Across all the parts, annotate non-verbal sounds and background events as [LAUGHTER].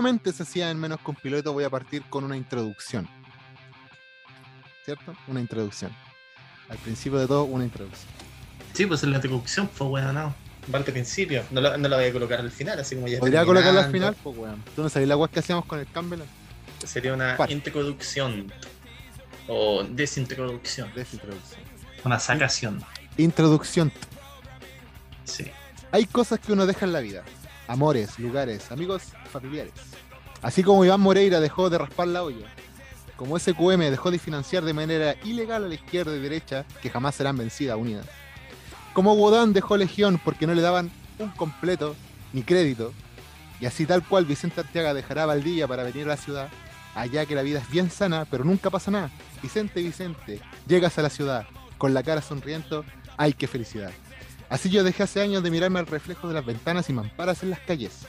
Antiguamente se hacía en menos con piloto, voy a partir con una introducción. ¿Cierto? Una introducción. Al principio de todo, una introducción. Sí, pues en la introducción fue bueno, no. Al principio. No la, no la voy a colocar al final, así como ya. Podría colocarla al final, pues weón. Tú no sabes la que hacíamos con el Campbell. Sería una Parte. introducción. O desintroducción. Desintroducción. Una sacación. Introducción. Sí. Hay cosas que uno deja en la vida. Amores, lugares, amigos, familiares. Así como Iván Moreira dejó de raspar la olla. Como SQM dejó de financiar de manera ilegal a la izquierda y derecha, que jamás serán vencidas unidas. Como Wodan dejó Legión porque no le daban un completo ni crédito. Y así tal cual Vicente Arteaga dejará Valdivia para venir a la ciudad, allá que la vida es bien sana, pero nunca pasa nada. Vicente, Vicente, llegas a la ciudad, con la cara sonriendo, ¡ay qué felicidad! Así yo dejé hace años de mirarme al reflejo de las ventanas y mamparas en las calles.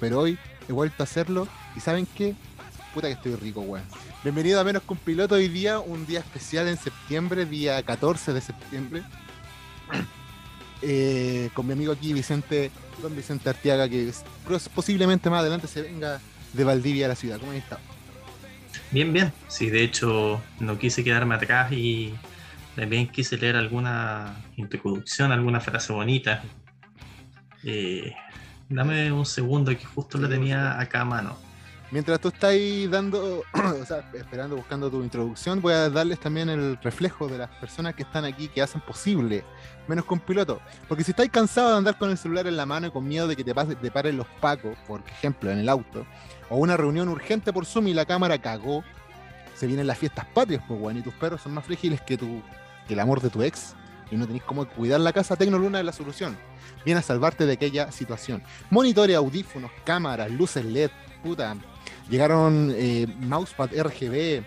Pero hoy he vuelto a hacerlo y ¿saben qué? Puta que estoy rico, weón. Bienvenido a Menos con Piloto hoy día, un día especial en septiembre, día 14 de septiembre. [CLEARS THROAT] Eh, con mi amigo aquí, Vicente, don Vicente Arteaga, que posiblemente más adelante se venga de Valdivia a la ciudad. ¿Cómo has estado? Bien, bien. Sí, de hecho, no quise quedarme atrás y también quise leer alguna introducción, alguna frase bonita. Eh, dame un segundo que justo la tenía acá a mano. Mientras tú estás ahí dando, [CLEARS THROAT] o sea, esperando, buscando tu introducción, voy a darles también el reflejo de las personas que están aquí, que hacen posible, menos con piloto. Porque si estáis cansados de andar con el celular en la mano y con miedo de que te, pase, te paren los pacos, por ejemplo, en el auto, o una reunión urgente por Zoom y la cámara cagó, se vienen las fiestas patrias, pues, weón, y tus perros son más frágiles que, tu, el amor de tu ex, y no tenéis cómo cuidar la casa, Tecnoluna es la solución. Viene a salvarte de aquella situación. Monitores, audífonos, cámaras, luces LED, puta, Llegaron eh, mousepad RGB,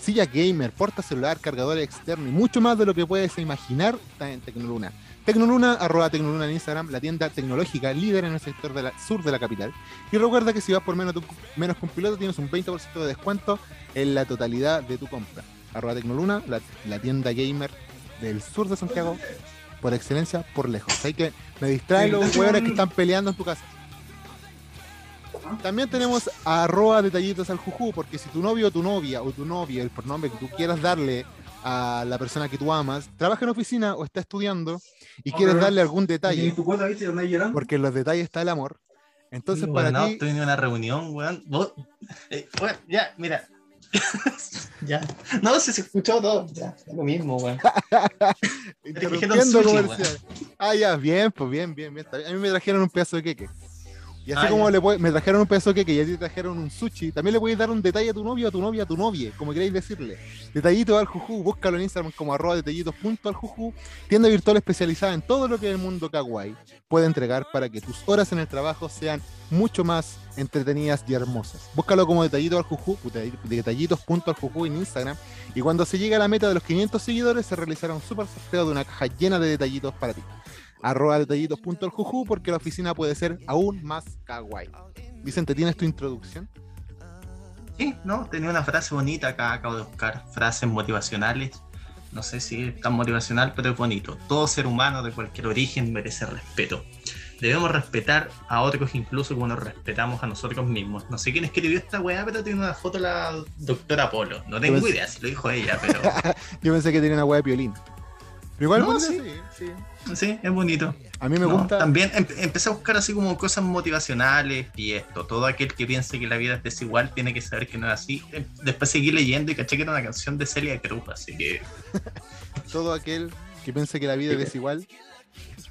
silla gamer, porta celular, cargador externo y mucho más de lo que puedes imaginar está en Tecnoluna. Tecnoluna, arroba Tecnoluna en Instagram, la tienda tecnológica líder en el sector de sur de la capital. Y recuerda que si vas por menos, tu- menos con piloto tienes un 20% de descuento en la totalidad de tu compra. Arroba Tecnoluna, la, la tienda gamer del sur de Santiago, por excelencia, por lejos. Hay que me distraen los hueones que están peleando en tu casa. También tenemos a arroba detallitos al juju, porque si tu novio o tu novia o tu novia, el pronombre que tú quieras darle a la persona que tú amas, trabaja en oficina o está estudiando y quieres darle algún detalle, ¿Y tu cuota, viste? ¿Andás llorando? porque en los detalles está el amor. Entonces, Sí, para weón, no, ti, estoy en una reunión, weón. Eh, weón, ya, mira. Ya. No, se, se escuchó todo. Ya, es lo mismo, weón. [LAUGHS] interrumpiendo sushi, comercial. Ah, ya, bien, pues bien, bien, bien. A mí me trajeron un pedazo de queque. Y así Ah, como ya. le puede- me trajeron un pedazo de queque y a ti te trajeron un sushi, también le puedes dar un detalle a tu novio, a tu novia, a tu novia, como queráis decirle. Detallito al juju, búscalo en Instagram como arroba detallitos punto al juju, tienda virtual especializada en todo lo que el mundo kawaii puede entregar para que tus horas en el trabajo sean mucho más entretenidas y hermosas. Búscalo como detallito al juju, detallitos punto al juju en Instagram y cuando se llegue a la meta de los 500 seguidores se realizará un super sorteo de una caja llena de detallitos para ti. Arroba detallitos punto al juju porque la oficina puede ser aún más kawaii. Vicente, ¿tienes tu introducción? Sí, no, tenía una frase bonita acá, acabo de buscar frases motivacionales. No sé si es tan motivacional, pero es bonito. Todo ser humano de cualquier origen merece respeto. Debemos respetar a otros incluso como nos respetamos a nosotros mismos. No sé quién escribió esta weá, pero tiene una foto la doctora Polo. No tengo Pues- idea si lo dijo ella, pero [LAUGHS] Yo pensé que tenía una hueá de piolín. Pero igual No, sí. sí. Sí, es bonito. A mí me No, gusta. También em- empecé a buscar así como cosas motivacionales y esto. Todo aquel que piense que la vida es desigual tiene que saber que no es así. Em, Después seguí leyendo y caché que era una canción de Celia Cruz, así que [LAUGHS] Todo aquel que piense que la vida es desigual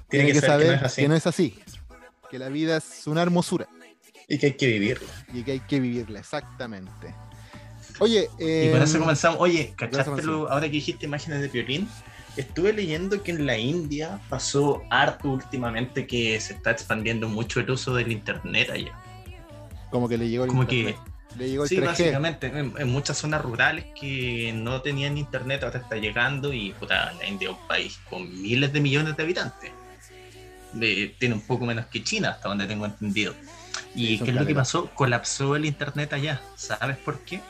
tiene, que, saber que no es así. que la vida es una hermosura Y que hay que vivirla. y que hay que vivirla, exactamente. Oye, Y con eso em, comenzamos. Oye, ¿cachaste ahora que dijiste imágenes de violín? Estuve leyendo que en la India pasó harto últimamente que se está expandiendo mucho el uso del internet allá. como que le llegó el Como que internet, le llegó el Sí, 3G. básicamente, en, en muchas zonas rurales que no tenían internet, ahora está llegando y puta, la India es un país con miles de millones de habitantes. De- tiene un poco menos que China, hasta donde tengo entendido. Sí, ¿Y son qué es lo que pasó? Colapsó el internet allá. ¿Sabes por qué?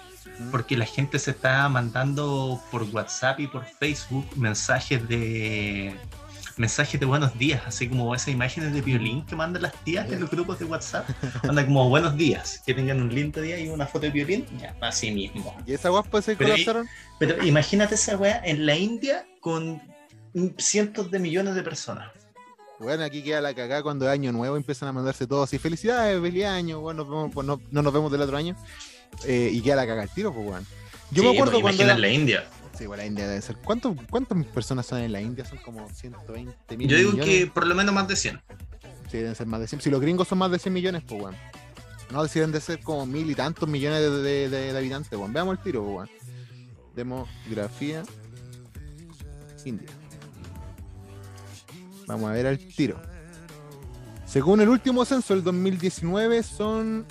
Porque la gente se está mandando por WhatsApp y por Facebook mensajes de mensajes de buenos días, así como esas imágenes de violín que mandan las tías en los grupos de WhatsApp. [LAUGHS] Manda como buenos días, que tengan un lindo día y una foto de violín, ya, así mismo. ¿Y esa guapa se Pero? Pero imagínate esa weá en la India con cientos de millones de personas. Bueno, aquí queda la cagada cuando es año nuevo empiezan a mandarse todos y felicidades, feliz año, bueno, nos vemos, pues no, no nos vemos del otro año. Eh, y queda la cagada al tiro, pues bueno. Yo me acuerdo pues, cuando. era- en la India. Sí, bueno, la India debe ser. ¿Cuánto, ¿Cuántas personas son en la India? Son como 120 mil Yo digo millones. que por lo menos más de 100. Sí, deben ser más de 100. Si los gringos son más de 100 millones, pues bueno. No, si deben de ser como mil y tantos millones de, de- de- de habitantes, bueno. Veamos el tiro, pues bueno. Demografía India. Vamos a ver el tiro. Según el último censo del 2019, son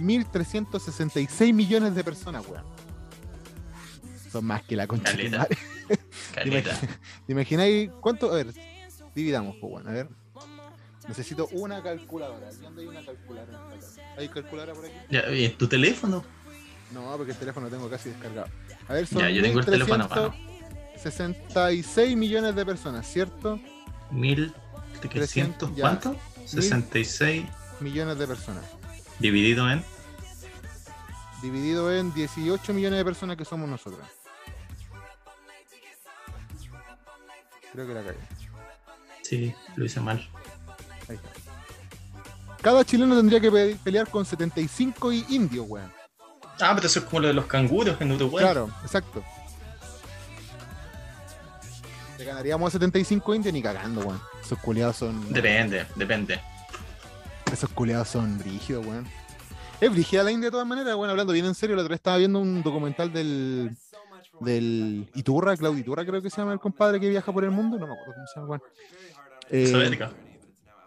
1.366 millones de personas, weón. Son más que la concha. Caleta. [LAUGHS] Caleta. ¿Te imagináis cuánto? A ver, dividamos, pues bueno, a ver. Necesito una calculadora. ¿Dónde hay una calculadora? ¿Hay calculadora por aquí? Ya, ¿y en tu teléfono? No, porque el teléfono lo tengo casi descargado. A ver, son Ya, yo tengo el teléfono mano. 66 millones de personas, ¿cierto? 1300, ya. ¿cuánto? 66 Millones de personas. Dividido en. Dividido en 18 millones de personas que somos nosotros. Creo que la cagué. Sí, lo hice mal. Ahí está. Cada chileno tendría que pe- pelear con 75 y indios, weón. Ah, pero eso es como lo de los canguros en Uruguay. Claro, exacto. Le ganaríamos a 75 indios ni cagando, weón. Esos culiados son. Depende, depende. Esos culiados son brígidos, weón. Es brígida la India de todas maneras, weón. Hablando bien en serio, la otra vez estaba viendo un documental del. del Iturra, Claudio Iturra, creo que se llama el compadre que viaja por el mundo. No me acuerdo cómo se llama, weón. Eh,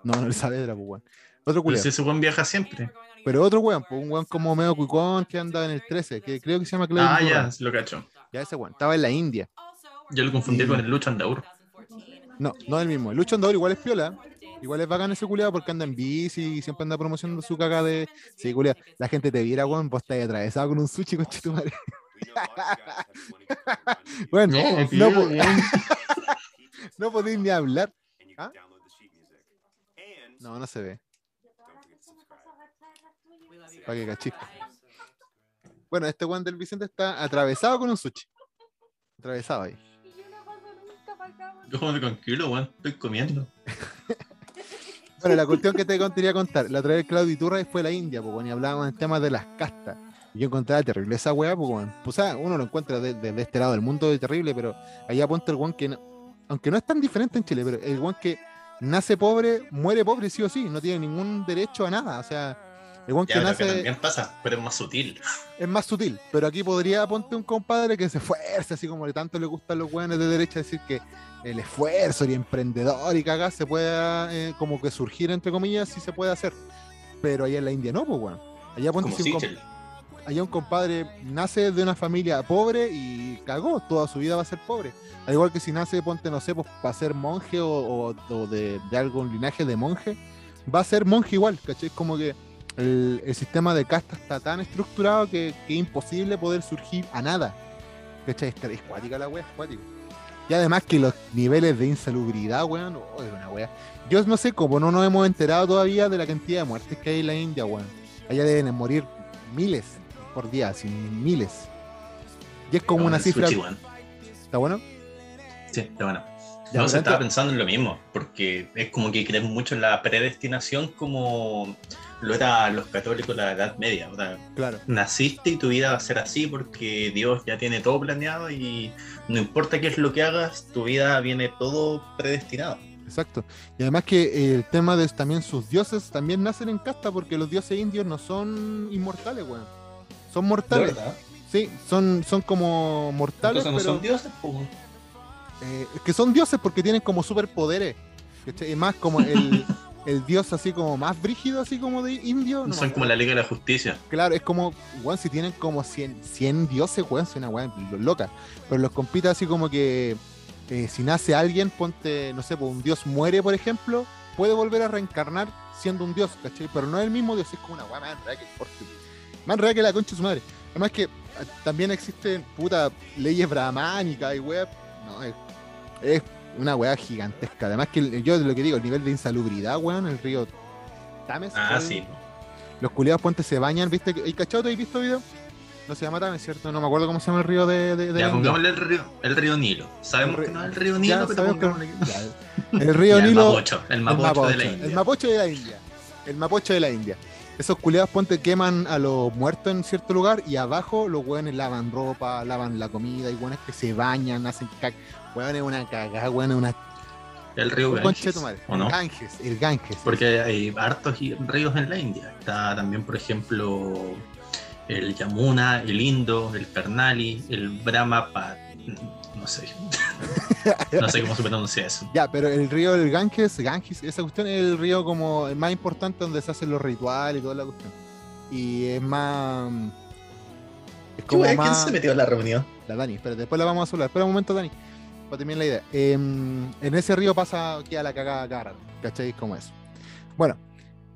no, no el Saavedra, pues, weón. Otro Pero culiado. si ese buen viaja siempre. Pero otro weón, pues un weón como medio cuicón que anda en el 13, que creo que se llama Claudio Ah, Iturra. ya, lo cacho. Ya ese weón. Estaba en la India. Yo lo confundí Y- con el Lucho Andaur. No, no es el mismo. El Lucho Andador igual es piola. Igual es bacán ese culiado porque anda en bici y siempre anda promocionando su caga de. Sí, culiado. La gente te viera, weón, vos estás atravesado con un sushi con tu madre. [LAUGHS] bueno, no, po- [LAUGHS] no podéis ni hablar. ¿Ah? No, no se ve. Para que cachisco. Bueno, este weón del Vicente está atravesado con un sushi. Atravesado ahí. Yo joder, tranquilo, weón. Estoy comiendo. [LAUGHS] Bueno, la cuestión que te quería contar, la otra vez Claudio Iturra fue la India, pues, bueno, y hablábamos del tema de las castas. Yo encontraba terrible esa weá, pues, bueno. Pues, sea, uno lo encuentra de, de- de este lado del mundo de terrible, pero allá ponte el weón que, no- aunque no es tan diferente en Chile, pero el weón que nace pobre, muere pobre sí o sí, no tiene ningún derecho a nada. O sea, Ya, que nace también pasa, pero es más sutil. es más sutil, pero aquí podría ponte un compadre que se esfuerce, así como le tanto le gustan los weones de derecha, decir que el esfuerzo y emprendedor y cagar se pueda eh, como que surgir entre comillas, sí se puede hacer. Pero allá en la India no, pues weón. Allá ponte si un, allá un compadre nace de una familia pobre y cagó, toda su vida va a ser pobre. Al igual que si nace, ponte, no sé, pues para ser monje o, o- o de, de algún linaje de monje, va a ser monje igual, ¿cachai? Como que el, el sistema de casta está tan estructurado que, que es imposible poder surgir a nada. ¿Cachai? Es, es cuática la wea, es cuática. Y además que los niveles de insalubridad, weón, oh, es una wea. Yo no sé cómo no nos hemos enterado todavía de la cantidad de muertes que hay en la India, weón. Allá deben morir miles por día, así, miles. Y es como No, una cifra. sushi. ¿Está bueno? Sí, está bueno. Ya, no, se estaba pensando en lo mismo, porque es como que creen mucho en la predestinación como lo eran los católicos en la Edad Media. O sea, Claro. naciste y tu vida va a ser así porque Dios ya tiene todo planeado y no importa qué es lo que hagas, tu vida viene todo predestinado. Exacto. Y además que eh, el tema de también sus dioses también nacen en casta porque los dioses indios no son inmortales, weón. Son mortales. Sí, son, son como mortales, Entonces no pero son dioses, pues. eh, que son dioses porque tienen como superpoderes. ¿cachai? Y más como el, [LAUGHS] el dios así como más brígido, así como de indio. no son como la Liga de la Justicia. Claro, es como, weón, si tienen como 100, 100 dioses, weón, es una weón lo- loca. Pero los compitas así como que eh, si nace alguien, ponte, no sé, pues un dios muere, por ejemplo, puede volver a reencarnar siendo un dios, ¿cachai? Pero no es el mismo dios, es como una weón más enredada que el porte. Más enredada que la concha de su madre. Además que ah, también existen, puta, leyes brahmánicas y weón. No, es, es Una weá gigantesca. Además que el- yo lo que digo, el nivel de insalubridad, weón, el río Tames. Ah, sí. Los culiados puentes se bañan, ¿viste? ¿Y cachado? ¿Te has visto video? No se llama Tames, ¿cierto? No me acuerdo cómo se llama el río de, de, Ya pongámosle el río, el río Nilo. Sabemos que no es el río Ya Nilo, pero sabemos que- pongámosle que- ya, El río [LAUGHS] Ya, Nilo. El Mapocho, el el Mapocho de la India. El Mapocho de la India. El Mapocho de la India. Esos culiados ponte queman a los muertos en cierto lugar y abajo los weones lavan ropa, lavan la comida y weones que se bañan, hacen cac. Weón es una cagada, weón es una El río Ganges. ¿o no? El Ganges, el Ganges. Porque hay hartos ríos en la India. Está también, por ejemplo, el Yamuna, el Indo, el Karnali, el Brahmapat. No sé. [LAUGHS] No sé cómo se pronuncia eso. Ya, pero el río del Ganges, Ganges, esa cuestión es el río como el más importante donde se hacen los rituales y toda la cuestión. Y es más. Es como ¿Quién más. se metió a la reunión? La Dani, pero después la vamos a hablar. Espera un momento, Dani, para terminar la idea. Em, en ese río pasa, queda la cagada cada rato, ¿cachai? Como eso. Bueno,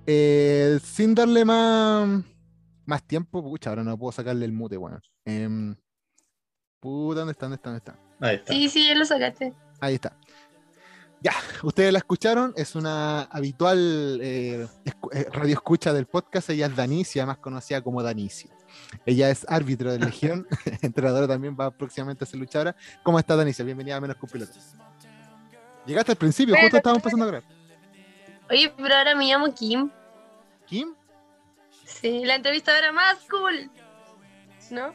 eh, sin darle más, más tiempo, pucha, ahora no puedo sacarle el mute, bueno. Em, puta, ¿dónde está? ¿Dónde está? ¿Dónde está? Ahí está. Sí, sí, ya lo sacaste. Ahí está. Ya, ustedes la escucharon, es una habitual eh, escu- eh, radio escucha del podcast, ella es Danicia, más conocida como Danicia. Ella es árbitro de Legión, [LAUGHS] entrenadora también, va próximamente a ser luchadora. ¿Cómo está Danicia? Bienvenida a Menos que un Piloto. Llegaste al principio, justo Bueno, estábamos empezando a grabar. Oye, pero ahora me llamo Kim. ¿Kim? Sí, la entrevista era más cool. ¿No?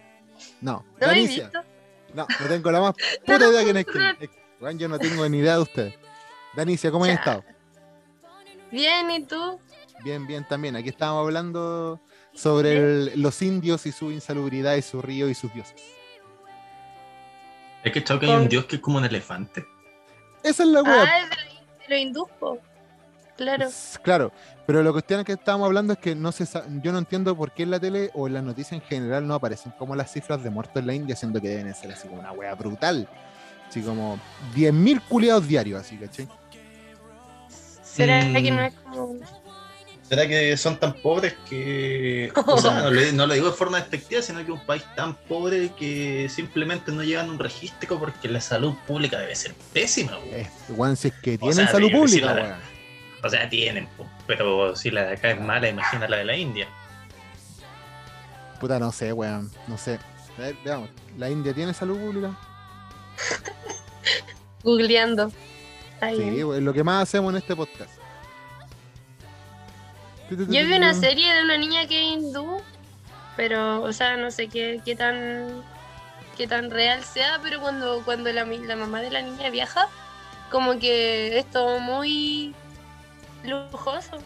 No, ¿No Danicia. No, no tengo la más [LAUGHS] puta idea quién es Kim. Yo no tengo ni idea de ustedes. Danicia, ¿cómo has estado? Bien, ¿y tú? Bien, bien, también. Aquí estábamos hablando sobre el- los indios y su insalubridad y su río y sus dioses. Es que chao que hay un dios que es como un elefante. Esa es la wea. Ah, es de lo- induzco. Claro. Claro, pero la cuestión que estábamos hablando es que no se yo no entiendo por qué en la tele o en las noticias en general no aparecen como las cifras de muertos en la India, siendo que deben ser así como una wea brutal. Así como 10.000 culiados diarios, así, ¿cachai? ¿Será Mm. que no es como.? ¿Será que son tan pobres que... O sea, no, le- no lo digo de forma despectiva, sino que un país tan pobre que simplemente no llevan un registro porque la salud pública debe ser pésima. güey. Eh, weón, si es que O tienen sea, salud pública, la-. O sea, tienen, pero si la de acá es mala, imagina la de la India. Puta, no sé, weón, no sé. A ver, veamos, ¿la India tiene salud pública? Googleando. Ahí. Sí, weón, es lo que más hacemos en este podcast. Yo vi una serie de una niña que es hindú, pero, o sea, no sé qué, qué tan qué tan real sea, pero cuando, cuando la, la mamá de la niña viaja, como que es todo muy lujoso,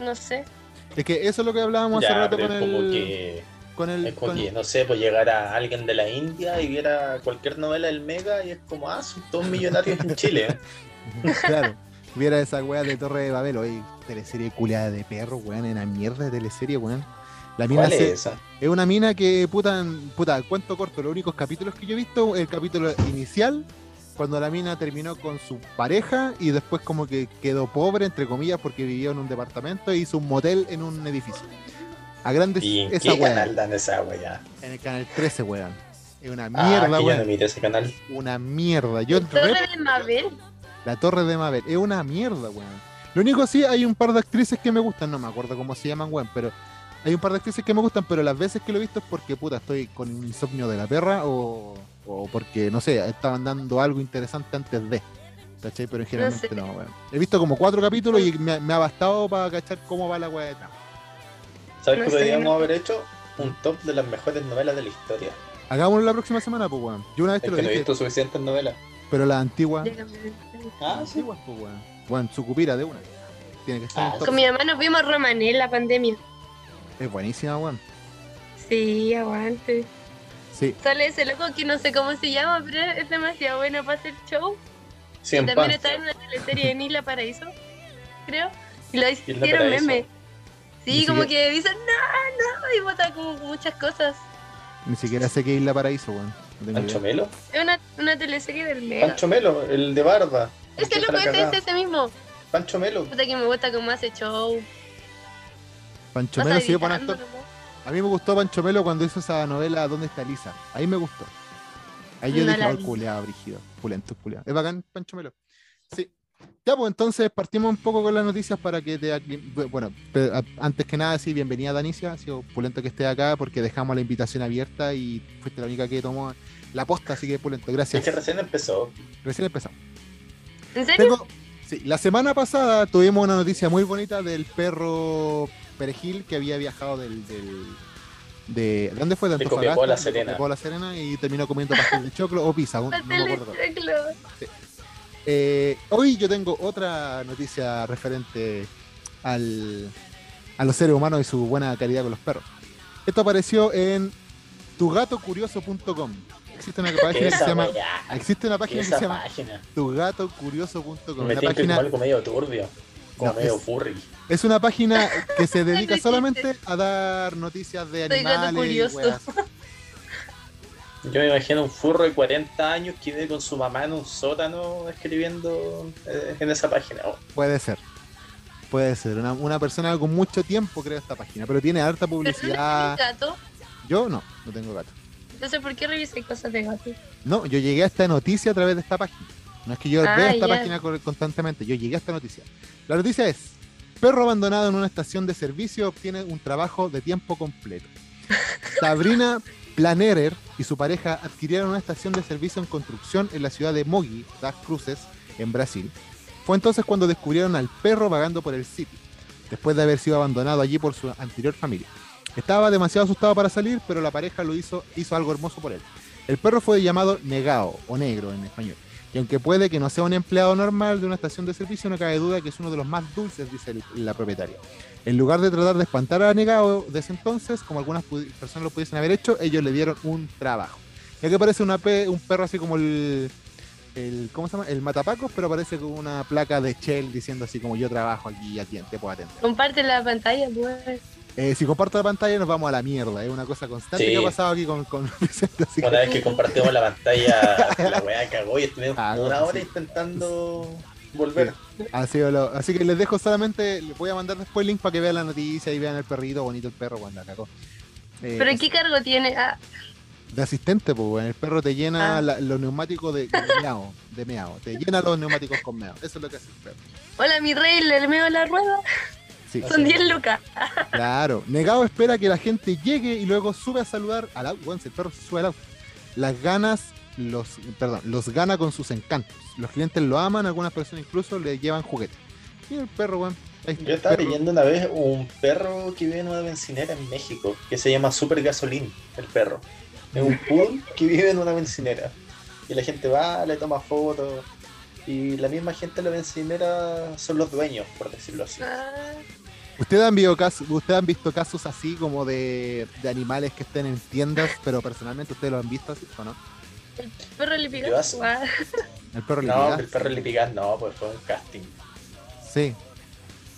no sé. Es que eso es lo que hablábamos hace Ya, rato pero con como el, que, con el, es como con- que, no sé, pues llegara alguien de la India y viera cualquier novela del Mega y es como, ah, son todos millonarios en Chile. ¿eh? [LAUGHS] claro. Viera esa weá de Torre de Babel, oye, teleserie culiada de perro, weón, en la mierda de teleserie, weón. La mina ¿Cuál es se- esa? es una mina que, puta, puta, cuento corto, los únicos capítulos que yo he visto, el capítulo inicial, cuando la mina terminó con su pareja y después como que quedó pobre, entre comillas, porque vivía en un departamento e hizo un motel en un edificio. A grandes, ¿Y en esa qué weá, canal dan esa weá? en el canal 13, weón. Es una Ah, mierda, que yo no weón. miro ese canal. Una mierda. Yo Torre re- de Mabel. La Torre de Mabel. Es una mierda, weón. Lo único sí, hay un par de actrices que me gustan, no me acuerdo cómo se llaman, weón, pero hay un par de actrices que me gustan, pero las veces que lo he visto es porque, puta, estoy con insomnio de la perra o, o porque, no sé, estaban dando algo interesante antes de. ¿Cachai? Pero generalmente sé. no, weón. He visto como cuatro capítulos y me, me ha bastado para cachar cómo va la weá de trama. ¿Sabes No qué podríamos no. haber hecho? Un top de las mejores novelas de la historia. Hagámoslo la próxima semana, pues, weón. Yo una vez Es te lo que no he visto suficientes novelas. pero la antigua. Ah, sí. pues, weón. Weón, su cupira de una. Tiene que estar Ah. Con mi mamá nos vimos Romané en la pandemia. Es buenísima, weón. Sí, aguante. Sí. Sale ese loco que no sé cómo se llama, pero es demasiado bueno para hacer show. Cien también pan. está en una teleserie en Isla Paraíso, creo. Y lo hicieron meme. Sí, Ni como siquiera- que dicen, no, no, y botan como muchas cosas. Ni siquiera sé qué Isla Paraíso, weón. Pancho idea. Melo. Es una, una teleserie del Mega. Pancho Melo, el de barba. Ese que loco, ese es ese mismo. Pancho Melo. Puta que me gusta cómo hace show. Pancho Melo sí, nomás. A mí me gustó Pancho Melo cuando hizo esa novela ¿Dónde está Lisa? Ahí me gustó. Ahí yo No dije, oh, culeado, brígido. Pulento, culeado. Es bacán Pancho Melo. Ya, pues entonces partimos un poco con las noticias para que te. Bueno, antes que nada, sí, bienvenida Danicia. Ha sido pulento que estés acá porque dejamos la invitación abierta y fuiste la única que tomó la posta, así que pulento. Es Gracias. que recién empezó. Recién empezamos. ¿En serio? Tengo- sí, la semana pasada tuvimos una noticia muy bonita del perro Perejil que había viajado del. del de, ¿Dónde fue? De Antofagasta, de Serena. Copiapó La Serena y terminó comiendo pastel de choclo o pizza. un- no me Pastel acuerdo de choclo. Eh, hoy yo tengo otra noticia referente al, a los seres humanos y su buena calidad con los perros. Esto apareció en tugatocurioso.com. [LAUGHS] Existe una página que se llama, existe una página que se llama tugatocurioso.com. Me Una tiene que página, como algo medio turbio. Como No, medio es- furry. es una página que se [LAUGHS] dedica solamente a dar noticias de Soy gato animales. y curioso. weas. [LAUGHS] Yo me imagino un furro de 40 años que vive con su mamá en un sótano escribiendo eh, en esa página. Oh, Puede ser. Puede ser. Una, una persona con mucho tiempo crea esta página, pero tiene harta Pero no publicidad. tienes gato. Yo no, no tengo gato. Entonces, ¿por qué revisé cosas de gato? No, yo llegué a esta noticia a través de esta página. No es que yo Ah, vea esta ya. página co- constantemente, yo llegué a esta noticia. La noticia es, perro abandonado en una estación de servicio obtiene un trabajo de tiempo completo. [LAUGHS] Sabrina Planerer y su pareja adquirieron una estación de servicio en construcción en la ciudad de Mogi, das Cruces, en Brasil. Fue entonces cuando descubrieron al perro vagando por el sitio, después de haber sido abandonado allí por su anterior familia. Estaba demasiado asustado para salir, pero la pareja lo hizo, hizo algo hermoso por él. El perro fue llamado Negao, o negro en español. Y aunque puede que no sea un empleado normal de una estación de servicio, no cabe duda que es uno de los más dulces, dice la propietaria. En lugar de tratar de espantar a Negao desde entonces, como algunas personas lo pudiesen haber hecho, ellos le dieron un trabajo. Ya que parece una pe- un perro así como el, el. ¿Cómo se llama? El matapacos, pero parece con una placa de Shell diciendo así como yo trabajo aquí y atiende, te puedo atender. Comparte la pantalla, pues. Eh, si comparto la pantalla nos vamos a la mierda, es una cosa constante Sí. que ha pasado aquí con, con [LAUGHS] Vicente, así que- Una vez que compartimos la pantalla, la weá cagó y estuvimos Ah, como una sí. intentando volver. Sido lo- Así que les dejo solamente, les voy a mandar después el link para que vean la noticia y vean el perrito, bonito el perro, cuando la cagó. Eh, ¿Pero qué cargo tiene? Ah, De asistente, pues, weón. el perro te llena Ah. la- los neumáticos de, de meao, de meao, te llena los neumáticos con meao, eso es lo que hace el perro. hola, mi rey, le meo la rueda. Sí, Son 10 lucas. claro. Negado espera que la gente llegue y luego sube a saludar al auto, weón, si el perro se sube al auto. Las ganas, los, perdón, los gana con sus encantos. Los clientes lo aman, algunas personas incluso le llevan juguetes. Y el perro, está Yo estaba perro. leyendo una vez un perro que vive en una bencinera en México, que se llama Super Gasolín, el perro. Es un poodle que vive en una bencinera. Y la gente va, le toma fotos. Y la misma gente de la bencinera son los dueños, por decirlo así. ¿Ustedes han, visto casos, ¿Ustedes han visto casos así como de, de animales que estén en tiendas, pero personalmente ustedes lo han visto así o no? [LAUGHS] el perro Ah, El perro No, liquidado. el perro Lipigas no, pues fue un casting. Sí.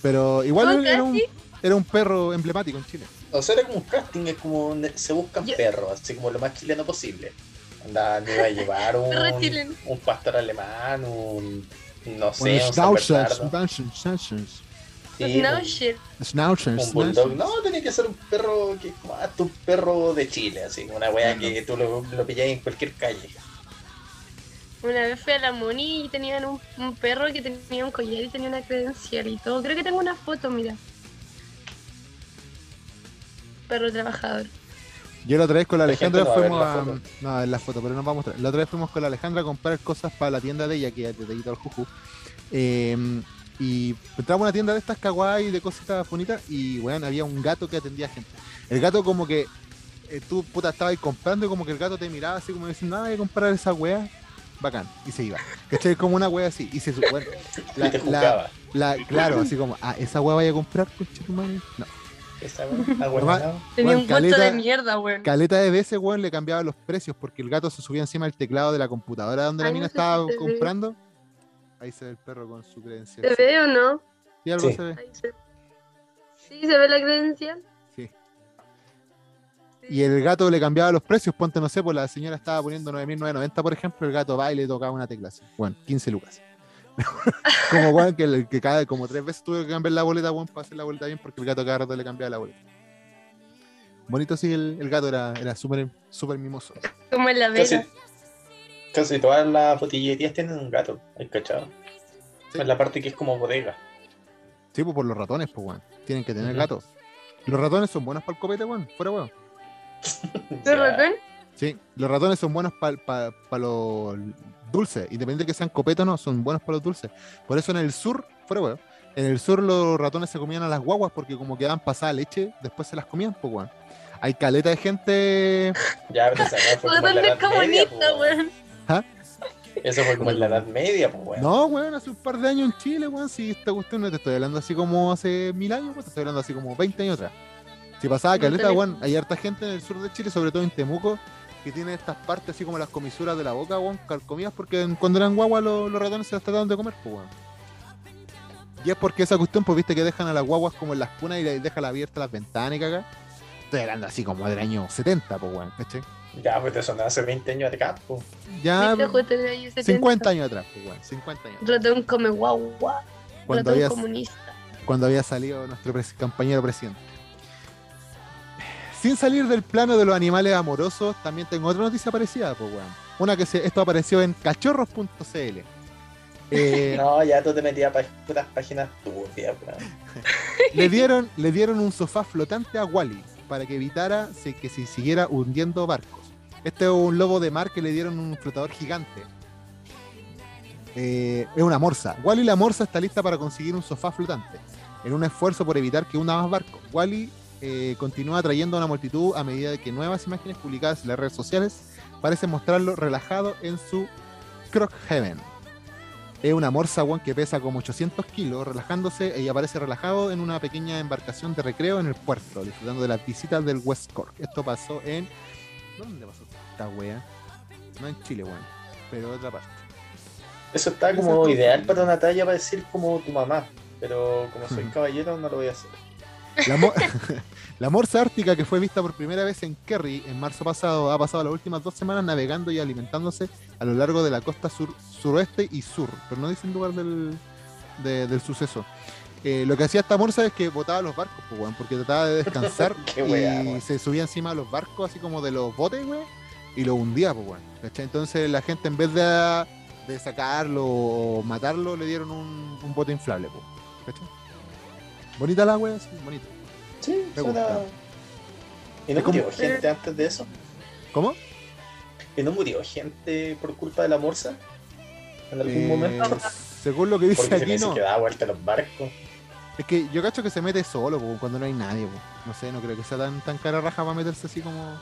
Pero igual ¿Fue era un, era un perro emblemático en Chile. O sea, era como un casting, es como se buscan Yo- perros, así como lo más chileno posible. Anda, me iba a llevar [LAUGHS] un, un pastor alemán, un. No sé, un no, un- shit. Schnauzer, un bulldog. No, tenía que ser un perro que como ah, tu perro de Chile, así, una wea Ah, que tú lo, lo pilláis en cualquier calle. Una vez fui a la Moni y tenían un, un perro que tenía un collar y tenía una credencial y todo. Creo que tengo una foto, mira. Perro trabajador. Yo la otra vez con la La Alejandra no a fuimos la a. foto. No, en la foto, pero nos vamos a mostrar. La otra vez fuimos con la Alejandra a comprar cosas para la tienda de ella, que es de Tellito al Juju. Eh, y entramos a una tienda de estas kawaii de cositas bonitas y, weón, había un gato que atendía gente. El gato, como que eh, tú, puta, estabas ahí comprando y como que el gato te miraba así como diciendo, nada, voy a comprar esa wea. Bacán. Y se iba. ¿Cachai? Como una wea así. Y se supone. [LAUGHS] te juzgaba. la- claro, así como, ah, esa wea vaya a comprar, coche tu madre. No. Esa wea, ah, Nomás-. Tenía Weón, un caleta- de mierda, weón. Caleta de veces, weón, le cambiaba los precios porque el gato se subía encima del teclado de la computadora donde la mina no sé estaba si se ve. comprando. Ahí se ve el perro con su credencial. ¿Se ve o no? Sí, algo Sí. se ve. Ahí se... Sí, se ve la credencial. Sí. Sí. Y el gato le cambiaba los precios. Ponte, no sé, pues la señora estaba poniendo 9.990, por ejemplo. El gato va y le tocaba una tecla así. Bueno, 15 lucas. [LAUGHS] como, weón, que, que cada, como tres veces tuve que cambiar la boleta, weón, para hacer la boleta bien porque el gato cada rato le cambiaba la boleta. Bonito, sí, el, el gato era era súper súper mimoso. Como en la Casi, vela. Casi todas las botillerías tienen un gato, ¿hay cachado? En la parte que es como bodega. Sí, pues por los ratones, pues, weón. Tienen que tener gatos. Los ratones son buenos para el copete, weón. Fuera, weón. ¿Tu Ya. ratón? Sí, los ratones son buenos para los dulces. Independiente de que sean copetos o no, son buenos para los dulces. Por eso en el sur, fuera, weón. En el sur los ratones se comían a las guaguas porque como quedaban pasada leche, después se las comían, pues, weón. Hay caleta de gente. Ya, pero [LAUGHS] como la es comunista, po, weón. Eso fue como en la Edad Media, pues, weón. No, weón, hace un par de años en Chile, weón. Si esta cuestión no te estoy hablando así como hace mil años, weón, te estoy hablando así como 20 años atrás. Si pasaba caleta, weón, hay harta gente en el sur de Chile, sobre todo en Temuco, que tiene estas partes así como las comisuras de la boca, weón, calcomidas, porque cuando eran guaguas los, los ratones se las trataban de comer, pues, weón. Y es porque esa cuestión, pues viste que dejan a las guaguas como en las cunas y dejan abiertas las ventanas y caga. Estoy hablando así como del año 70, pues, weón, ¿cachai? Ya, pues eso no hace 20 años atrás, pues. Ya ¿Viste justo en el año 70? 50 años atrás, pues, weón, 50 años. Ratón come guagua. Cuando Ratón había, comunista. cuando había salido nuestro pres- compañero presidente. Sin salir del plano de los animales amorosos, también tengo otra noticia parecida, pues, weón. Una que se, esto apareció en cachorros.cl. [LAUGHS] Eh, No, ya tú te metías para puras páginas turbias, weón. [LAUGHS] le, dieron, le dieron un sofá flotante a Wally para que evitara se- que se siguiera hundiendo barcos. Este es un lobo de mar que le dieron un flotador gigante. Eh, es una morsa. Wally la morsa está lista para conseguir un sofá flotante. En un esfuerzo por evitar que hunda más barcos. Wally eh, continúa atrayendo a una multitud a medida que nuevas imágenes publicadas en las redes sociales parecen mostrarlo relajado en su Croc Heaven. Es una morsa weón, que pesa como 800 kilos, relajándose y aparece relajado en una pequeña embarcación de recreo en el puerto, disfrutando de las visitas del West Cork. Esto pasó en. ¿Dónde pasó esta wea? No en Chile, weón, pero en otra parte. Eso está como es ideal para una talla para decir como tu mamá. Pero como soy Ujú. caballero, no lo voy a hacer. La, mo- [LAUGHS] la morsa ártica que fue vista por primera vez en Kerry en marzo pasado ha pasado las últimas dos semanas navegando y alimentándose a lo largo de la costa sur, suroeste y sur, pero no dice el lugar del, de- del suceso. Eh, lo que hacía esta morsa es que botaba los barcos, pues, weón, porque trataba de descansar [LAUGHS] weá, y se subía encima de los barcos, así como de los botes, weón, y lo hundía, pues, weón. ¿cachai? Entonces la gente en vez de, de sacarlo o matarlo, le dieron un, un bote inflable, pues. ¿cachai? Bonita la wea, sí, bonita. Sí, Me suena. gusta. ¿Y no como- murió gente antes de eso? ¿Cómo? ¿Y no murió gente por culpa de la morsa? ¿En algún Eh, momento? Según lo que dice Porque se aquí, dice no. que da vuelta a los barcos. Es que yo cacho que se mete solo po, cuando no hay nadie. po. No sé, no creo que sea tan, tan cara raja para meterse así como.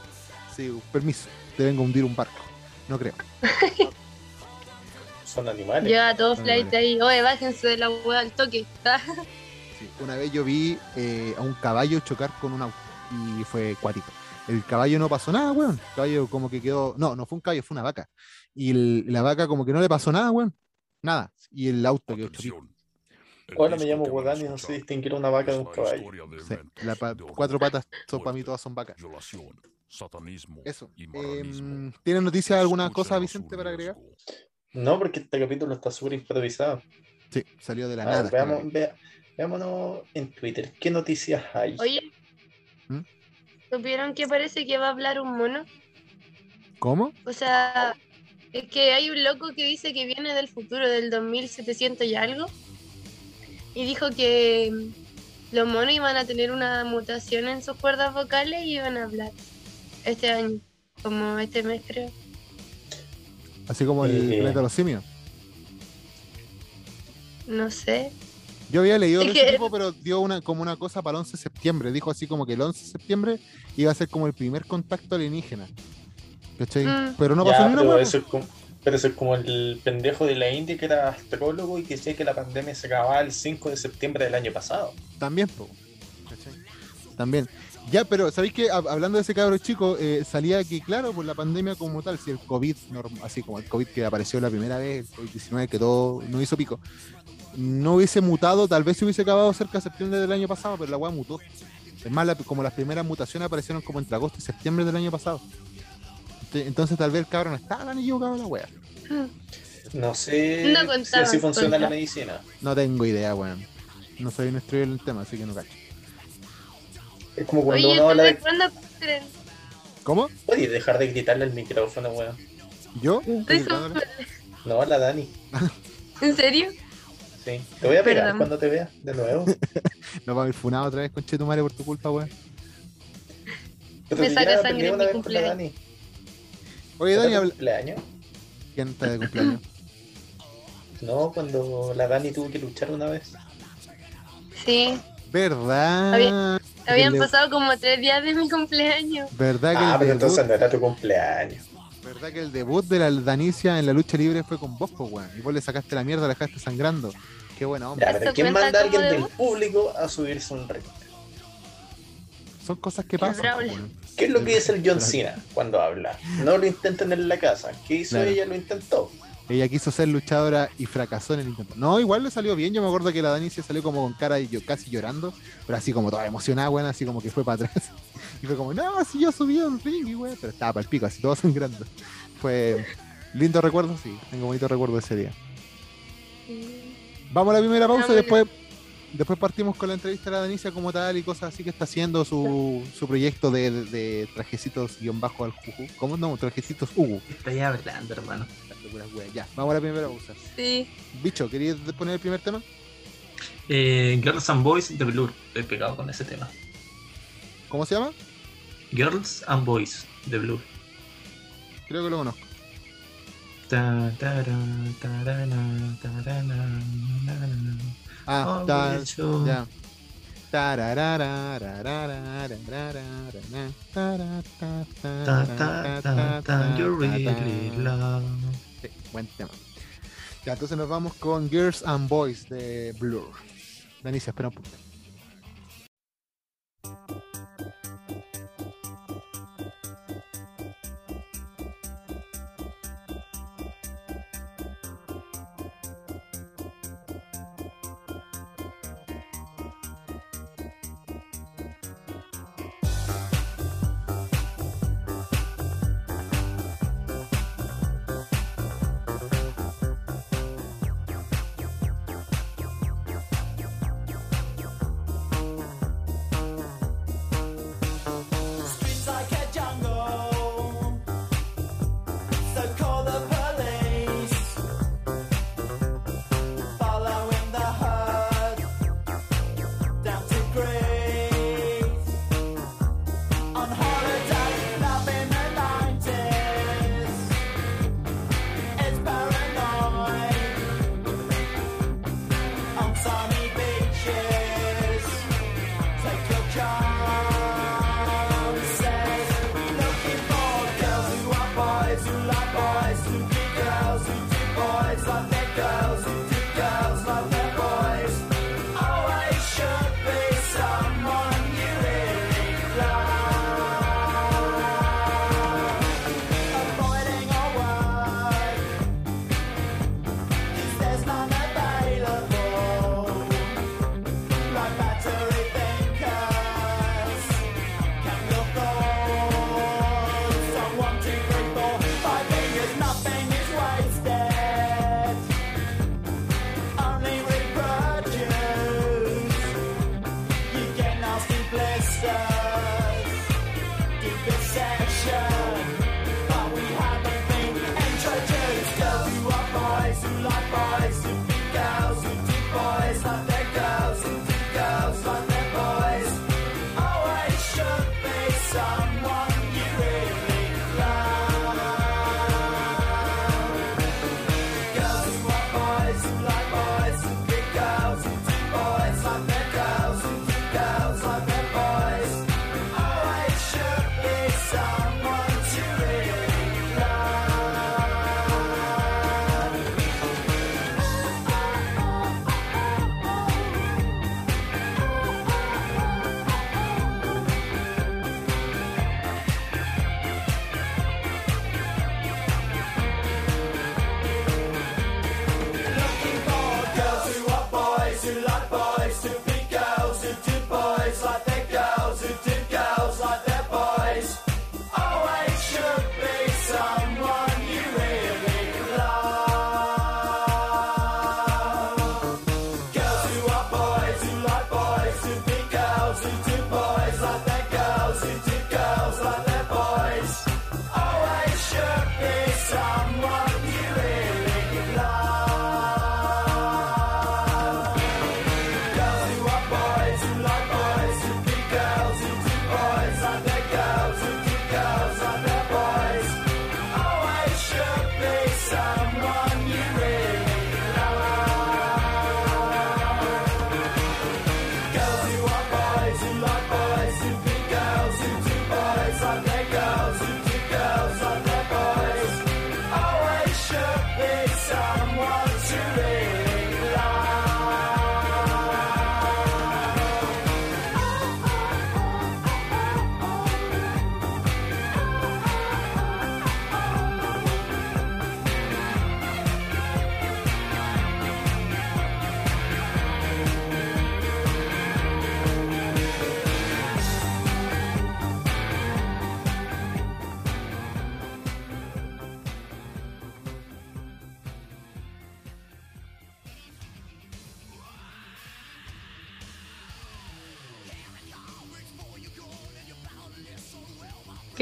Sí, permiso, te vengo a hundir un barco. No creo. [LAUGHS] Son animales. Lleva todo Vale, flight ahí. Oye, bájense de la wea al toque. Sí, Una vez yo vi eh, a un caballo chocar con un auto y fue cuático. El caballo no pasó nada, weón. El caballo como que quedó. No, no fue un caballo, fue una vaca. Y el- la vaca como que no le pasó nada, weón. Nada. Y el auto quedó Hola, me llamo Guadán y no sé distinguir una vaca de un caballo. Sí, la pa- cuatro patas, son, para mí todas son vacas. Eso. Em, ¿Tienes noticias, alguna cosa, Vicente, para agregar? No, porque este capítulo está súper improvisado. Sí, salió de la nada. veamos, vea- veámonos en Twitter. ¿Qué noticias hay? Oye. ¿Mm? ¿Supieron que parece que va a hablar un mono? ¿Cómo? O sea, es que hay un loco que dice que viene del futuro, del 2700 y algo. Y dijo que mm, los monos iban a tener una mutación en sus cuerdas vocales y iban a hablar este año, como este mes creo. Así como el Eh. planeta de los simios. No sé. Yo había leído de ese tipo, pero dio una, como una cosa para el 11 de septiembre. Dijo así como que el 11 de septiembre iba a ser como el primer contacto alienígena. ¿Cachai? Mm. Pero no Ya, pasó ni una pero, hueá, eso es como, pero es como el pendejo de la India que era astrólogo y que decía que la pandemia se acababa el 5 de septiembre del año pasado. También, po. También. Ya, pero ¿sabéis que hablando de ese cabro chico, eh, salía que, claro, por la pandemia como tal, si el COVID, así como el COVID que apareció la primera vez, el COVID-19 que todo no hizo pico, no hubiese mutado, tal vez se hubiese acabado cerca de septiembre del año pasado, pero la weá mutó. Es más, como las primeras mutaciones aparecieron como entre agosto y septiembre del año pasado. Ent- Entonces tal vez el cabro no estaba tan equivocado la weá. No sé No si contaban así funciona la medicina. No tengo idea, weón. No soy un estudio del tema, así que no cacho. Es como cuando Oye, uno habla. ¿Cómo? Oye, dejar de gritarle al micrófono, weón. ¿Yo? No, la Dani. ¿En serio? Sí. Te voy a pegar Perdón. cuando te vea de nuevo. [LAUGHS] Nos vamos a ir funado otra vez con Chetumare por tu culpa, weón. Me si saca sangre en mi cumpleaños. Oye, ¿Era Dani, habla- cumpleaños? ¿quién está de cumpleaños? [LAUGHS] No, cuando la Dani tuvo que luchar una vez. Sí. ¿Verdad? Había- Habían le- pasado como tres días de mi cumpleaños. ¿Verdad que, Ah, el pero debut, entonces no era tu cumpleaños. ¿Verdad que el debut de la Danicia en la lucha libre fue con vos, po, weón? Y vos le sacaste la mierda, la dejaste sangrando. Qué buena onda. Ya, pero ¿Esto ¿quién manda a alguien del público a subirse un ring? Son cosas que pasan. ¿Qué es lo que dice el John [LAUGHS] Cena cuando habla? No lo intenten en la casa. ¿Qué hizo Claro. ella? Lo intentó. Ella quiso ser luchadora y fracasó en el intento. No, igual le salió bien. Yo me acuerdo que la Danicia salió como con cara y yo casi llorando, pero así como toda emocionada, weón, así como que fue para atrás. [LAUGHS] Y fue como, no, si yo subí un ring, y weón, pero estaba para el pico, así todo sangrando. Fue lindo recuerdo, sí. Tengo bonito recuerdo de ese día. Vamos a la primera pausa y después, después partimos con la entrevista a la Danicia como tal y cosas así que está haciendo su, su proyecto de, de, de trajecitos guion bajo al juju. ¿Cómo no? Trajecitos Ugu. Estoy hablando, hermano. Ya, vamos a la primera pausa. Sí. Bicho, ¿querías poner el primer tema? Eh, Girls and Boys de Blur. Estoy pegado con ese tema. ¿Cómo se llama? Girls and Boys de Blur. Creo que lo conozco. Ta, ta, ra, ta, ra, Sí, buen tema. Ya, entonces nos vamos con Girls and Boys de Blur. Danicia, espera un poco.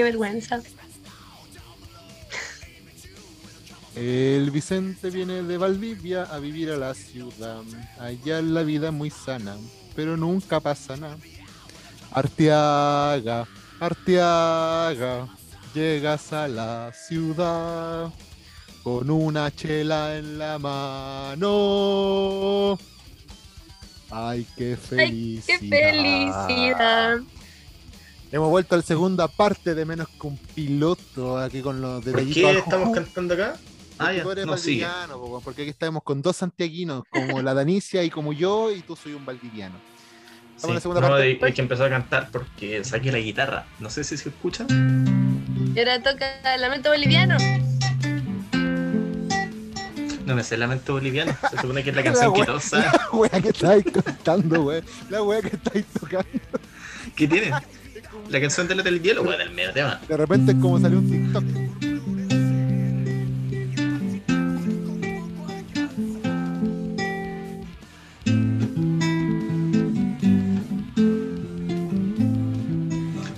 Qué vergüenza. El Vicente viene de Valdivia a vivir a la ciudad. Allá la vida es muy sana, pero nunca pasa nada. Arteaga, Arteaga, llegas a la ciudad con una chela en la mano. Ay, qué felicidad. ¡Qué felicidad! Hemos vuelto a la segunda parte de menos que un piloto aquí con los ¿Por detallitos. qué al estamos cantando acá? Ah, Porque ya, tú eres no valdiviano, porque aquí estamos con dos santiaguinos, como la Danicia y como yo, y tú soy un valdiviano. Sí, a la segunda no, parte. hay, hay que empezar a cantar porque saqué la guitarra. No sé si se escucha. Y ahora toca el lamento boliviano. No me sé el lamento boliviano. Se supone que es la [LAUGHS] La canción que todos saben. La wea que estáis cantando, wey. La wea que estáis tocando. ¿Qué tiene? La canción del Hotel Hielo, weón, el medio tema. De repente es como salió un TikTok.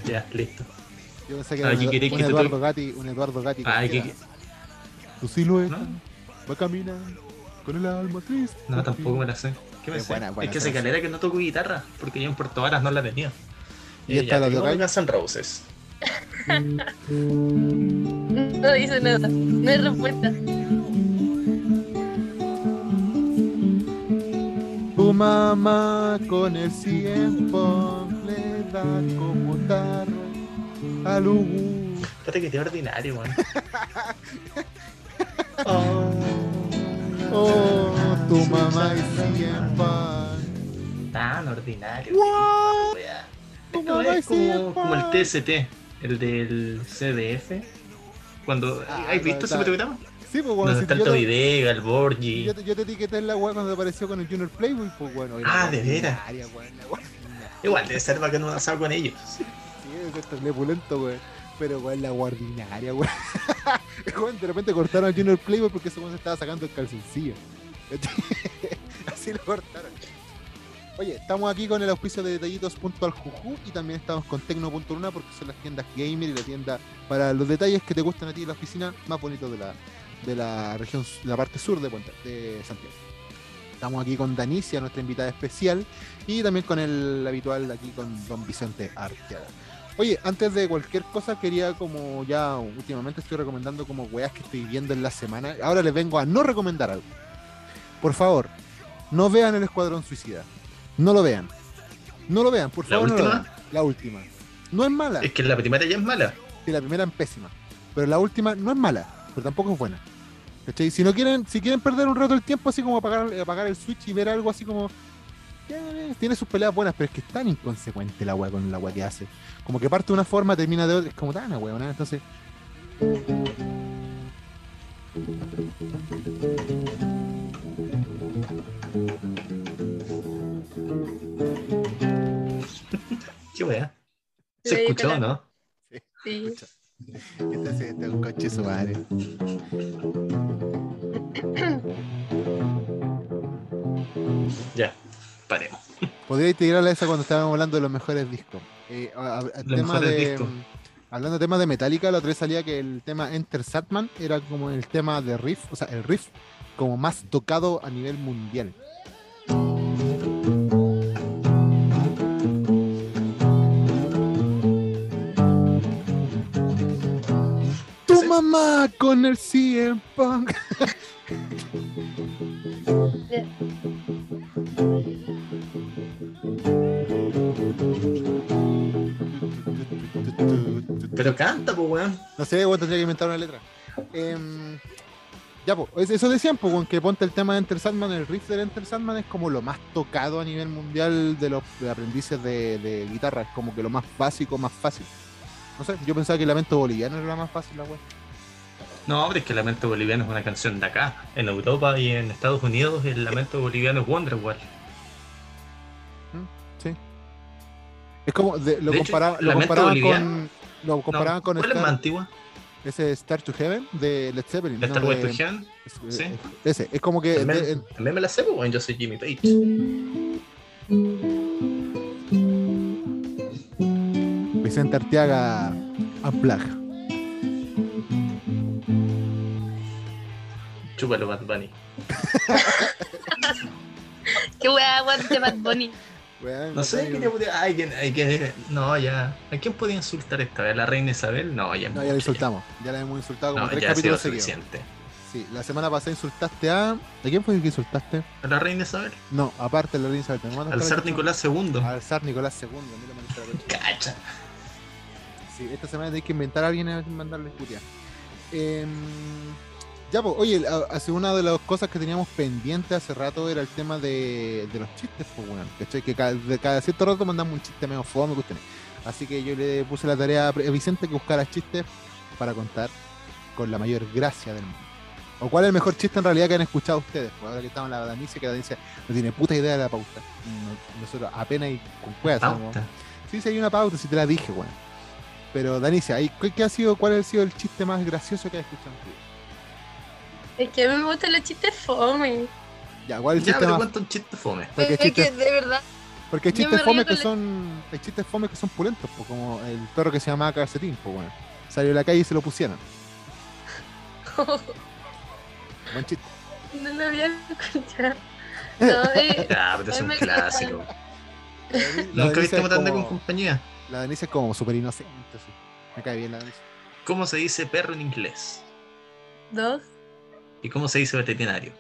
Ya, listo. Yo pensé que Ah, era ¿qué un, Eduardo? Gatti, un Eduardo Gatti. Cualquiera. que, Tu silueta ¿No? va a caminar con el alma triste. no, tampoco me la sé. ¿Qué me Es sé? buena, buena es que esa calera que no toco guitarra, porque yo en Puerto Varas no la tenía. ¿Y esta la tocáis? Guns N' Roses. [LAUGHS] No dice nada. No hay respuesta. Tu mamá con el tiempo le da como tarro al Ubu. Espérate que te ordinario, weón. [LAUGHS] oh, Oh, tu mamá y tiempo. Tan ordinario. What? Esto mamá es como, el TST, el del CDF. Cuando, Ah, ¿Has visto ese programa? Sí, pues bueno, si está el yo, te, Tovidega, el Borgi. yo, te, yo te etiqueté en la web cuando apareció con el Junior Playboy, pues bueno. Ah, de veras. weón. Igual debe ser bacán un asado con ellos. Sí, es esto es pulento, güey. Pero, güey, la guardinaria, güey. [LAUGHS] Güey, de repente cortaron a Junior Playboy porque ese se estaba sacando el calzoncillo. [LAUGHS] Así lo cortaron. Oye, estamos aquí con el auspicio de detallitos.aljuju y también estamos con tecno.luna porque son las tiendas gamer y la tienda para los detalles que te gustan a ti en la oficina más bonitos de la, de la región, la parte sur de, Puente, de Santiago. Estamos aquí con Danicia, nuestra invitada especial, y también con el habitual aquí con don Vicente Arteaga. Oye, antes de cualquier cosa quería como ya últimamente estoy recomendando como weas que estoy viendo en la semana. Ahora les vengo a no recomendar algo. Por favor, no vean el Escuadrón Suicida. No lo vean. No lo vean, por ¿La favor. no lo última? vean. La última. No es mala. Es que la primera ya es mala. Sí, la primera es pésima. Pero la última no es mala, pero tampoco es buena. ¿Cachai? Si no quieren, si quieren perder un rato el tiempo así como apagar, apagar el switch y ver algo así como. eh, tiene sus peleas buenas, pero es que es tan inconsecuente la wea con la wea que hace. Como que parte de una forma, termina de otra. Es como tan weón, entonces. Qué wea. ¿Se escuchó no? Sí. Escucha. Este, sí, este es un coche su madre. [COUGHS] Ya, paremos. [LAUGHS] Podría tirarle esa cuando estábamos hablando de los mejores discos. Eh, a- a- Los tema mejores de, discos. Hablando de temas de Metallica, la otra vez salía que el tema Enter Satman era como el tema de riff, o sea, el riff como más tocado a nivel mundial. Mamá con el CM Punk. Pero canta, pues, weón. No sé, weón, tendría que inventar una letra. Em, ya, pues, eso decían, pues, weón, que ponte el tema de Enter Sandman, el riff del Enter Sandman es como lo más tocado a nivel mundial de los de aprendices de, de guitarra, es como que lo más básico, más fácil. No sé, yo pensaba que el lamento boliviano era la más fácil, la weón. No, hombre, es que el Lamento Boliviano es una canción de acá. En Europa y en Estados Unidos, el Lamento Boliviano es Wonderwall. Sí. Es como, de- lo De hecho, comparaba- lo Lamento comparaban con. Lo comparaban No, con ¿Cuál es más antigua? ese Star to Heaven de Led Zeppelin. ¿De no, Star Wars de- to Heaven? es- Sí. eh, Ese, es como que. También, de- también me la sé, weón. Yo soy Jimmy Page. Vicente Arteaga Unplug. Chúpalo, Bad Bunny. [LAUGHS] Qué wea aguante Bad Bunny. No sé, ¿qué le podía- ay, que, ay, que- No, ya. ¿A quién podía insultar esta vez? ¿A la reina Isabel? No, ya. No, ya la insultamos. Ya la hemos insultado como No, tres ya ha sido capítulos suficiente. Sí, la semana pasada insultaste a. ¿A quién fue el que insultaste? ¿A la reina Isabel? No, aparte de la. ¿me mandas Al zar Nicolás II. Al zar Nicolás II. mira. Cacha. Sí, esta semana hay que inventar a alguien a mandarle curia. Em, ya, pues, oye, hace una de las cosas que teníamos pendiente hace rato era el tema de, de los chistes, pues, bueno, ¿cachai? Que cada, de cada cierto rato mandamos un chiste medio fome, cuestiones. Así que yo le puse la tarea a Vicente que buscara chistes para contar con la mayor gracia del mundo. ¿O cuál es el mejor chiste en realidad que han escuchado ustedes? Pues ahora que estamos en la Danicia, que la Danicia no tiene puta idea de la pauta. No- nosotros apenas y con cuevas. Sí, sí, hay una pauta, si te la dije, weón. Pero, Danicia, ¿ahí ¿qué, qué ha sido, ¿cuál ha sido el chiste más gracioso que has escuchado en tu vida? Es que a mí me gustan los chistes fome. Ya, ¿cuál es el Ya, chiste pero más? cuenta un chiste fome. Porque Es que chistes, de verdad. porque hay chistes fome que la- son. Hay chistes fome que son pulentos, pues, como el perro que se llamaba Calcetín, pues, bueno. Salió a la calle y se lo pusieron. [LAUGHS] Buen chiste. No lo había escuchado. No, eh, [LAUGHS] Ya, pero es un clásico. ¿Nunca viste matando con compañía? La Danicia es como súper inocente, sí. Me cae bien la Danicia. ¿Cómo se dice perro en inglés? dos. ¿Y cómo se dice veterinario?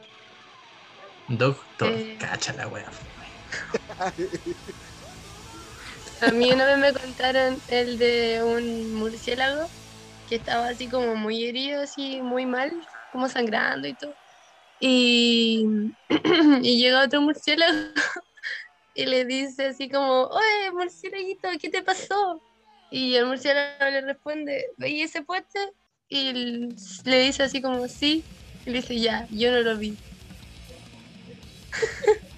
Doctor. Eh. Cacha la wea. A mí una vez me contaron el de un murciélago que estaba así como muy herido, así muy mal, como sangrando y todo. Y, [CLEARS THROAT] y llega otro murciélago [LAUGHS] y le dice así como, oye, murciélaguito, ¿qué te pasó? Y el murciélago le responde, ¿veis ese puente? Y le dice así como, sí. Y le dice, ya, yo no lo vi. [LAUGHS]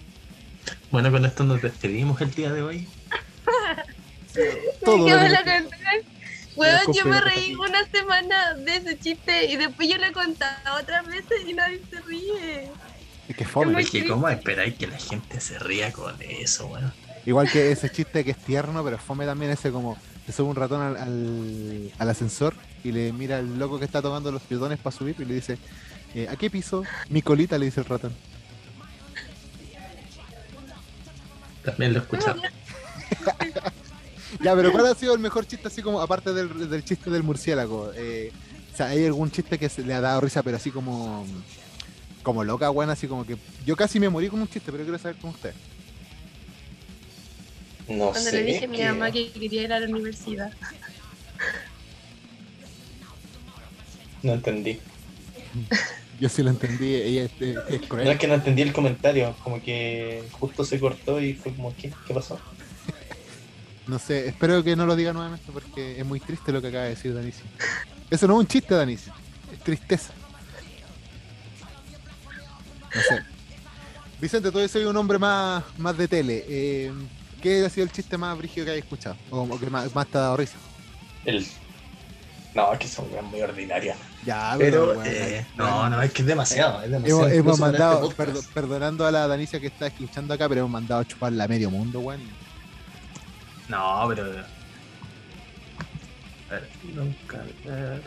Bueno, con esto nos despedimos el día de hoy. Todo me la. Weón, yo me reí una semana de ese chiste y después yo lo he contado otras veces y nadie se ríe. Es que fome. Es que. ¿cómo esperáis que la gente se ría con eso, weón? Igual que ese chiste que es tierno, pero fome también ese como se sube un ratón al, al, al ascensor y le mira al loco que está tomando los pisones para subir y le dice, eh, ¿a qué piso? Mi colita, le dice el ratón. También lo he escuchado. [LAUGHS] Ya, pero ¿cuál ha sido el mejor chiste así como, aparte del, del chiste del murciélago? Eh, o sea, ¿hay algún chiste que se le ha dado risa, pero así como como loca, weón? Así como que yo casi me morí con un chiste, pero quiero saber con usted. No Cuando sé. le dije a mi mamá que quería ir a la universidad. No entendí. [LAUGHS] Yo sí lo entendí, ella es, es- es No cruel. es que no entendí el comentario, como que justo se cortó y fue como, ¿qué, ¿Qué pasó? No sé, espero que no lo diga nuevamente porque es muy triste lo que acaba de decir Danici. Eso no es un chiste, Danici, es tristeza. No sé. Vicente, tú soy un hombre más, más de tele. Eh, ¿Qué ha sido el chiste más brígido que hayas escuchado? O como que más, más te ha dado risa. El... No, es que son weas muy ordinarias. Ya, Pero, bueno, eh, no, no, es que es demasiado. Es demasiado Hemos, mandado, este perdo- perdonando a la Danicia que está escuchando acá, pero hemos mandado a chuparla a medio mundo, weón. No, pero. A ver, nunca. a ver.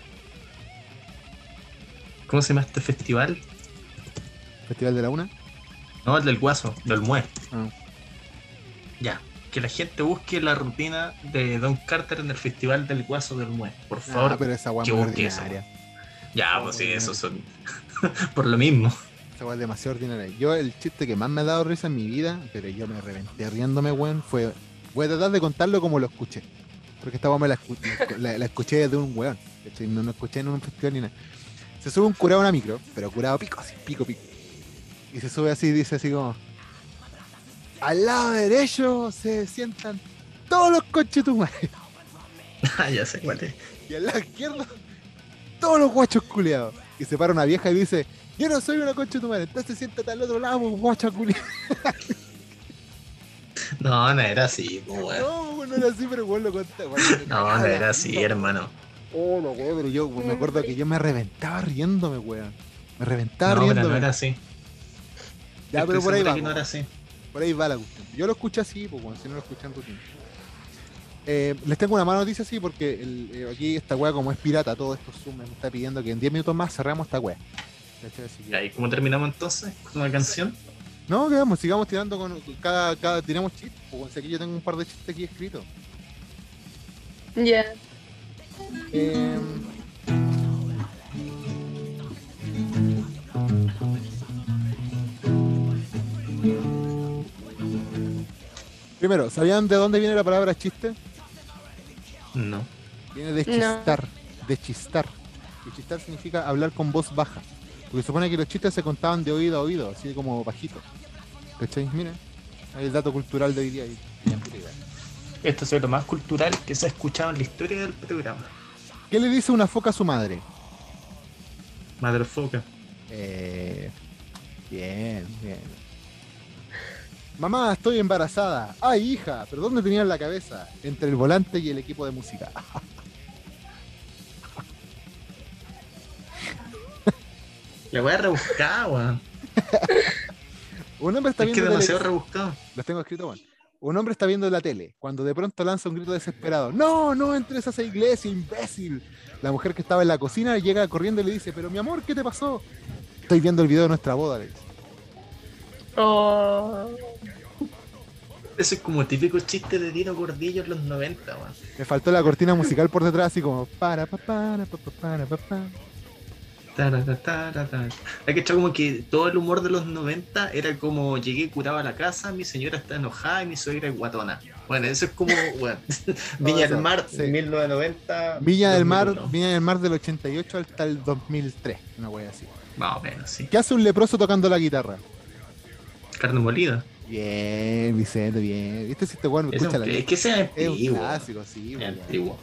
¿Cómo se llama este festival? Festival de la Una. No, el del Guaso, del Mue. Ah. Ya, que la gente busque la rutina de Don Carter en el festival del Guaso del Mue. Por Ah, favor. pero esa que busque eso. Ya, pues sí, esos son. [LAUGHS] Por lo mismo. Esa weá es demasiado ordinaria. Yo, el chiste que más me ha dado risa en mi vida, pero yo me reventé riéndome, weón, fue. Voy a tratar de contarlo como lo escuché. Porque esta weá me la, escu- la- la escuché de un weón. No lo escuché en un festival ni nada. Se sube un curado a una micro, pero curado pico, así, pico, pico. Y se sube así, dice así como. Al lado derecho se sientan todos los coches tu madre. Ah, ya sé cuál es. Y al lado izquierdo, todos los guachos culeados. Y se para una vieja y dice, yo no soy una concha de tu madre, entonces siéntate al otro lado, pues, guacha culeada. [LAUGHS] No, no era así, pues, weón. No, no era así, pero igual lo conté. No, no era así, hermano. Oh, no, weón, pero yo me acuerdo que yo me reventaba riéndome, weón. Me reventaba No, riéndome. no era así. ya, pero por ahí va. no era así. Por ahí va la cuestión. Yo lo escuché así, pues, weón, si no lo escuchan rutina. Eh, les tengo una mala noticia, sí, porque el- eh, aquí esta weá, como es pirata, todo esto Zoom me está pidiendo que en 10 minutos más cerramos esta weá. Así que- ¿Y cómo terminamos entonces? ¿Con una canción? No, quedamos, sigamos tirando con cada, cada tiramos chistes. Pues, aquí yo tengo un par de chistes aquí escritos. Ya. Eh, Primero, ¿sabían de dónde viene la palabra chiste? No. Viene de No. chistar, de chistar. Y chistar significa hablar con voz baja. Porque se supone que los chistes se contaban de oído a oído, así como bajito. ¿Cachai? Miren, ahí el dato cultural de hoy día. ahí. Esto es lo más cultural que se ha escuchado en la historia del programa. ¿Qué le dice una foca a su madre? Madre foca. Eh, bien, bien. Mamá, estoy embarazada. Ay, hija, ¿pero dónde tenías la cabeza? Entre el volante y el equipo de música. [LAUGHS] La weá rebuscada, weón. Un hombre está Es que viendo es demasiado tele- rebuscado. Los tengo escrito, bueno. Un hombre está viendo la tele cuando de pronto lanza un grito desesperado. No, no entres a esa iglesia, imbécil. La mujer que estaba en la cocina llega corriendo y le dice, pero mi amor, ¿qué te pasó? Estoy viendo el video de nuestra boda, le dice. Oh. Ese es como típico chiste de Tino Gordillo en los 90, weón. Me faltó la cortina musical por detrás, así como para pa para pa pa para pa pa. Taratatara. Hay que echar como que todo el humor de los 90 era como llegué curado a la casa, mi señora está enojada y mi suegra es guatona. Bueno, eso es como, [LAUGHS] bueno, Viña eso, del Mar, sí. 1990. Viña del Mar, 2001. Viña del Mar del 88 hasta el 2003, una wea así. Más o menos, sí. ¿Qué hace un leproso tocando la guitarra? Carne molida. Bien, Vicente, bien. ¿Viste si este weón Es, un- escucha la es que sea Es un antiguo. clásico, sí. Es antiguo.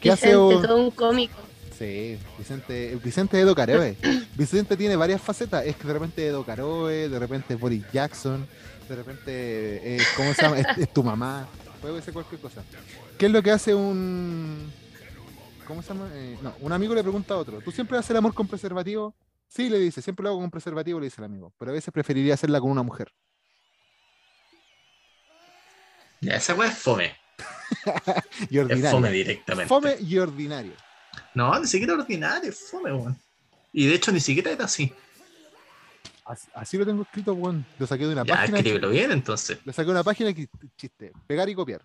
¿Qué hace Vicente, un... todo un cómico. Sí, Vicente, Vicente Edo Caroe. [COUGHS] Vicente tiene varias facetas. Es que de repente Edo Caroe, de repente Boris Jackson, de repente, eh, ¿cómo se llama? Es, es tu mamá. Puede ser cualquier cosa. ¿Qué es lo que hace un. ¿Cómo se llama? Eh, no, un amigo le pregunta a otro: ¿Tú siempre haces el amor con preservativo? Sí, le dice, siempre lo hago con preservativo, le dice el amigo. Pero a veces preferiría hacerla con una mujer. Ya, esa weá es fome. [LAUGHS] Y Es fome ordinario. directamente. Fome y ordinario. No, ni siquiera ordinario, es fome, weón. Y de hecho ni siquiera era así. Así, así lo tengo escrito, weón. Lo saqué de una Ya, página. escríbelo bien entonces. Lo saqué de una página que chiste. Pegar y copiar.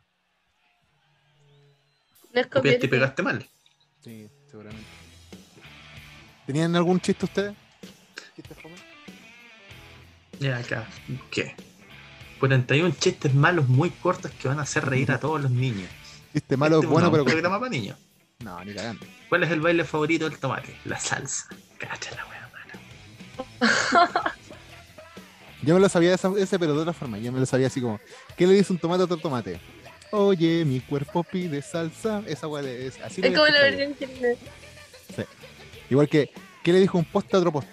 No es Copiaste y copiar. pegaste mal. Sí, seguramente. ¿Tenían algún chiste ustedes? ¿Chiste fome? Ya, acá. ¿Qué? 41 chistes malos muy cortos que van a hacer reír a todos los niños. Chiste malo, Este es bueno, un pero. programa para niños. No, ni cagando. ¿Cuál es el baile favorito del tomate? La salsa. Cacha la wea, mano. Yo me lo sabía esa- ese, pero de otra forma. Yo me lo sabía así como: ¿Qué le dice un tomate a otro tomate? Oye, mi cuerpo pide salsa. Esa weá es así. Es como la versión chilena. yo. Igual que, ¿qué le dijo un poste a otro poste?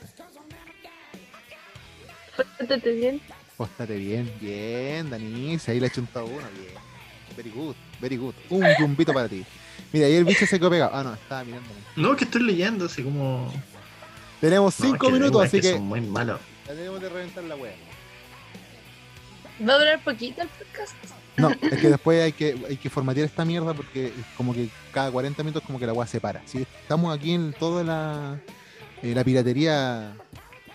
Pórtate bien. Póstate bien, bien, Danis. Ahí le he chuntado uno, bien. Very good, very good. Un yumbito para ti. Mira, ahí el bicho se quedó pegado. Ah, no, estaba mirándome. No, que estoy leyendo así como. Tenemos No, cinco es que minutos, así que Son muy malos. tenemos de reventar la wea. Va a durar poquito el podcast. No, es que después hay que, hay que formatear esta mierda porque es como que cada 40 minutos como que la weá se para. ¿sí? Estamos aquí en toda la, eh, la piratería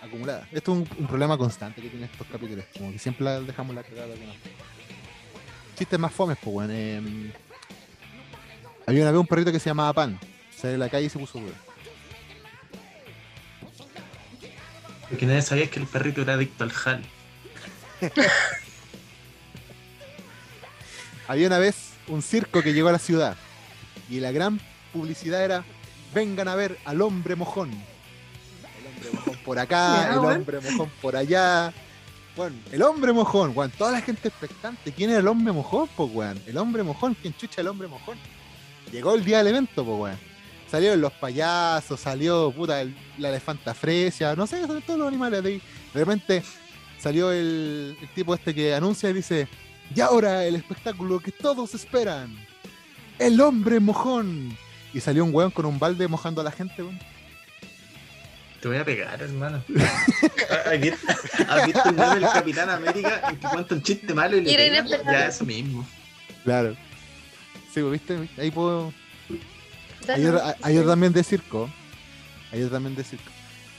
acumulada. Esto es un, un problema constante que tiene estos capítulos. Como que siempre la dejamos la cagada. esto. Chistes más fomes, pues weón. eh, había una vez un perrito que se llamaba Pan. Salió de la calle y se puso duro. Lo que nadie sabía es que el perrito era adicto al jal. [LAUGHS] Había una vez un circo que llegó a la ciudad y la gran publicidad era vengan a ver al hombre mojón. El hombre mojón por acá, el weón. hombre mojón por allá. Bueno, el hombre mojón, weón, toda la gente expectante. ¿Quién era el hombre mojón, pues, weón? El hombre mojón, ¿quién chucha el hombre mojón? Llegó el día del evento, pues, weón. Salieron los payasos, salió, puta, el- la elefanta fresia, no sé, son todos los animales de ahí. De repente salió el, el tipo este que anuncia y dice, y ahora el espectáculo que todos esperan. El hombre mojón. Y salió un weón con un balde mojando a la gente, weón. Te voy a pegar, hermano. [LAUGHS] ¿Has visto, has visto el meme del Capitán América en que cuenta un chiste malo y le pega? Ya, eso mismo. Claro. Sí, pues, ¿viste? Ahí puedo. Otro también de circo. Otro también de circo.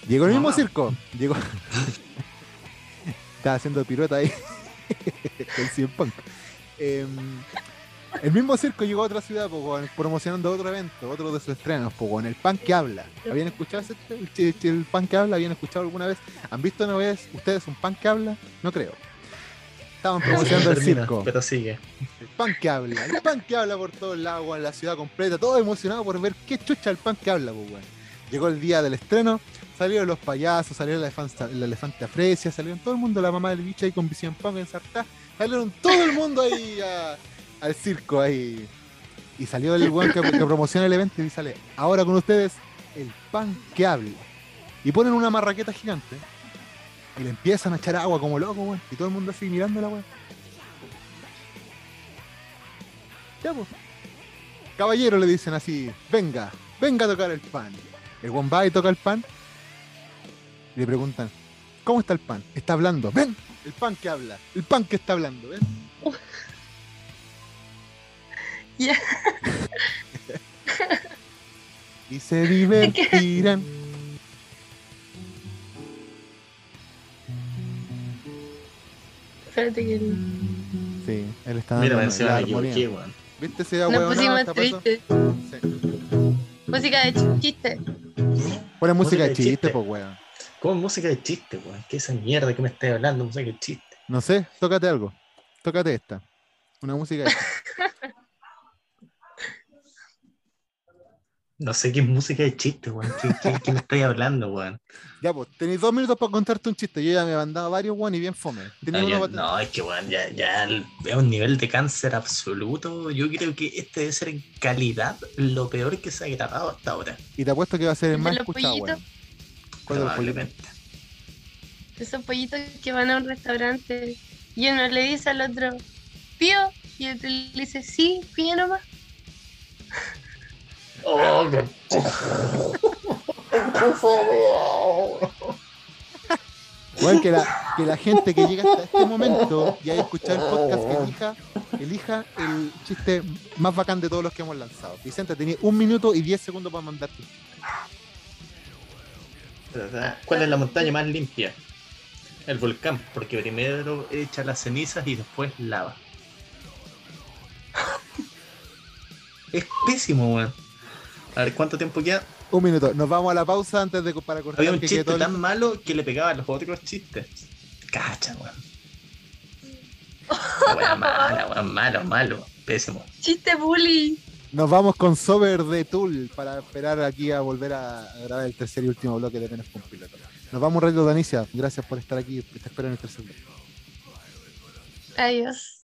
Llegó el mismo circo. Llegó. [LAUGHS] Estaba haciendo pirueta ahí. [LAUGHS] con CM Punk. Em, el mismo circo llegó a otra ciudad, po, promocionando otro evento, otro de sus estrenos, po, con el pan que habla. ¿Habían escuchado ese, el, el pan que habla? ¿Habían escuchado alguna vez? ¿Han visto una vez ustedes un pan que habla? No creo. Estaban promocionando el circo. Pero sigue. El pan que habla, el pan que habla por todos lados, weón, la ciudad completa, todo emocionado por ver qué chucha el pan que habla, pues, weón. Llegó el día del estreno, salieron los payasos, salieron el elefante, el elefante Afresia, salieron todo el mundo, la mamá del bicho ahí con visión pan ensartada, salieron todo el mundo ahí a- al circo ahí. Y salió el weón que, promociona el evento y sale, ahora con ustedes, el pan que habla. Y ponen una marraqueta gigante y le empiezan a echar agua como loco, weón. Y todo el mundo así mirándola, weón. Ya, pues. Caballero le dicen así, venga, venga a tocar el pan. El guan va y toca el pan. Y le preguntan, ¿cómo está el pan? Está hablando. Ven, el pan que habla, el pan que está hablando, ven. [LAUGHS] Ya. [LAUGHS] y se divertirán. Espérate que Sí, él está Mira, dando encima la armonía. weón. ¿Viste ese nos ahueonado? pusimos Está pasando? tristes. Sí. Música de chiste. Pone música Música de de chiste, chiste. pues weón. ¿Cómo música de chiste, weón? ¿Qué esa mierda que me estás hablando? Música de chiste. No sé, tócate algo. Tócate esta. Una música de chiste. [LAUGHS] No sé qué música de chiste, weón. ¿Qué, qué, qué me estáis hablando, weón? [LAUGHS] Ya, pues, tenéis dos minutos para contarte un chiste. Yo ya me he mandado varios, weón, y bien fome. ¿Tenés No, para- es que, weón, ya, ya el- es un nivel de cáncer absoluto. Yo creo que este debe ser en calidad lo peor que se ha grabado hasta ahora. Y te apuesto que va a ser el ¿El de más escuchado, weón. Probablemente. Esos pollitos que van a un restaurante y uno le dice al otro, pío, y el otro le dice, sí, pío nomás. Oh, qué- [LAUGHS] Weón, que la, que la gente que llega hasta este momento y haya escuchado el podcast elija, elija el chiste más bacán de todos los que hemos lanzado. Vicente, tenía un minuto y diez segundos para mandarte. un chiste. ¿Cuál es la montaña más limpia? El volcán, porque primero echa las cenizas y después lava. Es pésimo, weón. A ver, ¿cuánto tiempo queda? Un minuto. Nos vamos a la pausa antes de para cortar Había un que chiste todo el- tan malo que le pegaba a los otros chistes. Cacha, weón. Wea mala, weón, malo, malo. Pésimo. Chiste bully. Nos vamos con Sober de Tool para esperar aquí a volver a grabar el tercer y último bloque de Menos con Piloto. Nos vamos, Radio Danicia. Gracias por estar aquí. Te espero en el tercer bloque. Adiós.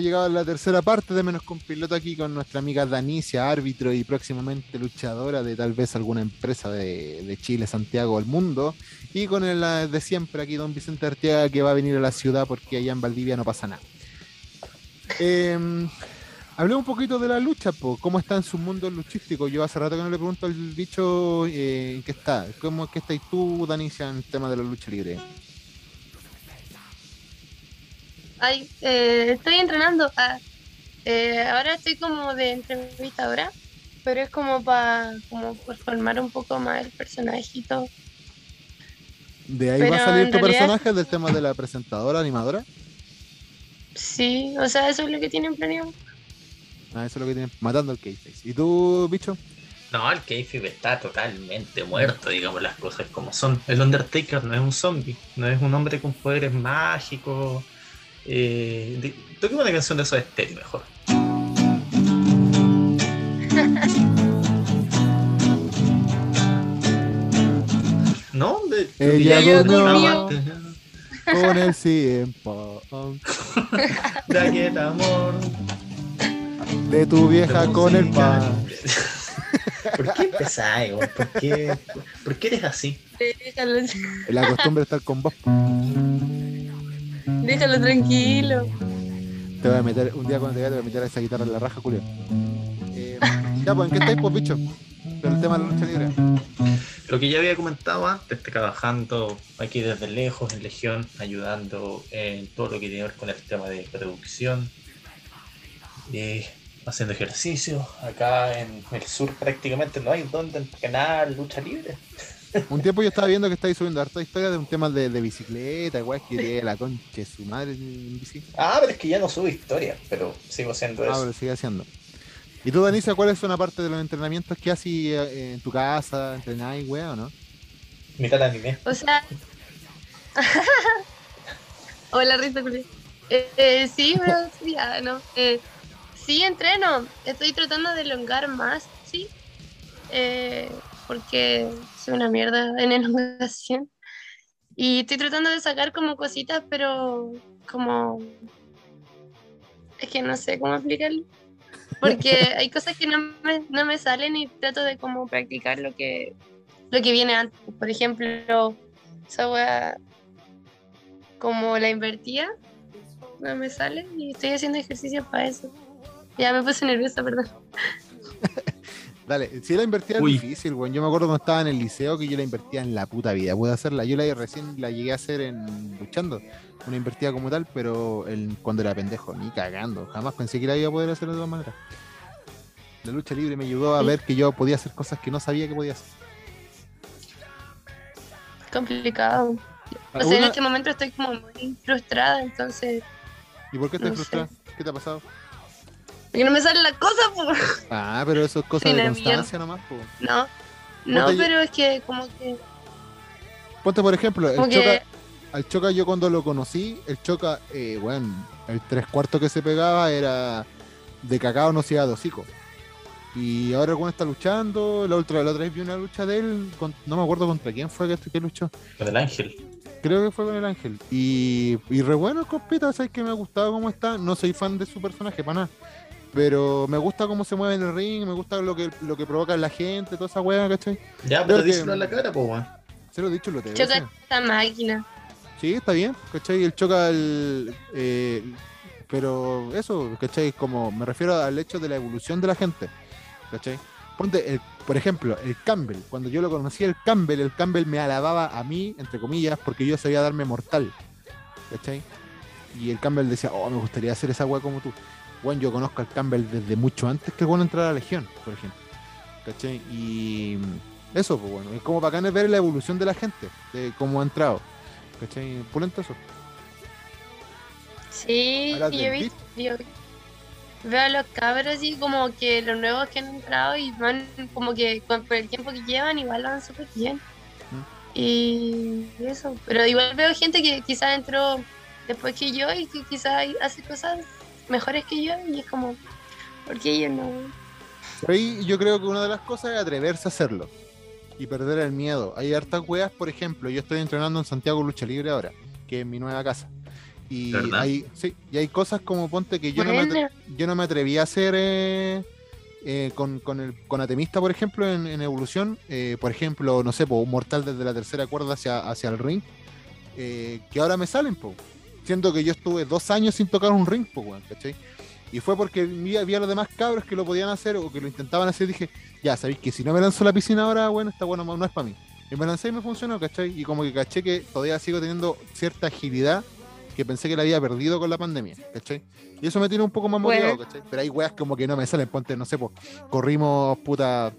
Llegado a la tercera parte de Menos con Piloto aquí con nuestra amiga Danicia, árbitro y próximamente luchadora de tal vez alguna empresa de, Chile, Santiago el mundo. Y con el de siempre aquí, don Vicente Arteaga, que va a venir a la ciudad porque allá en Valdivia no pasa nada. Eh, hablemos un poquito de la lucha, po. ¿cómo está en su mundo luchístico? Yo hace rato que no le pregunto al bicho eh, qué está. ¿Cómo es que estáis tú, Danicia, en el tema de la lucha libre? Ay, eh, estoy entrenando. Ah, eh, ahora estoy como de entrevistadora, pero es como para como por formar un poco más el personajito. ¿De ahí Pero va a salir tu realidad- personaje del tema de la presentadora, animadora? Sí, o sea, eso es lo que tienen planeado. Ah, eso es lo que tienen, matando al K-Face. ¿Y tú, bicho? No, el Kayfabe está totalmente muerto, digamos las cosas como son. El Undertaker no es un zombie, no es un hombre con poderes mágicos. Eh, de- toquemos una canción de esos estéreo mejor. [LAUGHS] ¿No? De, Ella Ya durmió con el tiempo [LAUGHS] De aquel amor. de tu vieja de con el pan. [LAUGHS] ¿Por qué empezáis? ¿Por qué, ¿Por qué eres así? La costumbre de estar con vos. Déjalo tranquilo. Te voy a meter, un día cuando te vea, te voy a meter a esa guitarra en la raja, Julio. Eh, ya, pues, ¿en qué estáis, pues, bicho? Con el tema de la lucha libre. Lo que ya había comentado antes, estoy trabajando aquí desde lejos en Legión, ayudando en todo lo que tiene que ver con el tema de producción, eh, haciendo ejercicio. Acá en el sur prácticamente no hay donde entrenar lucha libre. Un tiempo yo estaba viendo que estáis subiendo harta historia de un tema de, de bicicleta, igual que de la concha su madre en bici. Ah, pero es que ya no subo historia, pero sigo haciendo Ah, eso. pero sigue haciendo. ¿Y tú, Danisa, cuáles son aparte de los entrenamientos que haces eh, en tu casa? ¿Entrenáis, weá, o no? Mitad anime. O sea. [LAUGHS] Hola, Rita. Eh, eh, sí, pero sí, ah, no. Eh, sí, entreno. Estoy tratando de elongar más, sí. Eh, porque soy una mierda en elongación. [LAUGHS] Y estoy tratando de sacar como cositas, pero como. Es que no sé cómo explicarlo. Porque [LAUGHS] hay cosas que no me, no me salen y trato de como practicar lo que, lo que viene antes. Por ejemplo, esa wea como la invertía, no me sale y estoy haciendo ejercicio para eso. Ya me puse nerviosa, perdón. [LAUGHS] Dale, si la invertía es difícil, weón. Yo me acuerdo cuando estaba en el liceo que yo la invertía en la puta vida. Pude hacerla. Yo la recién la llegué a hacer en luchando. Una invertida como tal, pero el- cuando era pendejo, ni cagando. Jamás pensé que la iba a poder hacer de todas maneras. La lucha libre me ayudó a Sí. ver que yo podía hacer cosas que no sabía que podía hacer. Complicado. O sea, en ¿Alguna- este momento estoy como muy frustrada, entonces. ¿Y por qué estás no sé. frustrada? ¿Qué te ha pasado? Porque no me salen las cosas, po. Ah, pero eso es cosa de constancia nomás. po. No. No, Ponte- pero es que como que. Ponte, por ejemplo, el choca, al Choca yo cuando lo conocí, el Choca, eh, bueno, el tres cuartos que se pegaba era de cacao no se iba hocico. Y ahora weón está luchando, la otra, la otra vez vi una lucha de él, con- no me acuerdo contra quién fue que, que luchó. Con el ángel. Creo que fue con el ángel. Y, y re bueno el compita, sabes que me ha gustado cómo está. No soy fan de su personaje, para nada. Pero me gusta cómo se mueve en el ring, me gusta lo que, lo que provoca en la gente, toda esa weá, ¿cachai? Ya, pero que- díselo en la cara, pues, weón. Se lo he dicho, lo te Choca esta máquina. Sí, está bien, ¿cachai? El choca el. eh, pero eso, ¿cachai? Como me refiero al hecho de la evolución de la gente, ¿cachai? Ponte, el, por ejemplo, el Campbell. Cuando yo lo conocí, el Campbell, el Campbell me alababa a mí, entre comillas, porque yo sabía darme mortal, ¿cachai? Y el Campbell decía, oh, me gustaría hacer esa weá como tú. Bueno, yo conozco al Campbell desde mucho antes que bueno entrar a la Legión, por ejemplo, ¿cachai? Y eso, pues bueno, es como bacán es ver la evolución de la gente, de cómo ha entrado. ¿Cachai? Pulento eso. Sí, yo visto. yo veo a los cabros así como que los nuevos que han entrado y van como que con, por el tiempo que llevan igual van súper bien. Mm. Y eso. Pero igual veo gente que quizás entró después que yo y que quizás hace cosas mejores que yo y es como, ¿por qué ellos no? Pero ahí yo creo que una de las cosas es atreverse a hacerlo y perder el miedo. Hay hartas weas, por ejemplo, yo estoy entrenando en Santiago Lucha Libre ahora, que es mi nueva casa. Y ¿Verdad? hay, sí, y hay cosas como ponte que yo no me, yo no me atreví a hacer eh, eh, con, con el con Atemista, por ejemplo, en, en Evolución. eh, por ejemplo, no sé, po, un mortal desde la tercera cuerda hacia, hacia el ring. eh, que ahora me salen, po. Siendo que yo estuve dos años sin tocar un ring, po, weón, ¿cachai? Y fue porque vi, vi a los demás cabros que lo podían hacer o que lo intentaban hacer. Y dije, ya, sabéis que si no me lanzo a la piscina ahora, bueno, está bueno, no es para mí. Y me lancé y me funcionó, ¿cachai? Y como que caché que todavía sigo teniendo cierta agilidad que pensé que la había perdido con la pandemia, ¿cachai? Y eso me tiene un poco más Bueno. motivado, ¿cachai? Pero hay weas como que no me salen, ponte, no sé, pues, corrimos, puta,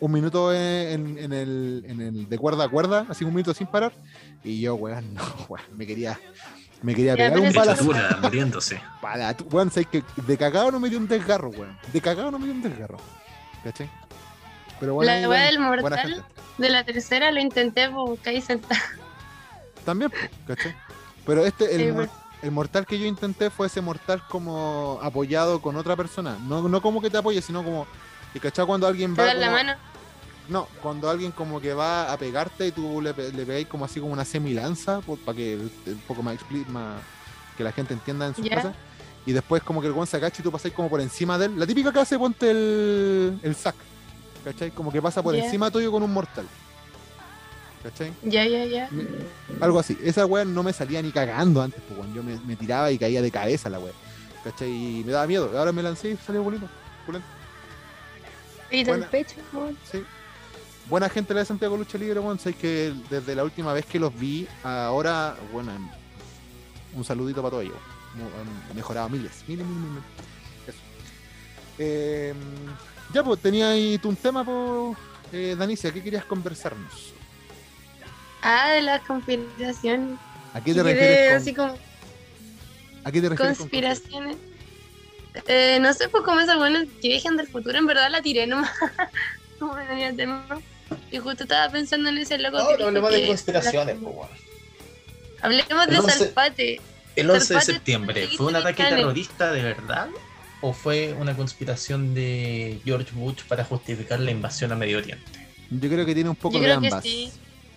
un minuto en, en el, en el de cuerda a cuerda, así un minuto sin parar, y yo, weón, [LAUGHS] no, weón, me quería, me quería pegar un balazo. [LAUGHS] Muriéndose. Para, weón, sabes que de cagado no me dio un desgarro, weón. De cagado no me dio un desgarro. ¿Cachai? Pero bueno, La weón, del mortal de la tercera lo intenté, pues caí sentada. También, pues, ¿cachai? Pero este, el, Sí, mor- bueno. el mortal que yo intenté fue ese mortal como apoyado con otra persona. No, no como que te apoye, sino como. ¿Y cachai? Cuando alguien Te va. dan la como- mano. No, cuando alguien como que va a pegarte y tú le, le pegáis como así como una semilanza, para que un poco más, más que la gente entienda en su casa. Y después como que el guan se agacha y tú pasáis como por encima de él. La típica que hace ponte el, el sac. ¿Cachai? Como que pasa por Ya. encima tuyo con un mortal. ¿Cachai? Ya, ya, ya. Algo así. Esa weá no me salía ni cagando antes, pues. Yo me, me tiraba y caía de cabeza la weá. ¿Cachai? Y me daba miedo. Ahora me lancé y salió bonito. Pulento. Grito el Buena. pecho. ¿no? Sí. Buena gente la de Santiago Lucha Libre, weón. Sé que desde la última vez que los vi, ahora, bueno, un saludito para todos ellos. Han mejorado miles, miles, miles, miles. Eso. Eh, ya, pues, tenía ahí tú un tema, pues, eh, Danicia, ¿qué querías conversarnos? Ah, de las conspiraciones. ¿A qué te refieres? Con, así como ¿A qué te refieres con conspiraciones. Eh, no sé, pues como esas buenas que viajan del futuro, en verdad la tiré nomás. [LAUGHS] Como no tenía tema. Y justo estaba pensando en ese loco. No, que no hablemos de conspiraciones, pues. Hablemos de Salpate. El 11 de septiembre, ¿fue un ataque terrorista de verdad? ¿O fue una conspiración de George Bush para justificar la invasión a Medio Oriente? Yo creo que tiene un poco Yo de creo que ambas. sí.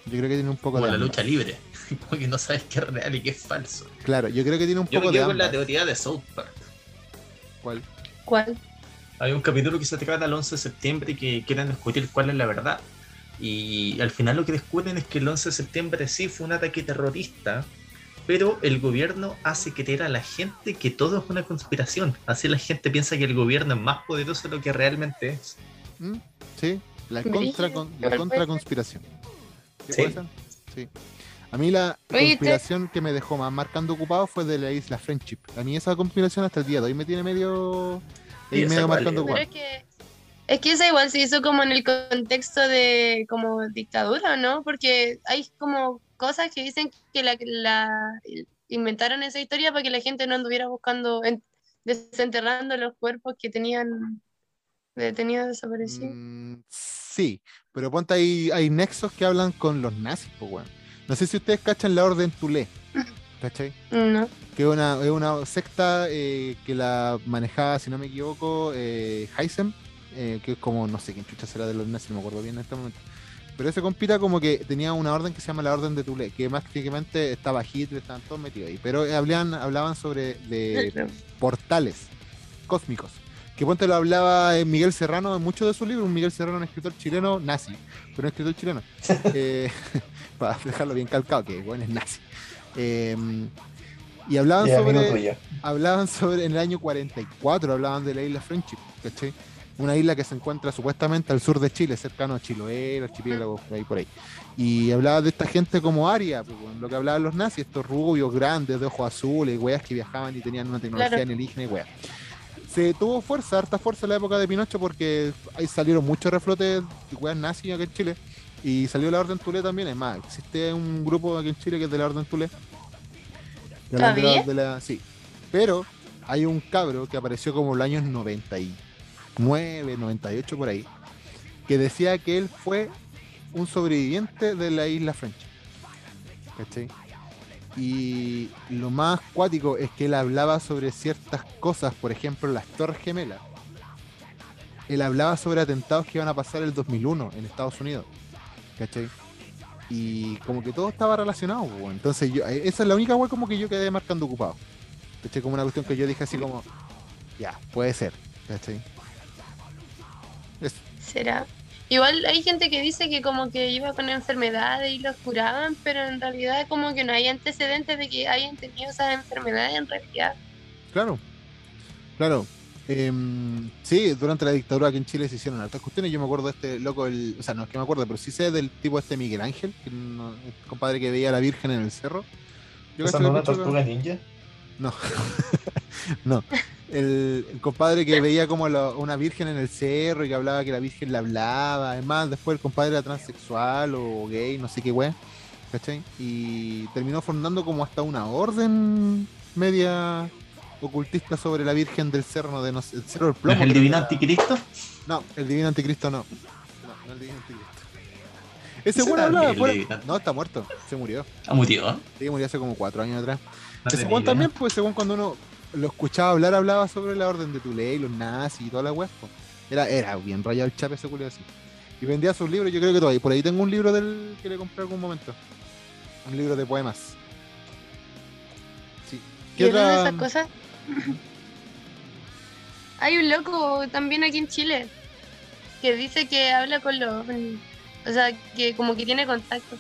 Yo creo que tiene un poco Como de la ambas. lucha libre, [LAUGHS] como que no sabes qué es real y qué es falso. Claro, yo creo que tiene un Yo poco me de quedo con la ambas. teoría de South Park. ¿Cuál? ¿Cuál? Hay un capítulo que se trata el 11 de septiembre que quieren discutir cuál es la verdad. Y al final lo que descubren es que el 11 de septiembre sí fue un ataque terrorista, pero el gobierno hace creer a la gente que todo es una conspiración. Así la gente piensa que el gobierno es más poderoso de lo que realmente es. ¿Mm? Sí, la, contra, con- la igual puede contra ser. conspiración. ¿Sí Sí. A mí la conspiración que me dejó más marcando ocupado fue de la isla Friendship. A mí esa conspiración hasta el día de hoy me tiene medio, Sí, medio marcando. Pero ocupado. es que, es que esa igual se hizo como en el contexto de como dictadura, ¿no? Porque hay como cosas que dicen que la, la- inventaron esa historia para que la gente no anduviera buscando, en- desenterrando los cuerpos que tenían detenidos desaparecidos. Mm, sí, pero ponte ahí, hay nexos que hablan con los nazis, pues, weón. No sé si ustedes cachan la Orden Tulé. [CLEARS THROAT] ¿Cachai? No. Que es una, es una secta eh, que la manejaba, si no me equivoco, eh, Heisem, eh, que es como, no sé quién chucha será de los nazis, no me acuerdo bien en este momento. Pero ese compita como que tenía una orden que se llama la Orden de Tulé, que más técnicamente estaba Hitler, estaban todos metidos ahí. Pero hablaban, hablaban sobre de portales cósmicos. Que ponte lo hablaba eh, Miguel Serrano en muchos de sus libros, Miguel Serrano, un escritor chileno nazi, pero un escritor chileno. [LAUGHS] Eh, [LAUGHS] para dejarlo bien calcado, que bueno es nazi. Eh, y hablaban sobre, hablaban sobre, en el año 44, hablaban de la isla Friendship, ¿cachai? Una isla que se encuentra supuestamente al sur de Chile, cercano a Chiloé, el archipiélago, por ahí por ahí. Y hablaba de esta gente como aria, pues, lo que hablaban los nazis, estos rubios grandes, de ojos azules, weas que viajaban y tenían una tecnología Claro. alienígena y weas. Se tuvo fuerza, harta fuerza en la época de Pinocho porque ahí salieron muchos reflotes de weas nazis aquí en Chile. Y salió la Orden Tulé también, es más, existe un grupo aquí en Chile que es de la Orden Tulé. De la- de la- ¿Todavía? de la- sí. Pero hay un cabro que apareció como en los años 99, 98 por ahí, que decía que él fue un sobreviviente de la isla French. ¿Cachai? Y lo más cuático es que él hablaba sobre ciertas cosas, por ejemplo, las Torres Gemelas. Él hablaba sobre atentados que iban a pasar el 2001 en Estados Unidos. ¿Cachai? Y como que todo estaba relacionado, entonces yo, eh, esa es la única wea como que yo quedé marcando ocupado. ¿Cachai? Como una cuestión que yo dije así como, ya, puede ser, ¿cachai? ¿Será? Igual hay gente que dice que como que iba con enfermedades y los curaban, pero en realidad como que no hay antecedentes de que hayan tenido esas enfermedades en realidad. Claro, claro. Em, sí, durante la dictadura aquí en Chile se hicieron hartas cuestiones. Yo me acuerdo de este loco, el, o sea, no es que me acuerdo, pero sí sé del tipo este Miguel Ángel, que no- el compadre que veía a la Virgen en el cerro. Yo ¿Esa cacho no que es una mucho- tortuga ninja? No, [LAUGHS] no. El, el compadre que veía como la- una virgen en el cerro y que hablaba que la virgen le hablaba. Además, después el compadre era transexual o gay, no sé qué weá. ¿Cachai? Y terminó formando como hasta una orden media ocultista sobre la virgen del cerro, de no sé, el cerro del ¿No plomo. es el divino era. anticristo? No, el divino anticristo no. No, no el divino anticristo. Ese bueno hablaba, fuera-. No, está muerto. Se murió. Ah, murió. Sí, murió hace como cuatro años atrás. No Ese Juan también, pues según cuando uno lo escuchaba hablar, hablaba sobre la orden de Tulé y los nazis y toda la pues. Era, era bien rayado el chape ese culo así. Y vendía sus libros, yo creo que todavía. Por ahí tengo un libro del que le compré algún momento. Un libro de poemas. Sí. ¿Y hablando de esas cosas? [LAUGHS] Hay un loco también aquí en Chile que dice que habla con los. O sea, que como que tiene contacto.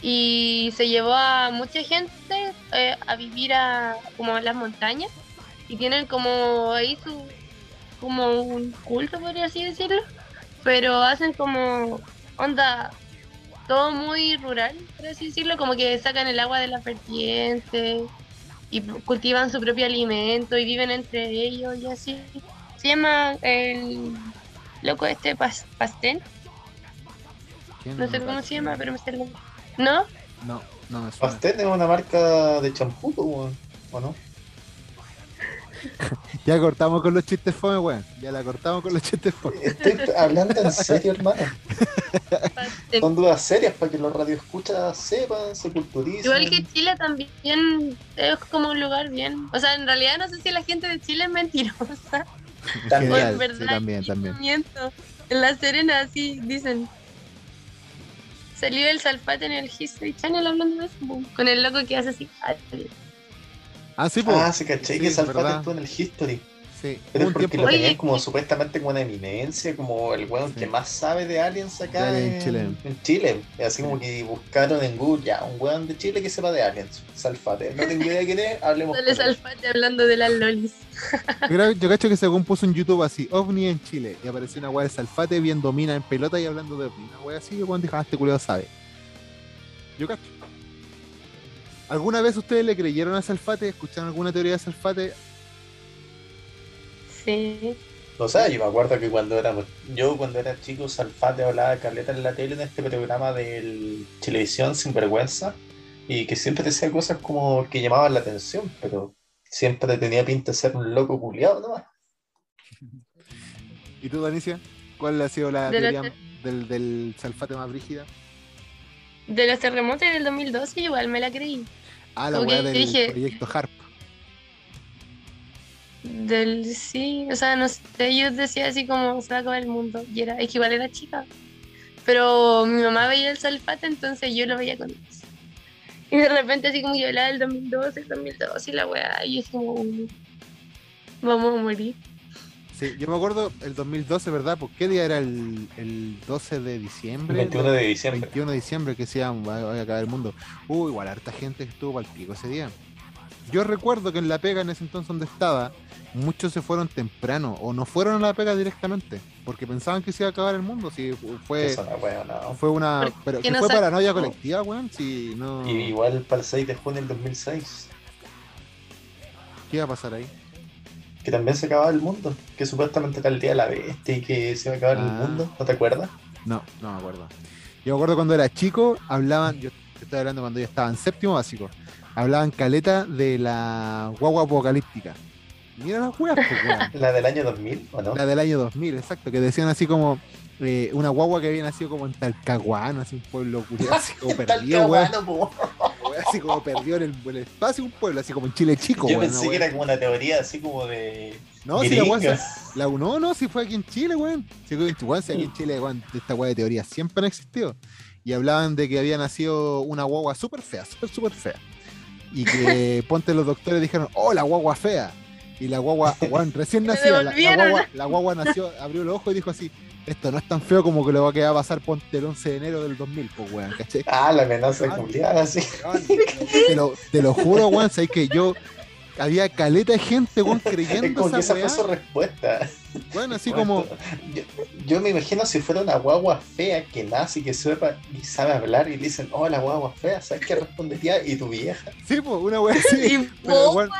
Y se llevó a mucha gente eh, a vivir a como a las montañas. Y tienen como ahí su como un culto, podría así decirlo. Pero hacen como onda todo muy rural, por así decirlo, como que sacan el agua de las vertientes y cultivan su propio alimento y viven entre ellos y así. Se llama el loco este pas- ¿Quién? no sé cómo se llama, pero me sale. ¿No? No, no me suena. Es una marca de champú, weón, ¿o no? [LAUGHS] Ya cortamos con los chistes fome, weón. Ya la cortamos con los chistes fome. Estoy hablando en serio, hermano. Son dudas serias para que los radioescuchas sepan, se culturicen. Igual que Chile también es como un lugar bien. O sea, en realidad no sé si la gente de Chile es mentirosa. En También. o general, en verdad sí, también, también. miento. En La Serena así dicen. Salió el Salfate en el History Channel hablando de eso, boom, con el loco que hace así. Ah, sí, pues. Ah, se caché Sí, que Salfate estuvo en el History. Sí, Pero porque tiempo. lo Oye, tenían como y- supuestamente como una eminencia, como el weón Sí. que más sabe de aliens acá De en, Chile. en Chile. Y Así como que buscaron en Google, ya, un weón de Chile que sepa de aliens. Salfate. No tengo idea quién es, hablemos Sale con él. Salfate hablando de las lolis. Yo, cacho que según puso en YouTube así, OVNI en Chile, y apareció una weá de Salfate viendo mina en pelota y hablando de OVNI. Una weá así, y cuando dijo, ah, este culiao sabe. Yo cacho. ¿Alguna vez ustedes le creyeron a Salfate? ¿Escucharon alguna teoría de Salfate? Sí. No sé, yo me acuerdo que cuando era yo cuando era chico, Salfate hablaba de Carleta en la tele en este programa de televisión sin vergüenza y que siempre decía cosas como que llamaban la atención, pero siempre tenía pinta de ser un loco culiado nomás. ¿Y tú, Danicia? ¿Cuál ha sido la De teoría del, del Salfate más brígida? De los terremotos del 2012 igual me la creí. Ah, la weá del dije- proyecto HARP. Del sí, o sea, no sé, yo decía así como se va a acabar el mundo. Y era, es que igual era chica. Pero mi mamá veía el sulfate, entonces yo lo veía con ellos. Y de repente así como que hablaba del 2012, el 2012 y la weá, y es como vamos a morir. Sí, yo me acuerdo el 2012, ¿verdad? ¿Por qué día era el, el 12 de El diciembre? 21 de diciembre. 21 de diciembre que decía va, va a acabar el mundo. Uh, igual harta gente que estuvo para el pico ese día. Yo recuerdo que en la pega en ese entonces donde estaba, muchos se fueron temprano o no fueron a la pega directamente porque pensaban que se iba a acabar el mundo. Si fue, no, fue una. ¿Por Pero que no fue paranoia no? colectiva, weón. Si no. Y igual para el 6 de junio del 2006, ¿Qué iba a pasar ahí? que también se acababa el mundo, que supuestamente era el día de la bestia y que se iba a acabar el Ah. mundo, ¿no te acuerdas? No, no me acuerdo. Yo me acuerdo cuando era chico, hablaban, yo te estoy hablando cuando yo estaba en séptimo básico, hablaban caleta de la guagua apocalíptica. Mira las weas, pues, weón. [LAUGHS] La del año 2000, ¿o no? La del año 2000, exacto, que decían así como eh, una guagua que había nacido como en Talcahuano, así un pueblo culiado, así como [LAUGHS] perdido, [LAUGHS] weón. Así como perdido en el, en el espacio, un pueblo, así como en Chile chico, Yo pensé que wea. era como una teoría así como de. No, si la se- la, no, no, si fue aquí en Chile, weón. Si fue en weón, si aquí en Chile, weón, esta weá de teoría siempre han existido. Y hablaban de que había nacido una guagua súper fea, súper, súper fea. Y que [LAUGHS] ponte los doctores dijeron, oh, la guagua fea. Y la guagua, recién [LAUGHS] nació, la, guagua, la guagua nació, abrió los ojos y dijo así, esto no es tan feo como que lo va a pasar ponte el 11 de enero del 2000, pues weón, ¿cachai? Ah, la amenaza culiada, así. Weón, Te lo, te lo juro, weón, sabes que yo había caleta de gente, weón, [LAUGHS] Es creyendo como que esa esa weá. fue su respuesta. Weón, así como, Yo, yo me imagino si fuera una guagua fea que nace y que sepa y sabe hablar y le dicen, oh, la guagua fea, ¿sabes qué respondería? ¿Y tu vieja? sí, pues, una weá así. [LAUGHS] Y [LAUGHS] Pero, vos, weón,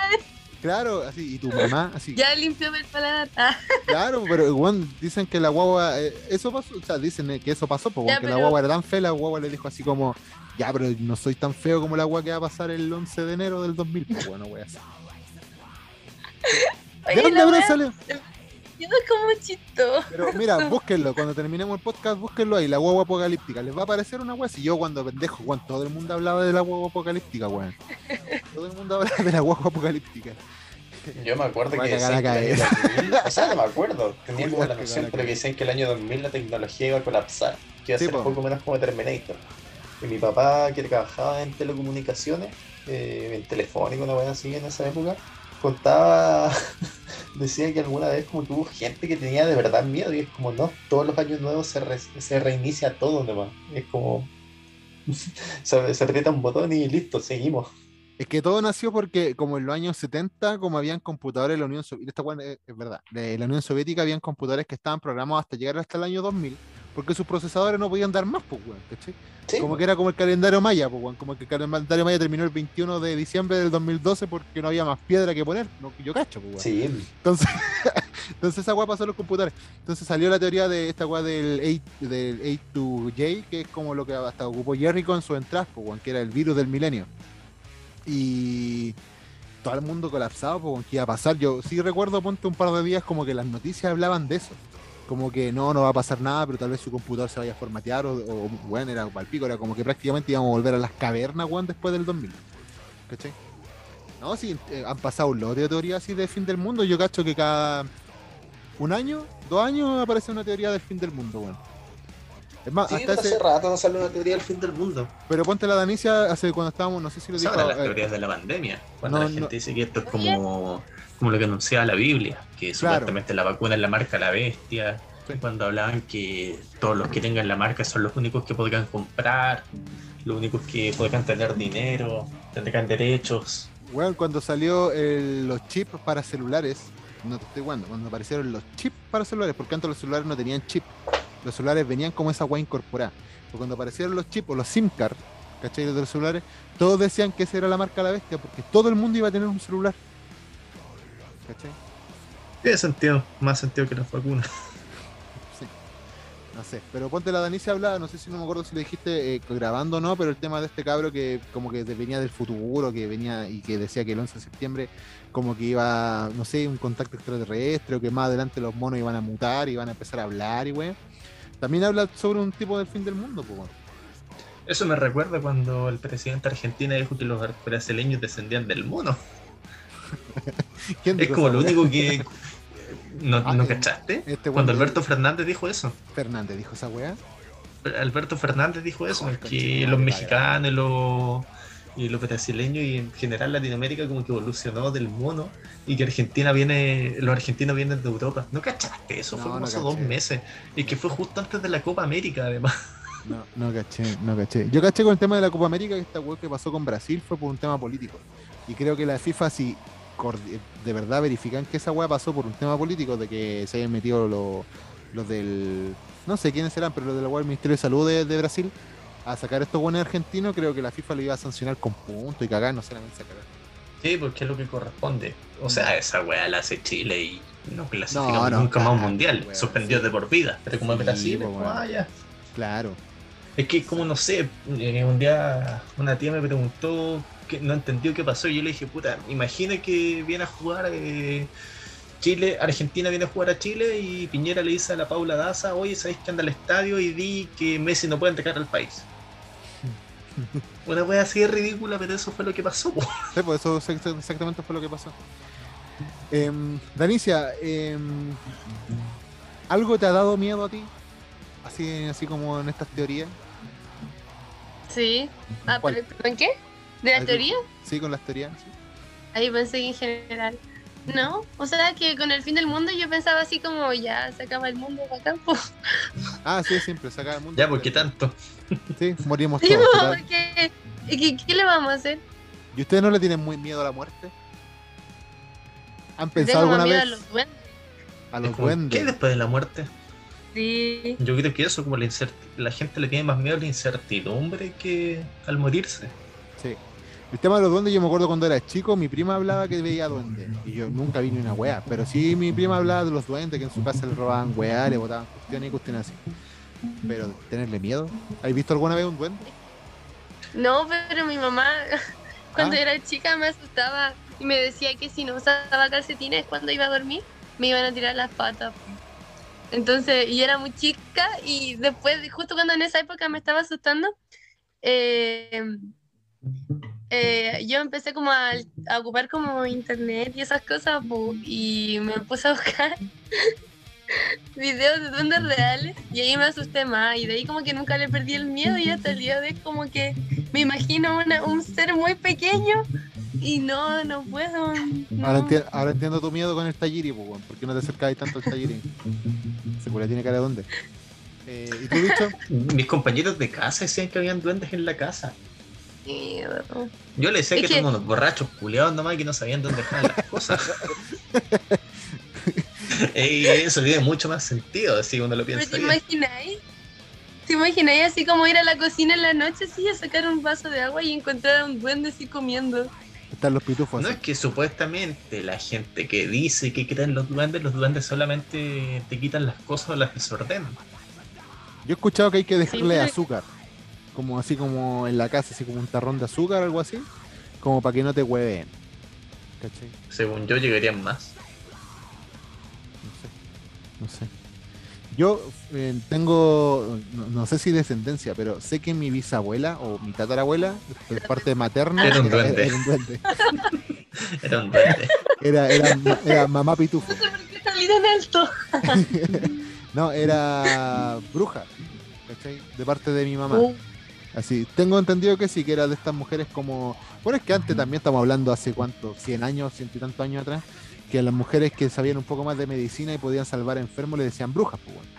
claro, así, y tu mamá, así. ya limpiame el paladar. Ah, Claro, pero weón, dicen que la guagua, eh, eso pasó, o sea, dicen eh, que eso pasó, porque Ya, la guagua era tan fea, la guagua le dijo así como, ya, pero no soy tan feo como la guagua que va a pasar el 11 de enero del 2000, pues bueno, wea así. ¿De dónde habrá salido? yo no como chistoso. Pero mira, búsquenlo, cuando terminemos el podcast, búsquenlo ahí, la guagua apocalíptica. Les va a aparecer una wea. Si yo cuando pendejo, weón, todo el mundo hablaba de la guagua apocalíptica, weón. Todo el mundo hablaba de la guagua apocalíptica. Yo me acuerdo que decían a que el año 2000, o sea, no me acuerdo, [LAUGHS] tenía como la que noción, pero que decían que el año 2000 la tecnología iba a colapsar, que iba a ser un poco menos como Terminator. Y mi papá, que trabajaba en telecomunicaciones, eh, en telefónico, una vez así en esa época, contaba, [LAUGHS] decía que alguna vez como que hubo gente que tenía de verdad miedo, y es como, no, todos los años nuevos se, re- se reinicia todo nomás, es como, [LAUGHS] se, se un botón y listo, seguimos. Es que todo nació porque, como en los años 70, como habían computadores en la Unión Soviética, esta es verdad, de la Unión Soviética habían computadores que estaban programados hasta llegar hasta el año 2000, porque sus procesadores no podían dar más, pues, weón, ¿cachai? Sí, Como que era como el calendario maya, pues, weón, como que el calendario maya terminó el 21 de diciembre del 2012 porque no había más piedra que poner, no, yo cacho, pues, weón. sí, Entonces, [LAUGHS] entonces esa weá pasó en los computadores. Entonces salió la teoría de esta weá del 8, del 8-J, que es como lo que hasta ocupó Jericho en su entrada, pues, weón, que era el virus del milenio. Y todo el mundo colapsado, pues, que iba a pasar. Yo sí recuerdo, ponte un par de días, como que las noticias hablaban de eso. Como que no, no va a pasar nada, pero tal vez su computador se vaya a formatear, o, o bueno, era palpico, era como que prácticamente íbamos a volver a las cavernas, weón, después del 2000. ¿Cachai? No, sí, eh, han pasado un lote de teorías así de fin del mundo. Yo cacho que cada un año, dos años aparece una teoría del fin del mundo, weón. Es más, Sí, hasta ese, hace rato no sale una teoría del fin del mundo. pero ponte la Danicia hace cuando estábamos, no sé si lo dijo. Son las eh, teorías de la pandemia. Cuando no, la gente no. dice que esto es como, como lo que anunciaba la Biblia, que Claro. supuestamente la vacuna es la marca la bestia. Sí. Cuando hablaban que todos los que tengan la marca son los únicos que podrán comprar, los únicos que podrán tener dinero, tendrán derechos. Weón, cuando salió el- los chips para celulares, no te estoy jugando, cuando aparecieron los chips para celulares, porque antes los celulares no tenían chip, los celulares venían como esa weá incorporada. Pero cuando aparecieron los chips o los SIM card, ¿cachai? De los celulares, todos decían que esa era la marca la bestia, porque todo el mundo iba a tener un celular. ¿Cachai? Tiene sentido, más sentido que las vacunas. [LAUGHS] Sí. No sé, pero ponte la Danicia hablaba, no sé si no me acuerdo si lo dijiste eh, grabando o no, pero el tema de este cabro que como que venía del futuro, que venía y que decía que el 11 de septiembre como que iba, no sé, un contacto extraterrestre o que más adelante los monos iban a mutar y iban a empezar a hablar y wey. También habla sobre un tipo del fin del mundo, pues bueno. Eso me recuerda cuando el presidente argentino dijo que los brasileños descendían del mono. [LAUGHS] ¿Quién Es como lo único que. ¿No, Ah, ¿no eh, cachaste? Este Cuando Alberto Fernández dijo eso. Fernández dijo esa weá. Alberto Fernández dijo eso, Joder, que los mexicanos y los, y los brasileños y en general Latinoamérica como que evolucionó del mono y que Argentina viene, los argentinos vienen de Europa. ¿No cachaste? Eso No, fue como no hace dos meses y que fue justo antes de la Copa América además. No, no caché, no caché. Yo caché con el tema de la Copa América que esta weá que pasó con Brasil fue por un tema político. Y creo que la FIFA, si de verdad verifican que esa weá pasó por un tema político, de que se hayan metido los, los del. No sé quiénes serán, pero los de la weá del Ministerio de Salud de, de Brasil a sacar estos buenos argentinos, creo que la FIFA lo iba a sancionar con punto y cagar, no sé la mensa cagar. Sí, porque es lo que corresponde. O sea, esa weá la hace Chile y no clasificamos No, no, nunca más un mundial. weón, Suspendió sí. de por vida. Pero como es Sí, Brasil, es pues, ah, ya. Claro. Es que como no sé, eh, un día una tía me preguntó que no entendió qué pasó y yo le dije, puta, imagina que viene a jugar eh, Chile, Argentina viene a jugar a Chile y Piñera le dice a la Paula Daza, oye, ¿sabéis que anda al estadio y di que Messi no puede entrar al país? Una wea así de ridícula, pero eso fue lo que pasó. po. Sí, pues eso ex- exactamente fue lo que pasó. Em, Danicia, em, ¿algo te ha dado miedo a ti? Así, así como en estas teorías. Sí. Ah, pero ¿en qué? ¿De la teoría? Sí, con las teorías. sí. Ahí pensé que en general. No, o sea que con el fin del mundo yo pensaba así como ya se acaba el mundo para campo. Ah, sí, siempre, se acaba el mundo. Ya, ¿por qué tanto? Sí, morimos [LAUGHS] Sí, todos. porque ¿qué, ¿qué le vamos a hacer? ¿Y ustedes no le tienen muy miedo a la muerte? ¿Han pensado alguna miedo vez a los duendes. a Es los como, ¿Qué duendes? después de la muerte? Sí. Yo creo que eso, como la, la gente le tiene más miedo a la incertidumbre que al morirse. Sí. El tema de los duendes, yo me acuerdo cuando era chico, mi prima hablaba que veía duendes. Y yo nunca vi ni una weá. Pero sí, mi prima hablaba de los duendes, que en su casa le robaban weá, le botaban cuestiones y cuestiones así. Pero tenerle miedo. ¿Has visto alguna vez un duende? No, pero mi mamá [LAUGHS] cuando Ah. era chica me asustaba y me decía que si no usaba calcetines cuando iba a dormir me iban a tirar las patas. Entonces, y era muy chica y después, justo cuando en esa época me estaba asustando, eh, eh, yo empecé como a, a ocupar como internet y esas cosas po, y me puse a buscar [LAUGHS] videos de duendes reales y ahí me asusté más y de ahí como que nunca le perdí el miedo y hasta el día de hoy como que me imagino una- un ser muy pequeño y no, no puedo. no. Ahora, enti- ahora entiendo tu miedo con el Talliri, weón. ¿Por qué no te acercáis tanto al Talliri? Se le tiene cara de dónde. Eh, ¿Y tú, bicho? Mis compañeros de casa decían que habían duendes en la casa. Miedo. Yo le decía Es que, que- eran unos borrachos culiados nomás que no sabían dónde dejaban las cosas. [LAUGHS] y eso tiene mucho más sentido, así uno lo ¿Pero piensa te bien. imagináis? ¿Te imagináis así como ir a la cocina en la noche así a sacar un vaso de agua y encontrar a un duende así comiendo? Están los pitufos. No así. es que supuestamente la gente que dice que creen los duendes, los duendes solamente te quitan las cosas o las desordenan. Yo he escuchado que hay que dejarle pero- azúcar. Como así como en la casa, así como un tarrón de azúcar o algo así. Como para que no te hueven. ¿Cachai? Según yo llegarían más. No sé. No sé. Yo eh, tengo, no, no sé si descendencia, pero sé que mi bisabuela o mi tatarabuela, de parte materna, Era un duende. Era, un duende. [LAUGHS] Era un duende. Era, era, ma- era mamá pitufo. No sé por qué salí tan alto. [LAUGHS] No, era bruja. ¿Cachai? De parte de mi mamá. Uh, Así, tengo entendido que sí, que era de estas mujeres como. Bueno, es que antes también estamos hablando hace cuánto, 100 años, ciento y tantos años atrás, que a las mujeres que sabían un poco más de medicina y podían salvar enfermos le decían brujas, pues, bueno.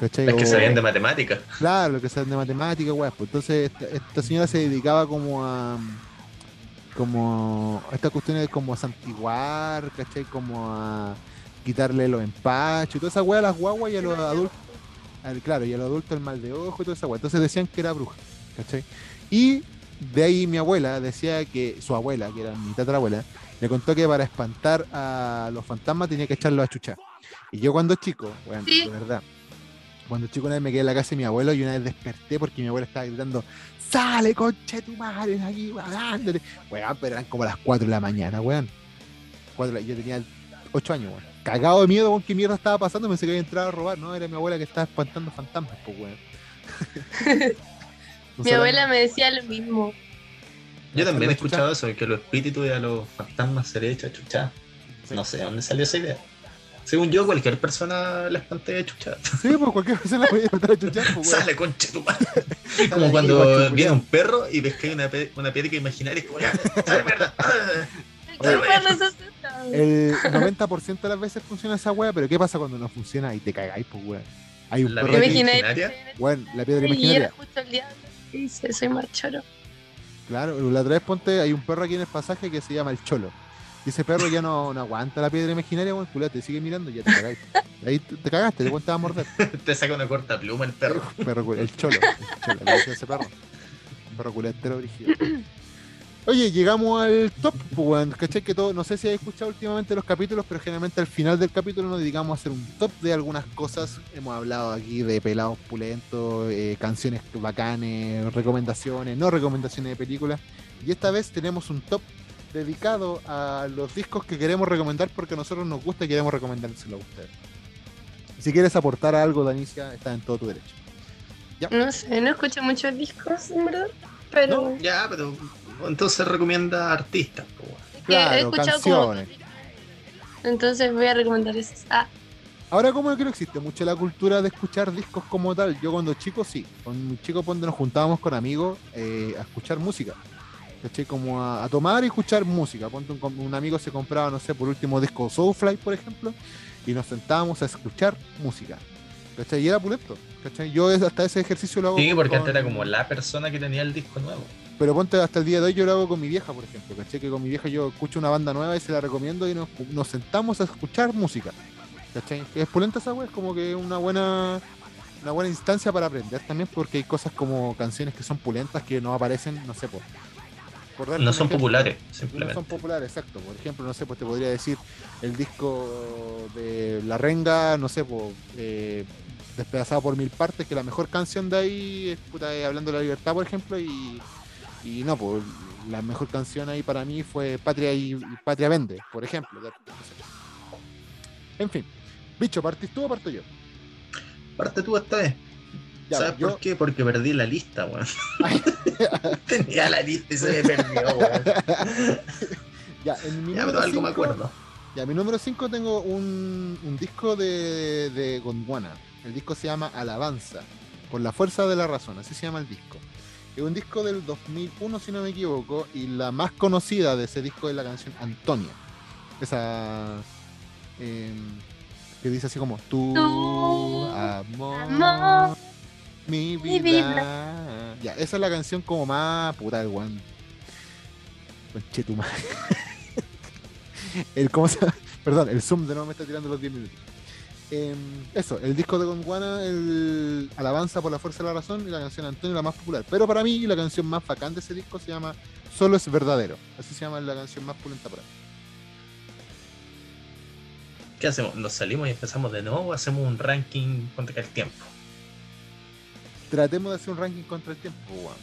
¿Cachai? Es que sabían de matemáticas. Claro, lo que saben de matemáticas, weá. Pues entonces esta, esta señora se dedicaba como a. como a estas cuestiones como a santiguar, ¿cachai? Como a quitarle los empachos y toda esa weá a las guaguas y a los adultos. al- claro, y a los adultos el mal de ojo y toda esa weá. Entonces decían que era bruja, ¿cachai? Y de ahí mi abuela decía que su abuela, que era mi tatarabuela, le contó que para espantar a los fantasmas tenía que echarlos a chuchar. Y yo cuando chico, bueno, Sí. de verdad, cuando chico una vez me quedé en la casa de mi abuelo y una vez desperté porque mi abuela estaba gritando, sale conche tu madre aquí, andate. Weón, pero eran como las 4 de la mañana, weón. Yo tenía 8 años, weón. Cagado de miedo con qué mierda estaba pasando, pensé que había entrado a robar, no, era mi abuela que estaba espantando fantasmas, pues weón. [LAUGHS] No Mi abuela me decía lo mismo. Yo también he escuchado eso, que los espíritus y a los fantasmas se les echa chucha. Sí. No sé de dónde salió esa idea. Según yo, cualquier persona les plantea chucha. Sí, pues cualquier persona puede matar a chuchar, pues. Sale concha tu madre. [LAUGHS] Como ahí, cuando viene un perro y ves que hay una, piedra imaginaria y como ya, sale mierda. ¿Qué Oye. perro es? [LAUGHS] El 90% de las veces funciona esa weá, pero ¿qué pasa cuando no funciona y te cagáis, pues weón? Hay un La perro imaginaria. weón, la piedra Y era imaginaria. justo el diablo dice, soy marchoro. Claro, la otra vez ponte, hay un perro aquí en el pasaje que se llama el Cholo. Y ese perro ya no, no aguanta la piedra imaginaria, weón, culiao, te sigue mirando y ya te cagáis. Ahí te, te cagaste, te cuenta a morder. [LAUGHS] Te saca una corta pluma el perro. Perro culiao, el Cholo, el Cholo, ese perro. Un perro entero brígido. Oye, llegamos al top, pues, weón. ¿Cachai? Que todo, no sé si habéis escuchado últimamente los capítulos, pero generalmente al final del capítulo nos dedicamos a hacer un top de algunas cosas. Hemos hablado aquí de pelados pulentos, eh, canciones bacanes, recomendaciones, no recomendaciones de películas. Y esta vez tenemos un top dedicado a los discos que queremos recomendar porque a nosotros nos gusta y queremos recomendárselo a ustedes. Si quieres aportar algo, Danicia, está en todo tu derecho. No sé, no escucho muchos discos, en verdad. Pero No, ya, pero entonces recomienda artistas. es que he Claro, escuchado como. canciones. Entonces voy a recomendar esos. Ah, Ahora como que no existe mucho la cultura de escuchar discos como tal. Yo cuando chico sí, con mi chico cuando nos juntábamos con amigos eh, a escuchar música. ¿Cachai? Como a, a tomar y escuchar música. Ponte un, com- un amigo se compraba, no sé, por último disco Soulfly, por ejemplo, y nos sentábamos a escuchar música. ¿Cachai? Y era pulento. ¿Cachai? Yo hasta ese ejercicio lo hago. Sí, porque con- antes era como la persona que tenía el disco nuevo. Pero ponte hasta el día de hoy yo lo hago con mi vieja, por ejemplo. ¿Cachai? Que con mi vieja yo escucho una banda nueva y se la recomiendo y nos, nos sentamos a escuchar música. ¿Cachai? Es pulenta esa wea, es como que una buena una buena instancia para aprender también porque hay cosas como canciones que son pulentas que no aparecen, no sé, por, No son ejemplo. populares, No simplemente. son populares, exacto. Por ejemplo, no sé, pues te podría decir el disco de La Renga, no sé, pues, eh, despedazado por mil partes, que la mejor canción de ahí es puta, eh, Hablando de la Libertad, por ejemplo, y, y no, pues la mejor canción ahí para mí fue Patria y, y Patria Vende, por ejemplo. En fin, bicho, ¿partís tú o parto yo? Parte tú esta vez. Ya, ¿Sabes yo- por qué? Porque perdí la lista, weón. [LAUGHS] Tenía la lista y se me perdió, weón. [LAUGHS] Ya, en mi Ya, pero algo me cinco- acuerdo. Ya, mi número 5 tengo un, un disco de, de Gondwana. El disco se llama Alabanza, por la fuerza de la razón, así se llama el disco. Es un disco del 2001, si no me equivoco, y la más conocida de ese disco es la canción Antonia. Esa eh, que dice así como Tu Tu amor, amor, mi mi vida. Ya, esa es la canción como más puta del one. Conchetumadre. [LAUGHS] el cómo se? Perdón, el Zoom de nuevo me está tirando los 10 minutos. Em, eso, el disco de Gondwana, el Alabanza por la Fuerza de la Razón y la canción Antonio, la más popular. Pero para mí, la canción más bacán de ese disco se llama Solo es Verdadero. Así se llama la canción más pulenta para mí. ¿Qué hacemos? ¿Nos salimos y empezamos de nuevo o hacemos un ranking contra el tiempo? Tratemos de hacer un ranking contra el tiempo, weón.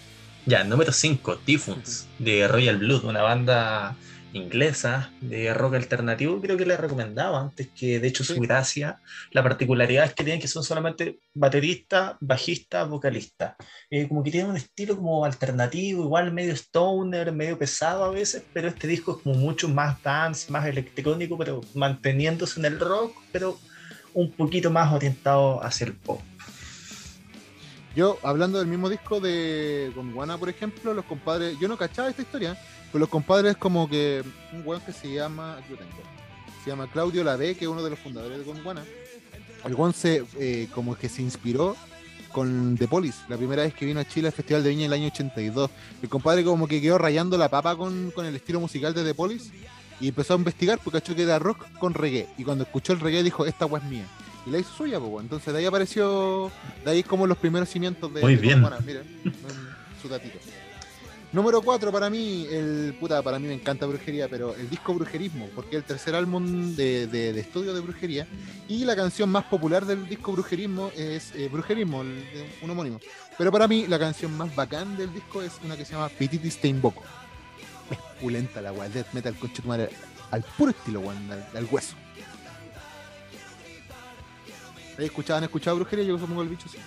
Ya, número 5, Typhoons, [LAUGHS] de Royal Blood, una banda inglesa de rock alternativo. Creo que la he recomendado antes, que de hecho su gracia, la particularidad es que tienen que son solamente baterista, bajista, vocalista. Eh, como que tienen un estilo como alternativo, igual medio stoner, medio pesado a veces, pero este disco es como mucho más dance, más electrónico, pero manteniéndose en el rock, pero un poquito más orientado hacia el pop. Yo, hablando del mismo disco de Gondwana, por ejemplo, los compadres, yo no cachaba esta historia, pero los compadres como que un weón que se llama, lo tengo, se llama Claudio Lave, que es uno de los fundadores de Gondwana. El weón se, eh, como que se inspiró con The Police, la primera vez que vino a Chile al Festival de Viña en el año 82. El compadre como que quedó rayando la papa con, con el estilo musical de The Police y empezó a investigar porque cachó que era rock con reggae. Y cuando escuchó el reggae dijo, esta weá es mía. Y la hizo suya, pues. Entonces de ahí apareció, de ahí como los primeros cimientos de... Muy de bien. Un- su datito. Número 4 para mí, el puta, para mí me encanta brujería, pero el disco Brujerismo, porque es el tercer álbum de, de- estudio de brujería. Y la canción más popular del disco Brujerismo es eh, Brujerismo, un homónimo. Pero para mí la canción más bacán del disco es una que se llama Petiti Steinbock. Es pulenta la weá, death metal con al, al puro estilo, weón, al, hueso. ¿Has escuchado, ¿Han escuchado brujería? Yo supongo el bicho sí.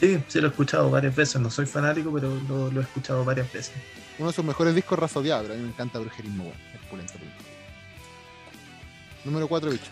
Sí, sí lo he escuchado varias veces. No soy fanático, pero lo, lo he escuchado varias veces. Uno de sus mejores discos razodeados, pero a mí me encanta Brujerismo, weón. Es pulento, pulento. Número 4, bicho.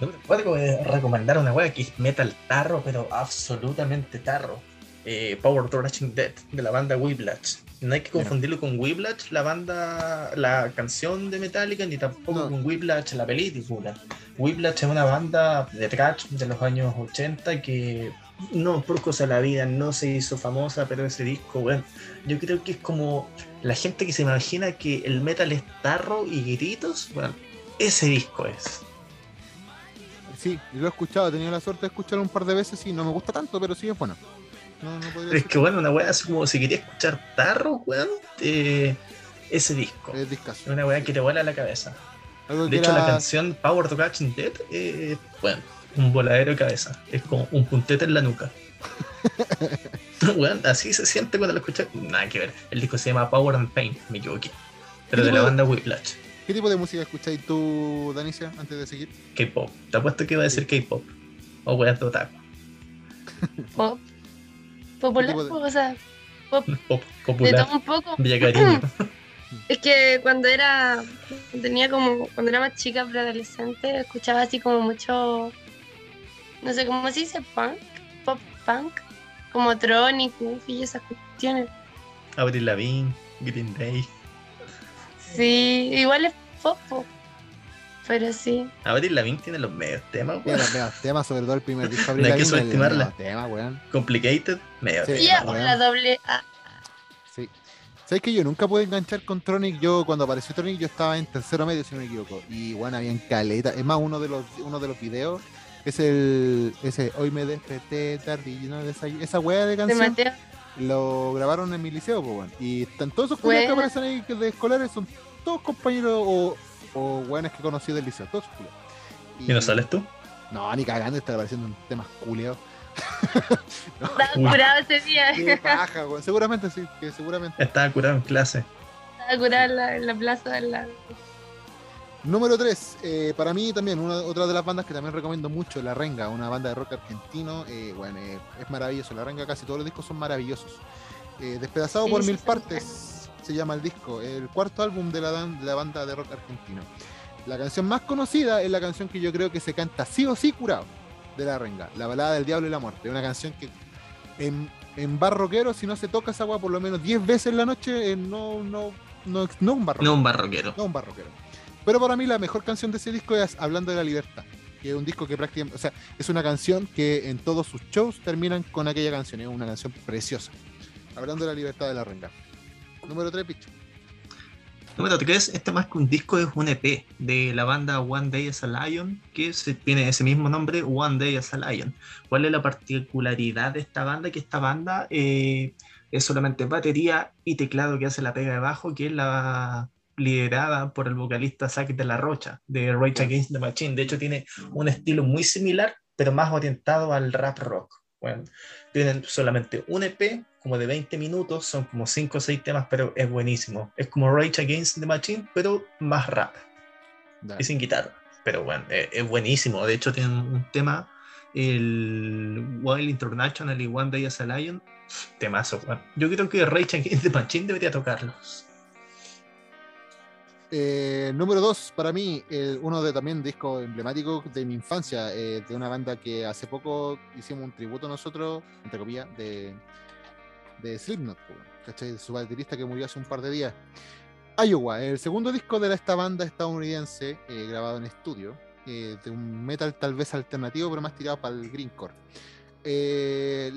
Número 4 voy a recomendar una wea que es metal tarro, pero absolutamente tarro. Eh, Power Thrashing Dead, de la banda Whiplash. No hay que confundirlo con Whiplash, la banda, la canción de Metallica, ni tampoco No. con Whiplash, la película. Whiplash es una banda de thrash de los años 80 que no por cosa de la vida no se hizo famosa, pero ese disco, bueno, yo creo que es como la gente que se imagina que el metal es tarro y gritos, bueno, ese disco es. Sí, lo he escuchado, he tenido la suerte de escucharlo un par de veces y no me gusta tanto, pero sí es bueno. No, no podría Es que bueno, una weá así como si quería escuchar tarro, weón, eh, ese disco. es Es discaso. una weá que te vuela la cabeza. Algo De hecho, era- la canción Power to Catching Dead, eh, bueno, un voladero de cabeza. Es como un puntete en la nuca. [LAUGHS] así se siente cuando lo escuchas. Nada que ver. El disco se llama Power and Pain, me equivoqué. Pero ¿Qué de la de- banda Whiplash, ¿Qué tipo de música escucháis tú, Danicia, antes de seguir? K-pop. Te apuesto que iba a decir K-pop. O weas de otaku. [LAUGHS] Pop. Popular, de- o sea, pop [LAUGHS] Pop de popular. todo un poco. Villa Cariño. Es que cuando era, tenía como, cuando era más chica, preadolescente, escuchaba así como mucho, no sé cómo se dice, punk, pop punk, como Tronic, y esas cuestiones. Avril Lavigne, Green Day. Sí, igual es pop, po. pero sí. Avril Lavigne tiene los medios temas, Tiene weón. los medios temas, sobre todo el primer [LAUGHS] disco. No hay que Avril Lavigne, subestimarla. el tema, weón. Complicated, medio Sí. Y tema, bueno. la doble A. Sí. ¿Sabes que yo nunca pude enganchar con Tronic? Yo, cuando apareció Tronic, yo estaba en tercero medio, si no me equivoco. Y bueno, había en caleta. Es más, uno de los, uno de los videos es el. Ese Hoy me desperté tardillo, ¿no? Esa, esa wea de canción Mateo. lo grabaron en mi liceo, pues, weón. Y están todos esos culiados que aparecen ahí de escolares son todos compañeros o, o weones que conocí del liceo, todos culiados. ¿Y no sales tú? No, ni cagando, está apareciendo un tema culiado. [LAUGHS] Estaba Uy. curado ese día. [LAUGHS] Qué paja, weón. Seguramente sí, que seguramente. Estaba curado en clase. Estaba curado en la, en la plaza de la. Número 3, para mí también, una, otra de las bandas que también recomiendo mucho, La Renga, una banda de rock argentino. eh, bueno, eh, es maravilloso. La Renga, casi todos los discos son maravillosos. Eh, Despedazado Sí, por mil partes se llama el disco, el cuarto álbum de la, dan- de la banda de rock argentino. La canción más conocida es la canción que yo creo que se canta sí o sí curado de La Renga, La balada del diablo y la muerte. Una canción que en, en bar rockero, si no se toca esa agua por lo menos 10 veces en la noche, eh, no, no, no, no un bar No rockero. un barroquero. No un barroquero. Pero para mí la mejor canción de ese disco es Hablando de la Libertad. Que es un disco que prácticamente, o sea, es una canción que en todos sus shows terminan con aquella canción. Es una canción preciosa. Hablando de la libertad de la renga. Número 3, Picho. Número 3, este más que un disco es un EP de la banda One Day as a Lion, que tiene ese mismo nombre, One Day as a Lion. ¿Cuál es la particularidad de esta banda? Que esta banda eh, es solamente batería y teclado que hace la pega de bajo, que es la liderada por el vocalista Zack de la Rocha, de Rage Against the Machine. De hecho, tiene un estilo muy similar, pero más orientado al rap rock. Bueno, tienen solamente un EP, como de 20 minutos, son como 5 o 6 temas, pero es buenísimo. Es como Rage Against the Machine, pero más rap Dale. y sin guitarra. Pero bueno, es, es buenísimo. De hecho, tienen un tema, el Wild International y One Day as a Lion, temazo. weón. Yo creo que Rage Against the Machine debería tocarlos. Eh, número 2, para mí, el- uno de también discos emblemáticos de mi infancia, eh, de una banda que hace poco hicimos un tributo nosotros, entre comillas, de, Slipknot, ¿cachai? Su baterista que murió hace un par de días. Iowa, el segundo disco de esta banda estadounidense, eh, grabado en estudio, de un metal tal vez alternativo, pero más tirado para el greencore.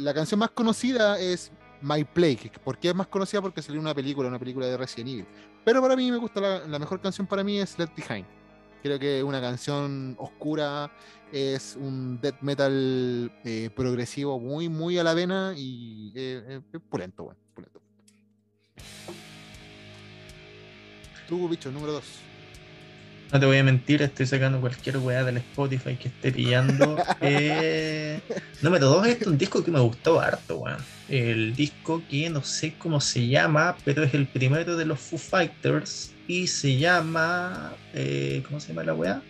La canción más conocida es My Plague. ¿Por qué es más conocida? Porque salió una película, una película de Resident Evil. Pero para mí me gusta la, la mejor canción para mí es Left Behind. Creo que es una canción oscura, es un death metal eh, progresivo muy, muy a la vena y eh, eh, pulento, bueno, pulento. Tú, bicho, número 2. No te voy a mentir, estoy sacando cualquier weá del Spotify que esté pillando. [LAUGHS] Eh, número 2 es un disco que me gustó harto, weón. El disco que no sé cómo se llama, pero es el primero de los Foo Fighters y se llama. eh, ¿Cómo se llama la weá?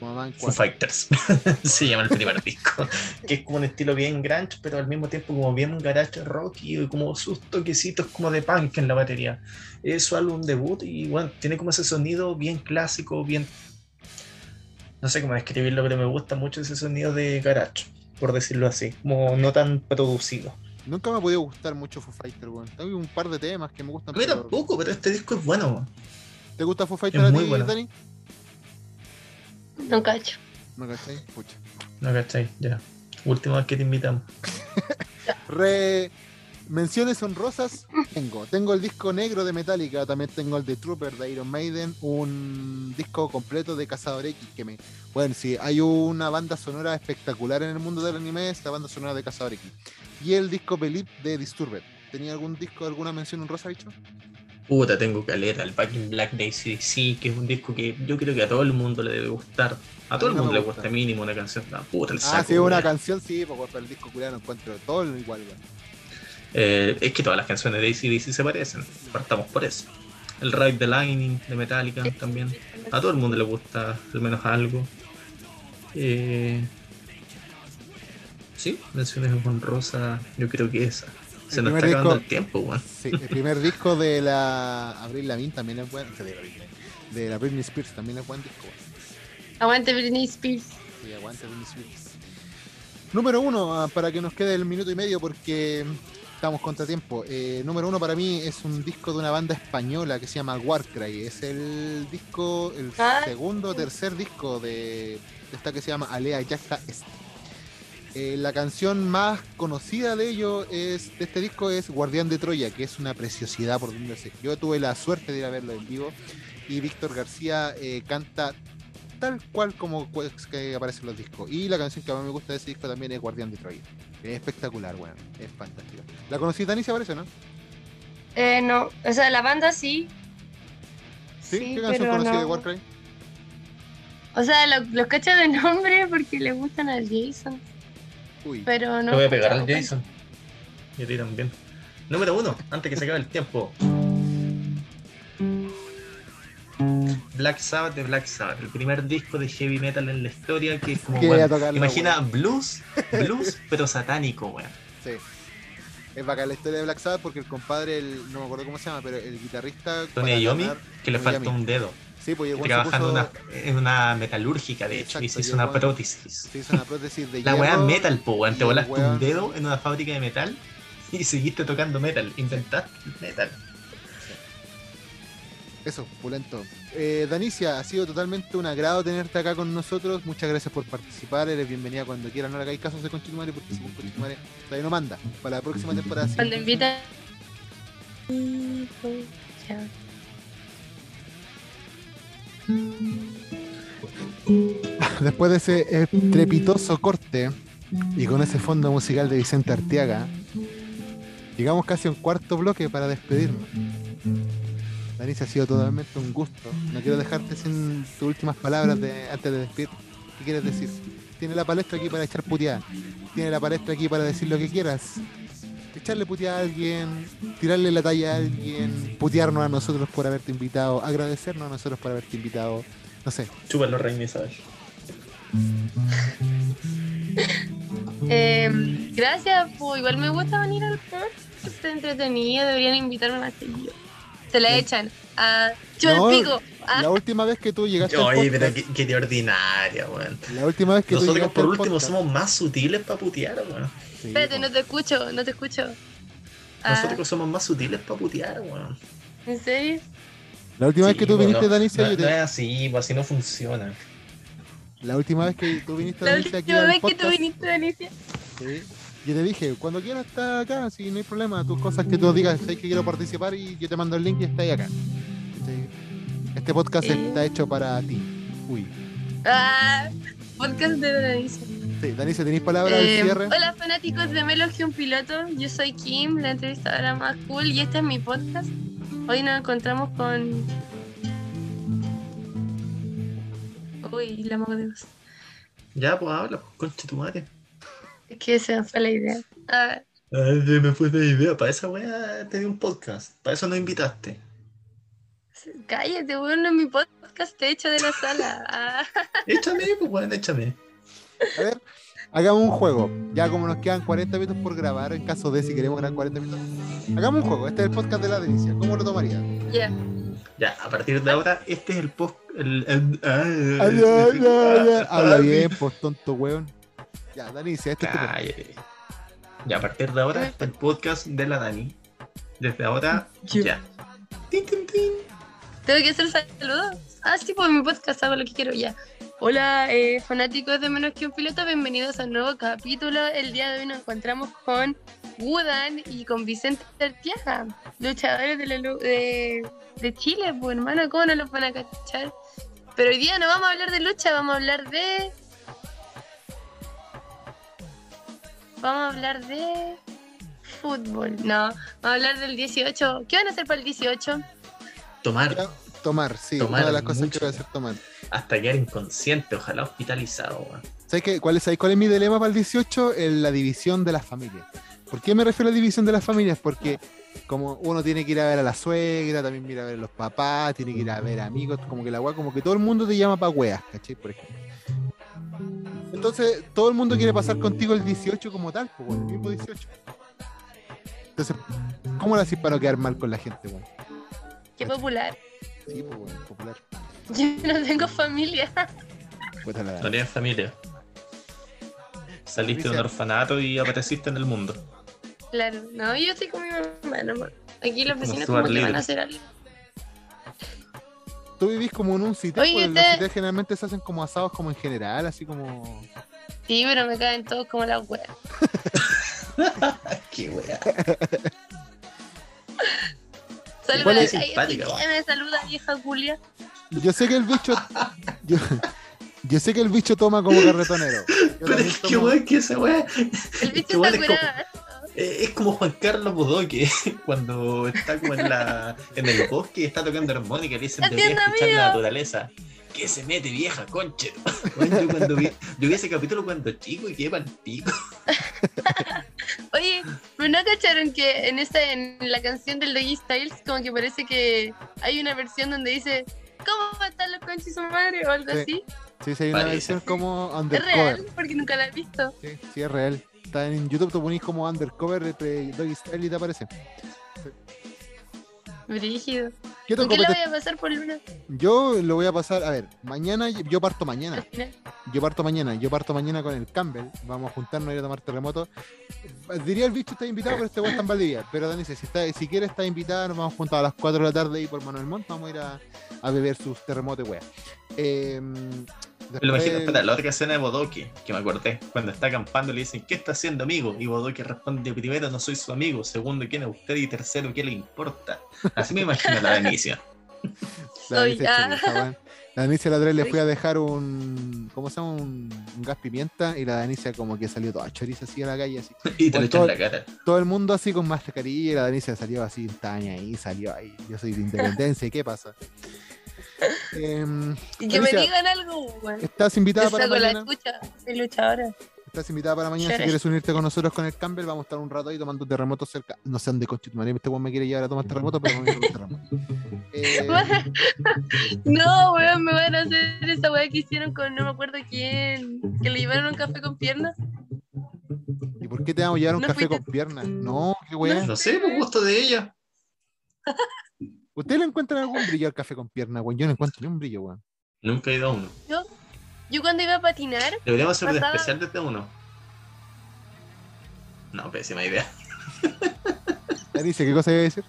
En Foo. Fighters. [LAUGHS] Se llama el primer [LAUGHS] disco. Que es como un estilo bien grunge, pero al mismo tiempo como bien garage rock y como sus toquecitos como de punk en la batería. Es su álbum debut y bueno, tiene como ese sonido bien clásico, bien... No sé cómo describirlo, pero me gusta mucho ese sonido de garage, por decirlo así. Como no tan producido. Nunca me ha podido gustar mucho Foo Fighters, weón. Hay un par de temas que me gustan. A mí pero- tampoco, pero este disco es bueno. weón. ¿Te gusta Foo Fighters a ti, bueno. Dani? No cacho. ¿No cachai? Pucha. No, ¿cachai? Ya. Última vez que te invitamos. [LAUGHS] Re... Menciones honrosas, tengo. Tengo el disco negro de Metallica, también tengo el de Trooper de Iron Maiden, un disco completo de Cazador X que me... Bueno, sí, hay una banda sonora espectacular en el mundo del anime, esta banda sonora de Cazador X. Y el disco Believe de Disturbed. ¿Tenía algún disco, alguna mención honrosa, bicho? Puta, tengo caleta, el Back in Black Daisy, sí, que es un disco que yo creo que a todo el mundo le debe gustar. A todo el no mundo le gusta. mínimo una canción. Ah, puta, el Ah, saco, sí, una canción, sí, porque el disco culiado no encuentro todo igual. Eh, es que todas las canciones de ACDC se parecen. Partamos por eso. El Ride the Lightning de Metallica también. A todo el mundo le gusta al menos algo. Eh, sí, menciones honrosas, yo creo que esa. Se El nos primer está acabando disco- el tiempo, weón. Sí, el primer disco de la Abril Lavigne también es bueno. De, la Britney Spears también es buen disco. weón. Aguante Britney Spears. Sí, aguante Britney Spears. Número uno, ah, para que nos quede el minuto y medio porque estamos contratiempo. Eh, número uno para mí es un disco de una banda española que se llama Warcry. Es el disco, el Ah. segundo o tercer disco de, de esta que se llama Alea Yacta Est. Eh, la canción más conocida de ellos es, de este disco es Guardián de Troya, que es una preciosidad por donde sé. Yo tuve la suerte de ir a verlo en vivo y Víctor García eh, canta tal cual como que aparece en los discos. Y la canción que más me gusta de ese disco también es Guardián de Troya. Es espectacular, weón. Es fantástica. ¿La conocí, Dani, se parece, no? Eh, no, o sea, la banda sí. ¿Sí? ¿Qué canción conocí no. de Warcry? O sea, lo- los cacho de nombre porque le gustan al Jason. Uy. Pero no. Le voy a pegar al Jason. Y a ti también. Número uno, antes que se acabe el tiempo. Black Sabbath de Black Sabbath, el primer disco de heavy metal en la historia que es como, tocarlo, imagina blues, [LAUGHS] blues, pero satánico, weón. Sí. Es bacán la historia de Black Sabbath porque el compadre, el, no me acuerdo cómo se llama, pero el guitarrista. Tony Iommi, ganar- que le falta un dedo. Sí, pues el weón se Trabaja en puso- una, en una metalúrgica, de hecho, y se hizo una prótesis. se hizo una prótesis de [LAUGHS] La weá metal, po, weón. Te volaste weón- un dedo en una fábrica de metal [LAUGHS] y seguiste tocando metal. Inventaste metal. Eso, pulento. Eh, Danicia, ha sido totalmente un agrado tenerte acá con nosotros. Muchas gracias por participar. Eres bienvenida cuando quieras. No le hagáis caso a ese conchetumare porque ese conchetumare todavía no manda. Para la próxima temporada. sí. Cuando invitan. Ya. [LAUGHS] Después de ese estrepitoso corte y con ese fondo musical de Vicente Arteaga, llegamos casi a un cuarto bloque para despedirnos. Danicia, ha sido totalmente un gusto. No quiero dejarte sin tus últimas palabras de, antes de despedir. ¿Qué quieres decir? Tiene la palestra aquí para echar puteada. Tiene la palestra aquí para decir lo que quieras. Echarle puteada a alguien, tirarle la talla a alguien, putearnos a nosotros por haberte invitado, agradecernos a nosotros por haberte invitado. No sé, Chúpalo, Reina Isabel. [LAUGHS] Eh, gracias, pues igual me gusta venir al podcast. Está entretenido, deberían invitarme más seguido. Se la echan a yo No, el pico. Ah, La última vez que tú llegaste al Oye, pero podcast, qué, qué de ordinaria, weón. la última vez que tú Nosotros llegaste por último podcast- somos más sutiles para putear, weón. Sí, espérate, po. no te escucho, no te escucho. Ah, Nosotros somos más sutiles para putear, weón. ¿En serio? La última vez que tú viniste, no, Danicia, no, yo te- no es así, pues así no funciona. la última vez que tú viniste, La Danicia, aquí última vez que tú viniste, Danicia. sí, yo te dije, cuando quieras estar acá, si no hay problema, tus cosas que tú digas, sé que quiero participar y yo te mando el link y está ahí acá. Este, podcast Eh. está hecho para ti. Uy. Ah, podcast de Danicia. Sí, Danicia, ¿tenéis palabras Eh, al cierre? hola fanáticos de Melody un piloto, yo soy Kim, la entrevistadora más cool y este es mi podcast. Hoy nos encontramos con... Uy, la mago de voz. Ya, pues habla, pues, concha tu madre. Es que se me fue la idea. Ah, Ay, se me fue la idea. Para esa weá te di un podcast. Para eso nos invitaste. Cállate, weón, en mi podcast te echo de la sala. Ah, [LAUGHS] Échame, pues weón, échame. A ver, hagamos un juego. Ya como nos quedan 40 minutos por grabar, en caso de si queremos grabar 40 minutos. Hagamos un juego. Este es el podcast de la delicia. ¿Cómo lo tomarías? ya. Ya, a partir de ahora, este es el post. El, el- ah, Ay, ay, ay, ay. Habla bien, pues tonto weón. Ya, Danicia, este es tu podcast. Cállate. Ya, a partir de ahora, el podcast de la Dani. Desde ahora, ya. Tin, tin, tin. ¿Tengo que hacer saludos? Ah, sí, pues mi podcast hago lo que quiero ya. Hola, eh, fanáticos de Menos que un Piloto, bienvenidos a un nuevo capítulo. El día de hoy nos encontramos con Wudan y con Vicente Artiaga, luchadores de, de Chile, pues hermano, ¿cómo no los van a cachar? Pero hoy día no vamos a hablar de lucha, vamos a hablar de... Vamos a hablar de fútbol, no, vamos a hablar del 18. ¿Qué van a hacer para el 18? Tomar Tomar, sí, Tomar una de las cosas mucho. que voy a hacer tomar. hasta quedar inconsciente, ojalá hospitalizado. ¿Sabes qué? ¿Cuál, es, ¿Sabes cuál es mi dilema para el 18? En la división de las familias. ¿Por qué me refiero a la división de las familias? Porque como uno tiene que ir a ver a la suegra, también ir a ver a los papás, tiene que ir a ver amigos, como que la weá, como que todo el mundo te llama pa' weas, ¿cachai? Por ejemplo. Entonces, todo el mundo quiere pasar contigo el 18 como tal, pues, bueno, el mismo 18. Entonces, ¿cómo lo haces para no quedar mal con la gente, weón? Qué popular. Sí, pues, popular. [LAUGHS] Yo no tengo familia. No tienes familia. Saliste de un orfanato y apareciste en el mundo. Claro, no, yo estoy con mi mamá nomás. Aquí los Como vecinos Stuart como que van a hacer algo. Tú vivís como en un sitio, Oye, pues, los sitios generalmente se hacen como asados como en general, así como... Sí, pero me caen todos como las weas. [LAUGHS] [LAUGHS] Qué weá. Igual es simpática, me saluda vieja Julia. Yo sé que el bicho. Yo, yo sé que el bicho toma como carretonero. [LAUGHS] Yo Pero es que weón, que esa weá. El bicho está es como- curado. Eh, Es como Juan Carlos Bodoque, [LAUGHS] cuando está como en, la, en el bosque y está tocando armónica y le dicen debería escuchar la amigo. naturaleza. Que se mete vieja, conche. Yo, cuando vi, yo vi ese capítulo cuando chico y quedé pa'l pico. Oye, ¿pero no cacharon que en esta, en la canción del Doggy Styles, como que parece que hay una versión donde dice ¿Cómo están los conchis su madre? o algo Sí. así? Sí, sí, hay una Parece. versión como ¿Es undercover. real? Porque nunca la he visto. Sí, sí, es real. Está en YouTube, te ponís como undercover entre Doggy Style y te aparece. Brígido. ¿Qué ¿Con toco? qué la Pete? voy a pasar por luna? Yo lo voy a pasar, a ver, mañana, yo parto mañana. Yo parto mañana, yo parto mañana con el Campbell. Vamos a juntarnos a ir a tomar terremoto. Diría el bicho está invitado, pero este weón está en Valdivia. Pero Dani, si, está, si quieres, está invitado. Nos vamos juntar a las 4 de la tarde ahí por Manuel Montt. Vamos a ir a, a beber sus terremotos, wea. Eh, Me lo imagino, después- espera, la otra escena de Bodoque, que me acordé, cuando está acampando le dicen, ¿qué está haciendo amigo? Y Bodoque responde, primero no soy su amigo, segundo quién es usted y tercero qué le importa. Así me imagino la Benicia. [LAUGHS] [LAUGHS] La Danicia la otra vez le fui a dejar un. ¿Cómo se llama? Un, un gas pimienta. Y la Danicia como que salió toda choriza así a la calle. así [LAUGHS] Y te lo todo- en la cara. Todo el mundo así con mascarilla. Y la Danicia salió así, taña ahí, salió ahí. Yo soy de independencia. ¿Y qué pasa? Em, Y que me Alicia, digan algo, weón. estás invitada para la mañana. luchadora. Estás invitada para mañana. Si quieres unirte con nosotros con el Campbell, vamos a estar un rato ahí tomando terremotos cerca. No sé dónde madre. Este weón me quiere llevar a tomar terremotos, pero vamos a ir a tomar terremotos. [LAUGHS] Eh, No, weón, me van a hacer esa weá que hicieron con no me acuerdo quién. Que le llevaron un café con piernas. ¿Y por qué te vamos a llevar un No café fuiste con piernas? No, qué weá. No sé, por gusto de ella. [LAUGHS] ¿Ustedes le encuentran algún brillo al café con piernas, weón? Yo no encuentro ni un brillo, weón. Nunca he ido a uno. Yo cuando iba a patinar, Deberíamos hacer un Pasaba- especial desde uno. No, pésima idea. Danice, ¿qué cosa iba a decir?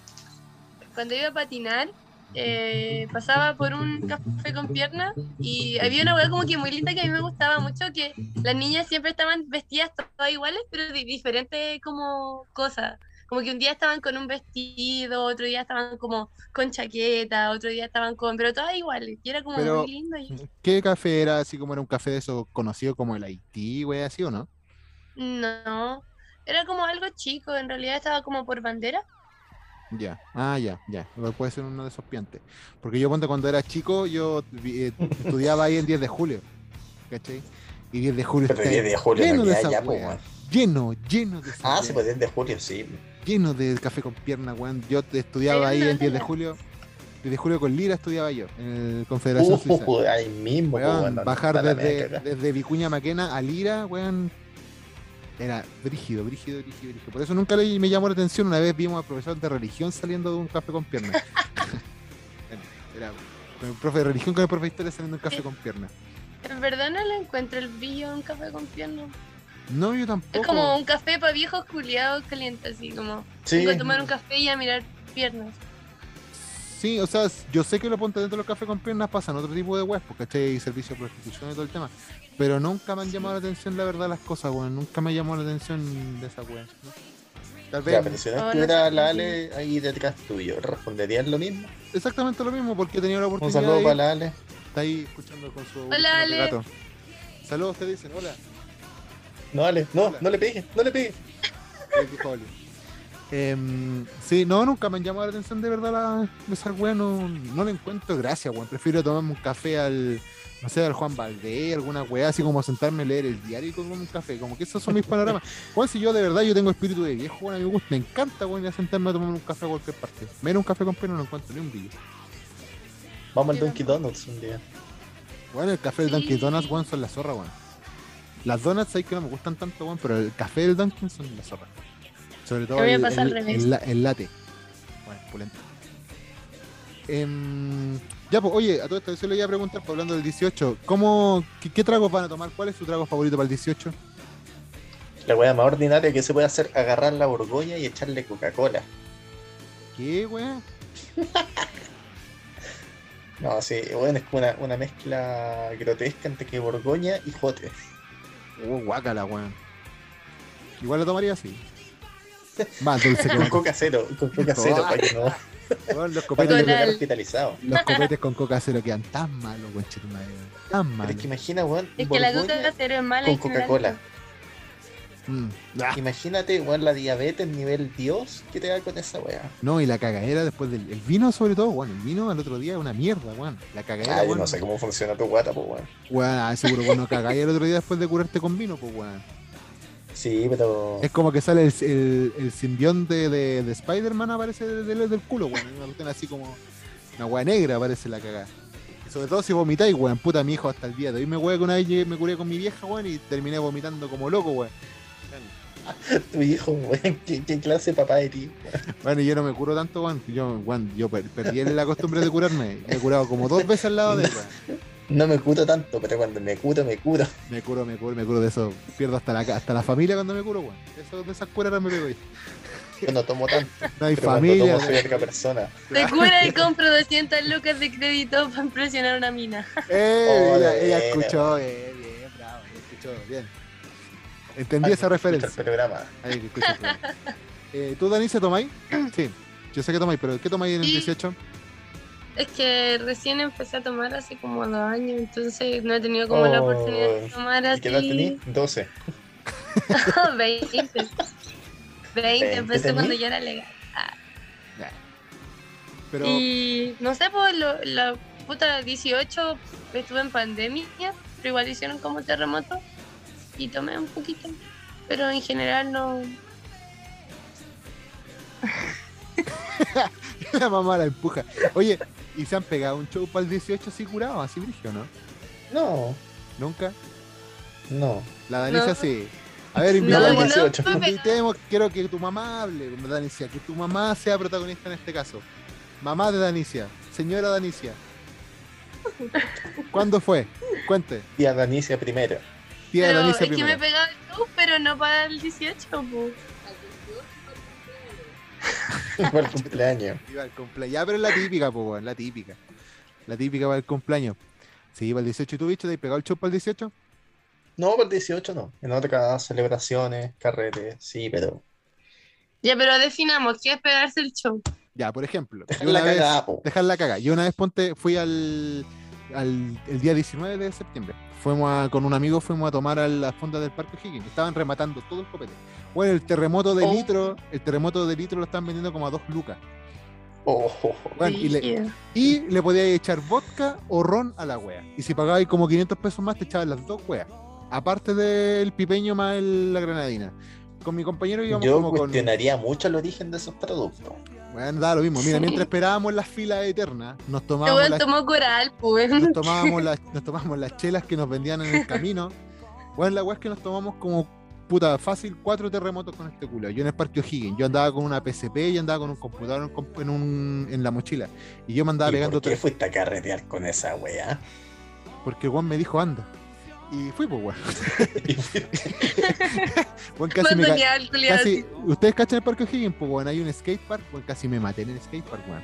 cuando iba a patinar, eh, pasaba por un café con piernas y había una weá como que muy linda que a mí me gustaba mucho, que las niñas siempre estaban vestidas todas iguales, pero de diferentes como cosas. Como que un día estaban con un vestido, otro día estaban como con chaqueta, otro día estaban con, pero todas iguales. Y era como Pero- muy lindo. y- ¿Qué café era? Así como era un café de eso conocido como el Haití, güey, así o no? No, era como algo chico, en realidad estaba como por bandera. Ya, ah, ya, ya. Puede ser uno de esos piantes. Porque yo ponte cuando era chico, yo eh, estudiaba ahí en 10 de julio. ¿Cachai? Y 10 de julio Pero está 10 de julio lleno no de esa ya, wea. Lleno, lleno de esa Ah, wea. sí, pues 10 de julio, sí. Lleno de café con piernas, weón. Yo estudiaba ahí en 10 de julio. desde Julio con Lira estudiaba yo, en el Confederación Suiza. Uh, ahí mismo, Weón, po, weón, bajar desde, Vicuña Maquena a Lira, weón, era brígido, brígido, brígido, brígido. Por eso nunca le, me llamó la atención. Una vez vimos al profesor de religión saliendo de un café con piernas. [LAUGHS] Bueno, era el profe de religión con el profe de historia saliendo de un café con piernas. En verdad no le encuentro el brillo a un café con piernas. No, yo tampoco. Es como un café para viejos culiados calientes, así como. Sí. Vengo a tomar un café y a mirar piernas. Sí, o sea, yo sé que lo ponte dentro de los cafés con piernas pasan otro tipo de webs, porque hay servicio de prostitución y todo el tema. Pero nunca me han llamado la atención, la verdad, las cosas, weón. Nunca me llamó la atención de esa weá. ¿no? Tal vez Ya, pero si no no estuviera la Ale ahí detrás tuyo, ¿responderían lo mismo? exactamente lo mismo, porque he tenido la Un oportunidad. saludo de ir. para la Ale. Está ahí escuchando con su Hola, Ale. gato. Saludos, te dicen, hola. No, Ale, no, Hola. no le pegues, no le pegues. [LAUGHS] Em, sí, no, nunca me han llamado la atención de verdad la, esa weá, no, no le encuentro gracia, weón. Prefiero tomarme un café al, no sé, al Juan Valdés, alguna weá, así como sentarme a leer el diario y tomarme un café. Como que esos son mis panoramas. [LAUGHS] Weón, si yo de verdad yo tengo espíritu de viejo, weón, a mí me gusta, me encanta, weón, ir a sentarme a tomar un café a cualquier parte. Menos un café con pena no encuentro ni un brillo. Vamos al Dunkin' Donuts un día. Bueno, el café del. Dunkin' Donuts, weón, son la zorra, weón. Las donuts hay que no me gustan tanto, weón, pero el café del Dunkin' son la zorra. Sobre todo el, el- el la- el latte. Bueno, pulento. Em, ya, pues, oye, a todo esto, eso le iba a preguntar, pues, hablando del 18, ¿cómo, qué, qué tragos van a tomar? ¿Cuál es su trago favorito para el 18? La weá más ordinaria que se puede hacer agarrar la borgoña y echarle Coca-Cola. ¿Qué, weón? [LAUGHS] No, sí, bueno, es como una, una mezcla grotesca entre que borgoña y jote. Oh, guácala, weón. Igual lo tomaría así. [LAUGHS] Más dulce que Con coca cero, con coca cero, para que no, Weón, Los copetes, el- hospitalizado. los copetes con coca cero quedan tan malos, weón. Tan Pero malos. es que imagina, weón, Es que la coca cero es mala con. Coca-Cola. Mm. Ah, Imagínate, weón, la diabetes nivel Dios que te da con esa weá. No, y la cagadera después del el vino, sobre todo, bueno, el vino al otro día es una mierda, weón. La cagadera, Ah, yo weón. no sé cómo funciona tu guata, pues weón. Weón, ah, seguro bueno cagáis el otro día después de curarte con vino, pues weón. Sí, pero. Es como que sale el, el, el simbionte de, de Spider-Man aparece del, del, culo, weón. Una así como una weá negra aparece la cagada. Sobre todo si vomitáis, weón. Puta, mi hijo hasta el día de hoy me weón que una vez me curé con mi vieja, weón, y terminé vomitando como loco, weón. [LAUGHS] Tu hijo, weón, ¿qué, qué clase de papá de ti? Bueno, y yo no me curo tanto, weón. Yo, weón, yo per- perdí la costumbre de curarme. Me he curado como dos veces al lado de él, weón. No me curo tanto, pero cuando me curo, me curo. Me curo, me curo, me curo de eso. Pierdo hasta la, hasta la familia cuando me curo, weón. Eso de esas curas me pego yo. Yo no tomo tanto, [LAUGHS] No hay pero familia. tomo soy otra persona. Te cura y compro 200 lucas de crédito para impresionar una mina. Eh, Hola, ella, ella bien. escuchó, eh, bien, bravo, ella escuchó, bien. Entendí Ah, esa referencia. El programa. Ahí que escucha el programa. [LAUGHS] Eh, ¿Tú, Danice, tomáis? [CLEARS THROAT] Sí, yo sé que tomáis, pero ¿qué tomáis en el Sí. 18? Es que recién empecé a tomar hace como dos años, entonces no he tenido como la Oh, oportunidad de tomar ¿Y qué edad así. tenés? 12. 20. 20, empecé tení? cuando ya era legal. Pero, Y no sé, pues lo- la puta 18 estuve en pandemia, pero igual hicieron como terremoto y tomé un poquito. Pero en general no. [LAUGHS] la mamá la empuja. Oye, ¿y se han pegado un show para el 18 así curado, así brigio, no? No, ¿Nunca? no. La Danicia No. sí. A ver, No, invitemos, no, 18. no, pero- invitemos, quiero que tu mamá hable, Danicia, que tu mamá sea protagonista en este caso. Mamá de Danicia, señora Danicia. ¿Cuándo fue? Cuente. Tía Danicia primero. Tía pero es que me pegado el show, pero no para el 18, pues. Fue el cumpleaños. [LAUGHS] Iba al cumpleaños. Ya, pero es la típica, pues, la típica. La típica para el cumpleaños. Sí, para el 18. ¿Y tú, bicho, te has pegado el show para el 18? No, por el 18 no. En otras celebraciones, carretes, sí, pero. Ya, pero definamos, ¿qué es pegarse el show? Ya, por ejemplo. Dejar la vez- cagada, po. dejar la caga. Yo una vez ponte, fui al, al el día 19 de septiembre. Fuimos a- con un amigo, fuimos a tomar a las fondas del Parque Higgins. Estaban rematando todo el copete. Bueno, el terremoto de Oh. litro, el terremoto de litro lo están vendiendo como a dos lucas. Oh, oh, oh. Bueno, y, le, y le podíais echar vodka o ron a la wea. Y si pagabais como 500 pesos más, te echaban las dos weas. Aparte del pipeño más el- la granadina. Con mi compañero íbamos Yo como con. cuestionaría mucho el origen de esos productos. Bueno, da lo mismo. Mira, mientras esperábamos las filas eternas, nos tomábamos las tomó coral, pues. nos tomábamos [LAUGHS] las, nos tomábamos las chelas que nos vendían en el camino. Bueno, la weá es que nos tomamos como puta fácil cuatro terremotos con este culo. Yo en el Parque O'Higgins, yo andaba con una PSP y andaba con un computador en, un, en la mochila. Y yo me andaba ¿Y pegando ¿Por qué tres fuiste a carretear con esa weá? porque weón me dijo anda. Y fui, pues weón. [LAUGHS] Weón, casi me Cuando ca- ni al culiao casi, así. ¿Ustedes cachan el Parque O'Higgins? Pues weón, hay un skatepark, weón, casi me maté en el skatepark, weón.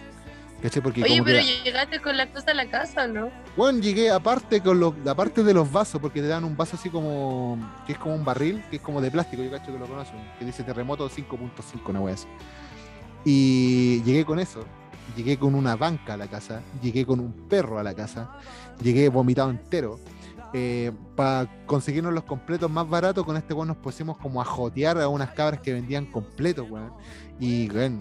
¿Cachai? Porque Oye, como pero que, llegaste con la cosa a la casa, ¿no? Bueno, llegué aparte con los, aparte de los vasos, porque te dan un vaso así como, que es como un barril, que es como de plástico, yo cacho que lo conocen, que dice terremoto 5.5, una wea así. Y llegué con eso, llegué con una banca a la casa, llegué con un perro a la casa, llegué vomitado entero. Para conseguirnos los completos más baratos, con este weón nos pusimos como a jotear a unas cabras que vendían completos, weón. Y, weón,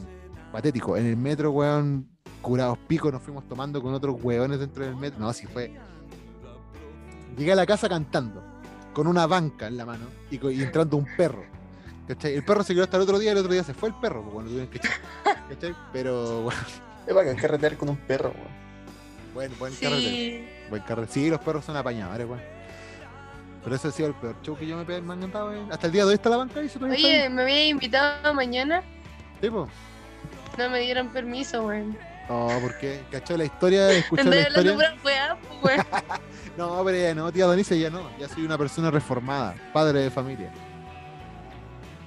patético. En el metro, weón, curados picos, nos fuimos tomando con otros weones dentro del metro. No, así fue. Llegué a la casa cantando, con una banca en la mano y, entrando un perro. ¿cachai? El perro se quedó hasta el otro día, el otro día se fue el perro, pues, bueno, tuvieron que echar, ¿cachai? Pero bueno, Es bacán carretear con un perro, weón. bueno, buen. Sí. Buen. Sí, los perros son apañadores, weón. Pero ese ha sido el peor show que yo me, me han encantado, weón. Hasta el día de hoy está la banca y se Oye, me había invitado mañana, Sí, po. no me dieron permiso, weón. No, porque cachó la historia, escuchó En la de historia. weá, pues. [LAUGHS] No, pero ya no, tía Donice, ya no. Ya soy una persona reformada, padre de familia.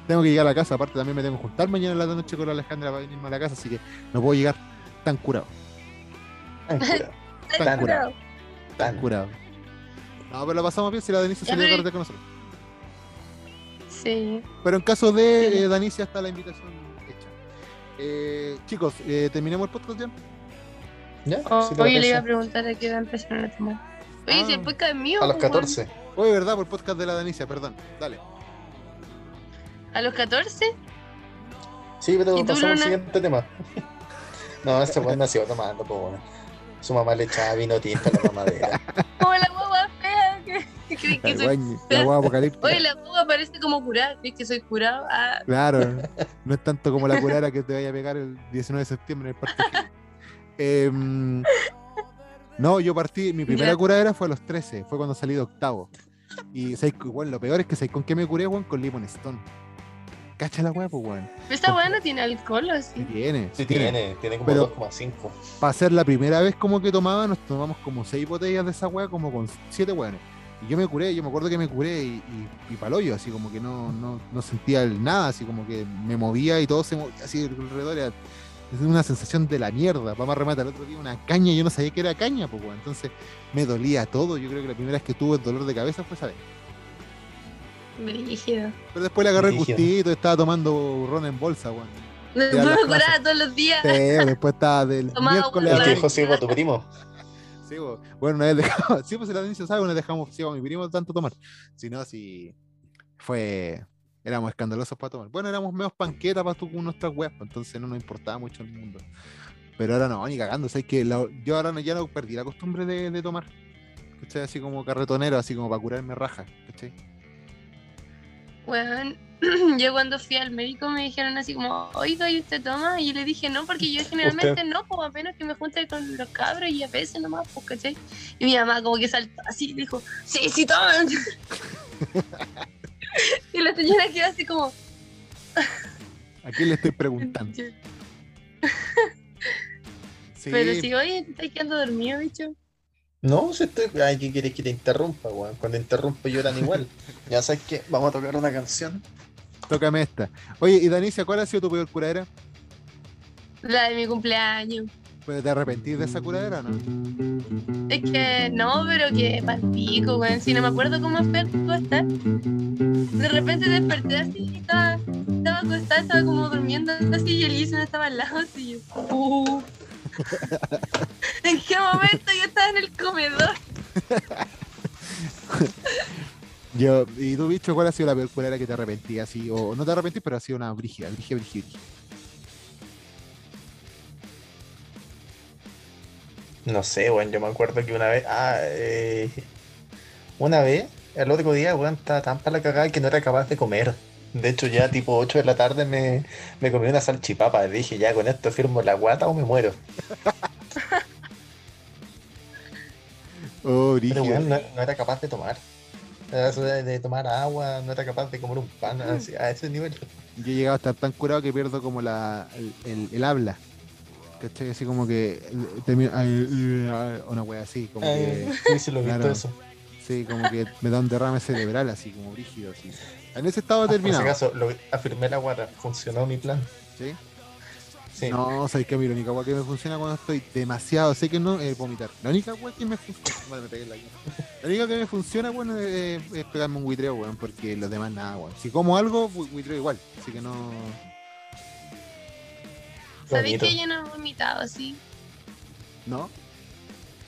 Tengo que llegar a la casa, aparte también me tengo que juntar mañana en la noche con la Alejandra para venirme a la casa, así que no puedo llegar tan curado. Tan curado. [LAUGHS] Tan curado. Tan Curado. No, pero la pasamos bien si la Danicia salió carretear con nosotros. Sí. Pero en caso de Sí. eh, Danicia está la invitación hecha. Eh, chicos, eh, terminemos el podcast ya. ¿Ya? O- si te oye, le iba a preguntar a qué edad empezaron a tomar. Oye, si Ah. el podcast es mío. A los pues, weón. 14. Oye, verdad, por el podcast de la Danicia, perdón. Dale. ¿A los 14? Sí, pero ¿Y tú, pasamos al siguiente tema. [LAUGHS] no, ese weón nació tomando, pues weón. Su mamá le echaba vino tinto a la mamadera. [LAUGHS] Como la guagua fea. que- que que La soy- guay- la guagua apocalíptica. Oye, la guagua parece como curada. ¿Crees que soy curado? Ah, Claro, [LAUGHS] no es tanto como la curara que te vaya a pegar el 19 de septiembre en el Parque O'Higgins. Em, no, yo partí, mi primera curadera fue a los 13, fue cuando salí de octavo. Y ¿sabes qué, weón? lo peor es que ¿sabes con qué me curé, weón? Con Limon Stone. Cacha la weá, pues, weón. pero esta weá no tiene alcohol, ¿o Sí sí? tiene, Sí, tiene. tiene, tiene como Pero- 2,5. Para ser la primera vez como que tomaba, nos tomamos como seis botellas de esa weá, como con siete weones. Y yo me curé, yo me acuerdo que me curé y, y, y palollo, así como que no, no, no sentía el nada, así como que me movía y todo se movía así alrededor. Era es una sensación de la mierda. Vamos a rematar el otro día una caña, yo no sabía que era caña, pues, weón. entonces me dolía todo. Yo creo que la primera vez que tuve el dolor de cabeza fue esa vez. Brígido. Pero después le agarré el Brígido. gustito, estaba tomando ron en bolsa, weón. Las me curaba todos los días. Sí, después estaba del [LAUGHS] Tomaba miércoles a ¿Qué dijo Sigo, tu primo? [LAUGHS] Sí, bo. bueno, una vez dejamos, [LAUGHS] sí, pues la inicio sabe, una vez dejamos sí, a mi primo tanto tomar. Si no, si fue, éramos escandalosos para tomar. Bueno, éramos menos panquetas para tu con nuestras weas, pues, entonces no nos importaba mucho el mundo. Pero ahora no, ni cagando, ¿sabes que la- Yo ahora no, ya no perdí la costumbre de, de tomar. ¿Cachai? Así como carretonero, así como para curarme raja, ¿cachai? Weón, [CLEARS THROAT] yo cuando fui al médico me dijeron así como, oiga, ¿y usted toma? Y yo le dije, no, porque yo generalmente no, pues apenas que me junte con los cabros y a veces nomás, pues, ¿cachai? Y mi mamá como que saltó así y dijo, sí, sí, toman. [LAUGHS] y la señora quedó así como, ¿A quién le estoy [LAUGHS] preguntando? Sí, pero si hoy estás quedando dormido, bicho. No, si estoy. Ay, ¿qué quieres que te interrumpa, weón? Cuando interrumpo lloran igual. [LAUGHS] Ya sabes que vamos a tocar una canción. tócame esta. Oye, y Danicia, ¿cuál ha sido tu peor curadera? La de mi cumpleaños. ¿Puedes te arrepentir de esa curadera o no? Es que no, pero que palpico, weón. Si no me acuerdo cómo fue acostar. De repente desperté así y estaba, estaba acostada, estaba como durmiendo así y Elisa estaba al lado así. y yo, "Uh". [LAUGHS] ¿En qué momento yo estaba en el comedor? [LAUGHS] Yo, ¿y tú, bicho, cuál ha sido la peor curadera que te arrepentí así? O no te arrepentís, pero ha sido una brígida, brígida, brígida. brígida. No sé, weón. Yo me acuerdo que una vez. Ah, eh, una vez, el otro día, weón, estaba tan para la cagada que no era capaz de comer. De hecho, ya tipo 8 de la tarde me, me comí una salchipapa. Y dije, ya con esto firmo la guata o me muero. [LAUGHS] Oh, Pero no, no era capaz de tomar. De, de tomar agua, no era capaz de comer un pan así, a ese nivel. Yo he llegado a estar tan curado que pierdo como la, el, el- el habla. ¿Cachai? Así como que una wea así, como que. Eh, sí, sí, lo he visto claro. eso. Sí, como que me da un derrame cerebral, así como brígido, así. En ese estado si terminado. acaso, lo, afirmé la guata, funcionó mi plan. ¿sí? Sí. No, sabes que a mí la única wea que me funciona cuando estoy demasiado, sé que no, es vomitar. La única wea que me funciona. [LAUGHS] Vale, me pegué en la guía. La única que me funciona, bueno, es, es pegarme un buitreo, weón, porque los demás nada, weón. Si como algo, bu- buitreo igual. Así que no. ¿Sabéis que yo no he vomitado así? ¿No?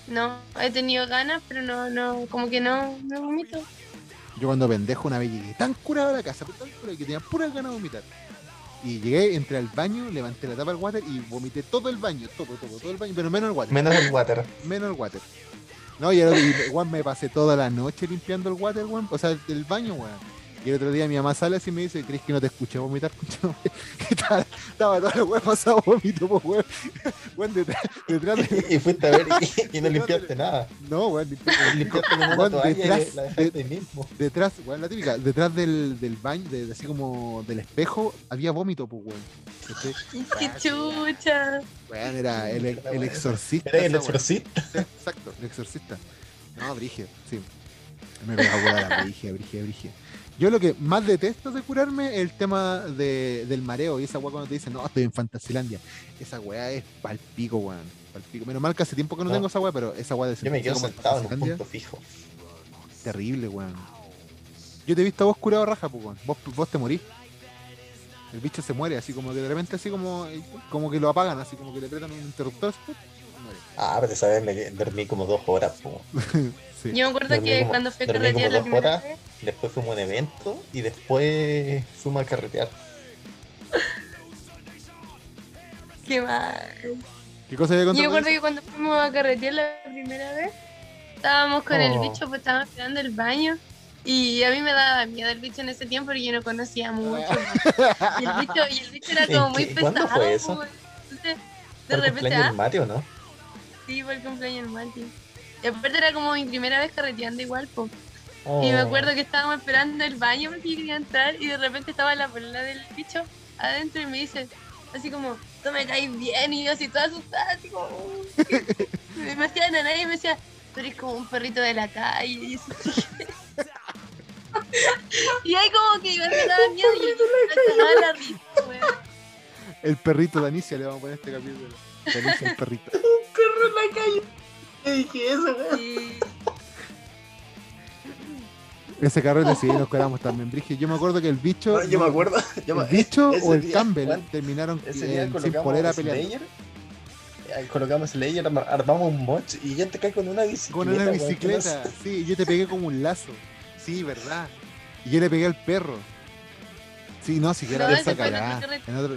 No, he tenido ganas, pero no, no, como que no, no vomito. Yo cuando pendejo una vez llegué tan curado a la casa, tan curado que tenía puras ganas de vomitar. Y llegué, entré al baño, levanté la tapa del water y vomité todo el baño, todo, todo, todo el baño, pero menos el water. Menos el water. menos el water. No, y, el, y me pasé toda la noche limpiando el water, weón. O sea, el baño, weón. Y el otro día mi mamá sale así y me dice, ¿crees que no te escuché vomitar? [LAUGHS] ¿Qué tal? Estaba todo el weón pasado vómito, pues, weón. [LAUGHS] Weón, detrás, detrás de... Y fuiste a ver y, y no [LAUGHS] limpiaste nada. No, weón, Limpiaste con una toalla detrás y la dejaste ahí mismo. detrás, weón, la típica, detrás del, del baño, de, así como del espejo, había vómito, pues, weón. ¿Cachai? ¡Qué chucha! Weón, era el, el exorcista. Era el exorcista. Sí, exacto, el exorcista. No, Brigio, sí. Me pega a curar a Brigio, Brigio, Brigio. Yo lo que más detesto de curarme es el tema de, del mareo y esa weá cuando te dicen, no, estoy en Fantasilandia. Esa weá es palpico, weón. Palpico. Menos mal que hace tiempo que no, No. tengo esa weá, pero esa weá de Yo me quedo sentado en un punto fijo. Terrible, weón. Yo te he visto a vos curado raja, pues, weón. Vos, vos te morís. El bicho se muere, así como que de repente, así como, como que lo apagan, así como que le apretan un interruptor. así, y muere. Ah, pero esa vez me dormí como dos horas. po. Sí. [LAUGHS] Yo me acuerdo Dormí que como- cuando fui a la dos primera horas. vez, Después fuimos a un evento y después fuimos a carretear. qué mal. ¿Qué cosa había Yo contado? me acuerdo que cuando fuimos a carretear la primera vez, estábamos con el Oh. bicho, pues estábamos esperando el baño. Y a mí me daba miedo el bicho en ese tiempo porque yo no conocía mucho. Y el bicho, y el bicho era [LAUGHS] ¿En como muy qué? pesado. ¿Cuándo fue eso? pues. Entonces, de el repente, cumpleaños ah, del Mario, ¿no? sí, fue el cumpleaños del Mati. Y aparte era como mi primera vez carreteando igual, pues. Oh. Y me acuerdo que estábamos esperando el baño porque yo quería entrar y de repente estaba la polola del bicho adentro y me dice, así como, tú me caes bien y yo así toda asustada, así como... [LAUGHS] Me hacía nana y me decía, tú eres como un perrito de la calle. Y, [LAUGHS] y ahí como que igual me daba miedo y yo me cagaba la risa, weón. El perrito de Anicia le vamos a poner este capítulo. De Anicia, el perrito. perro en la calle. ¿Qué dije eso, weón? Sí. Ese carrete sí, nos quedamos también, Brigio. Yo me acuerdo que el bicho. No, yo me acuerdo. Yo me- El bicho ese o el día, Campbell Juan, terminaron Ese día eh, sin colocamos polera peleando. Colocamos Slayer, arma- armamos un moch y ya te cae con una bicicleta. Con una bicicleta. Sí, yo te pegué como un lazo. Sí, verdad. Y yo le pegué al perro. Sí, no, siquiera No, esa cagada.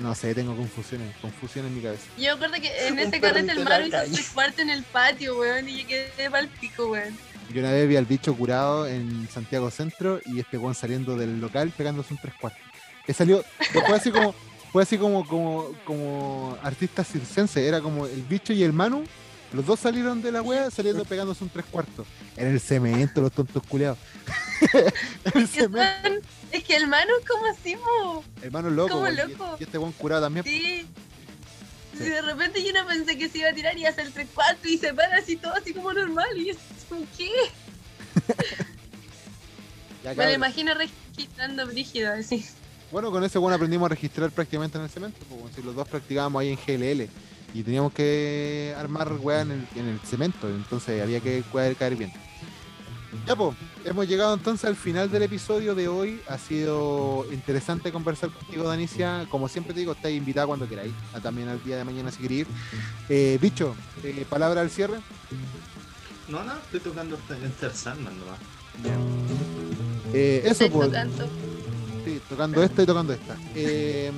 no sé, tengo confusiones, confusión en mi cabeza. Yo me acuerdo que en ese carrete el Maru hizo tres cuartos en el patio, weón, y yo quedé pa'l pico, weón. Yo una vez vi al bicho curado en Santiago Centro y este weón saliendo del local pegándose un tres cuartos. Que salió, fue así como, fue así como, como, como artista circense, era como el bicho y el Manu, los dos salieron de la wea saliendo pegándose un tres cuartos. En el cemento, los tontos culeados. [LAUGHS] el cemento. Es que el Manu es como así, mo. El Manu es loco, como y- loco. Y este weón curado también. Sí. Sí. Y de repente yo no pensé que se iba a tirar y hacer tres cuartos y se para así todo así como normal. Y yo, ¿por qué? Ya, Me lo imagino registrando brígido así. Bueno, con ese bueno aprendimos a registrar prácticamente en el cemento, pues, bueno, si los dos practicábamos ahí en GLL y teníamos que armar weá en el, en el cemento, entonces había que caer, caer bien. Ya pues, hemos llegado entonces al final del episodio de hoy. Ha sido interesante conversar contigo, Danicia. Como siempre te digo, estáis invitada cuando queráis, a- también al día de mañana si queréis ir. Eh, dicho, eh, palabra al cierre. No, no, estoy tocando Enter Sandman nomás. Eh, eso pues. tanto. Sí, tocando esta y tocando esta. Eh,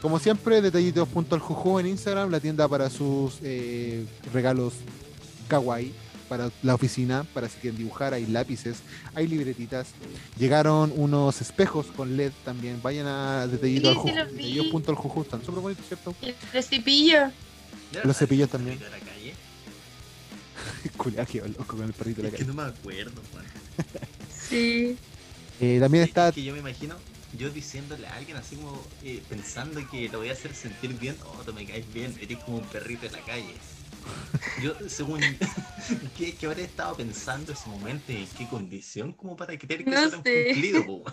como siempre, detallitos.aljuju en Instagram, la tienda para sus eh, regalos kawaii. Para la oficina, para si quieren dibujar, hay lápices, hay libretitas. Llegaron unos espejos con LED también. Vayan a detallito Sí, al sí Juju. los vi. Detallitos.aljuju, están súper bonitos, ¿cierto? Y el cepillo. ¿De Los cepillos también. perrito de la calle? [LAUGHS] Culeado, qué loco con el perrito de la Es que calle. no me acuerdo, Juan. Sí. Eh, también Es está que yo me imagino yo diciéndole a alguien así como eh, pensando que lo voy a hacer sentir bien, oh, tú me caes bien, eres como un perrito en la calle. Yo, según. ¿Qué, qué habría estado pensando ese momento y en qué condición como para creer que No eso sé. cumplido, po?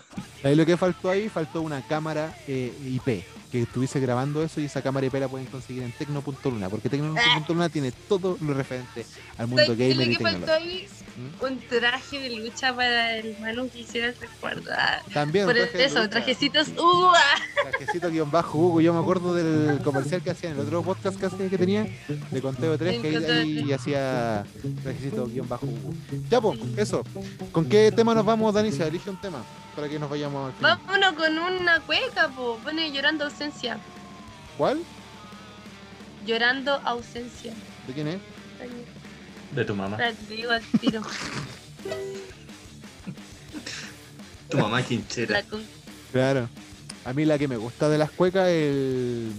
Ahí lo que faltó ahí, faltó una cámara eh, IP que estuviese grabando eso y esa cámara IP la pueden conseguir en tecno.luna porque tecno.luna tiene todo lo referente al mundo ¿Sabes qué es gamer lo y que faltó tecnológico. ahí? ¿Mm? Un traje de lucha para el Manu que hiciera recordar. También, Por traje eso, trajecitos ¡Uah! trajecito guion bajo Hugo, yo me acuerdo del comercial que hacía en el otro podcast que, que tenía de Conteo 3 que ahí, ahí hacía trajecito guion bajo Hugo. Ya pues, eso. ¿Con qué tema nos vamos, Dani? Se elige un tema para que nos vayamos al final. Vámonos con una cueca, po. Pone llorando ausencia. ¿Cuál? Llorando ausencia. ¿De quién es? De tu mamá. Te digo al tiro. [LAUGHS] Tu mamá quinchera. La Claro. A mí la que me gusta de las cuecas es el...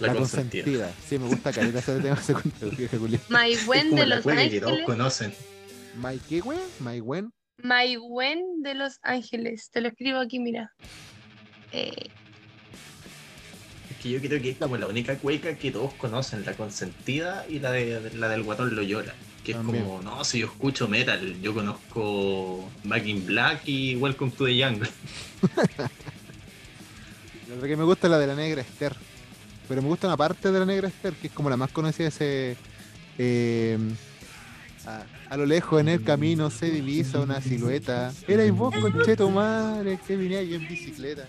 La, consentida. Sí, me gusta caleta ese tema. My Gwen de la Los cueca que todos Ángeles. conocen. ¿My qué, güey? ¿My Gwen? My Gwen de Los Ángeles. Te lo escribo aquí, mira. Eh, que yo creo que es como la única cueca que todos conocen, la consentida y la de la del guatón Loyola. Que es como, no, si yo escucho metal, yo conozco Back in Black y Welcome to the Jungle. [LAUGHS] La otra que me gusta es la de la negra Esther. Pero me gusta una parte de la negra Esther, que es como la más conocida, ese... eh, a, a lo lejos en el camino se divisa una silueta. Erais vos, concheto madre, que viníais en bicicleta.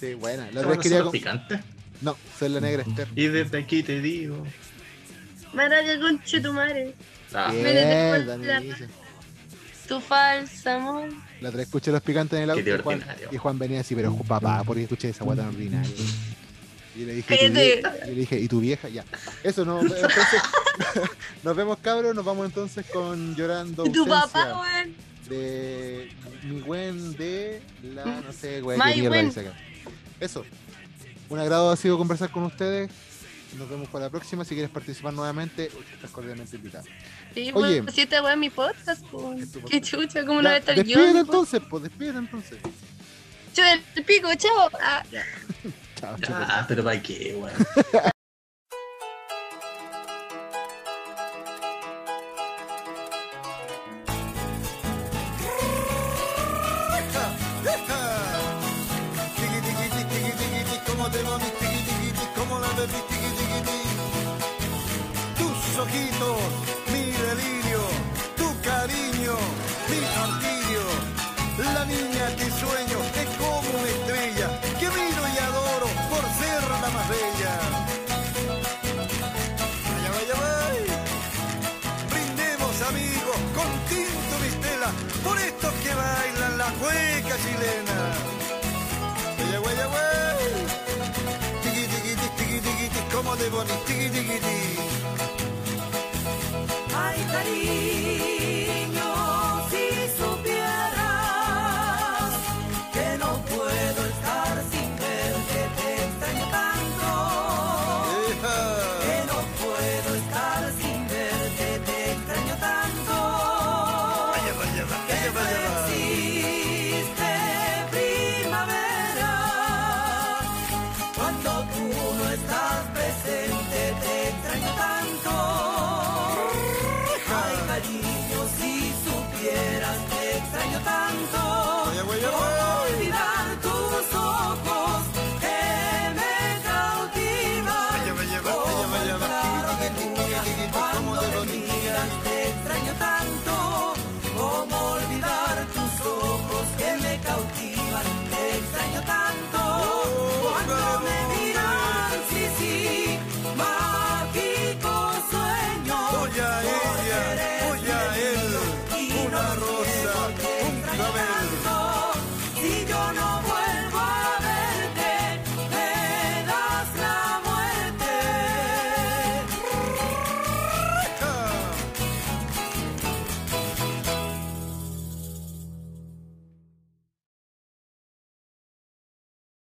Sí, buena. La otra vez ¿Son quería... los con- picantes? No, soy la negra Esther. Y desde aquí te digo. Maraca conche tu madre. Ah, Bien. Tu falsa amor. La otra escuché los picantes en el auto Qué y Juan, y Juan venía así, pero papá, ¿por qué escuché esa guata ordinaria? Y yo le dije, ¿y tu vieja? Le dije, ¿y tu vieja? Ya. Eso, no, entonces, [LAUGHS] nos vemos cabros, nos vamos entonces con Llorando Y tu papá, weón. de mi buen de la, no sé, acá. Eso. Un agrado ha sido conversar con ustedes. Nos vemos para la próxima. Si quieres participar nuevamente, estás cordialmente invitado. Sí, Oye. pues, si esta weá es mi podcast, pues. Qué chucha, ¿cómo no va a estar yo? despídete entonces, pues despídete entonces. Yo el pico, chao. Ah. [LAUGHS] Chao, chao. ah, pero para qué, weón. [LAUGHS] cueca chilena. Guay. Tiqui, tiqui, tiqui, tiqui, tiqui, tiqui, como de bonito, tiqui, tiqui, tiqui. Ay, cariño,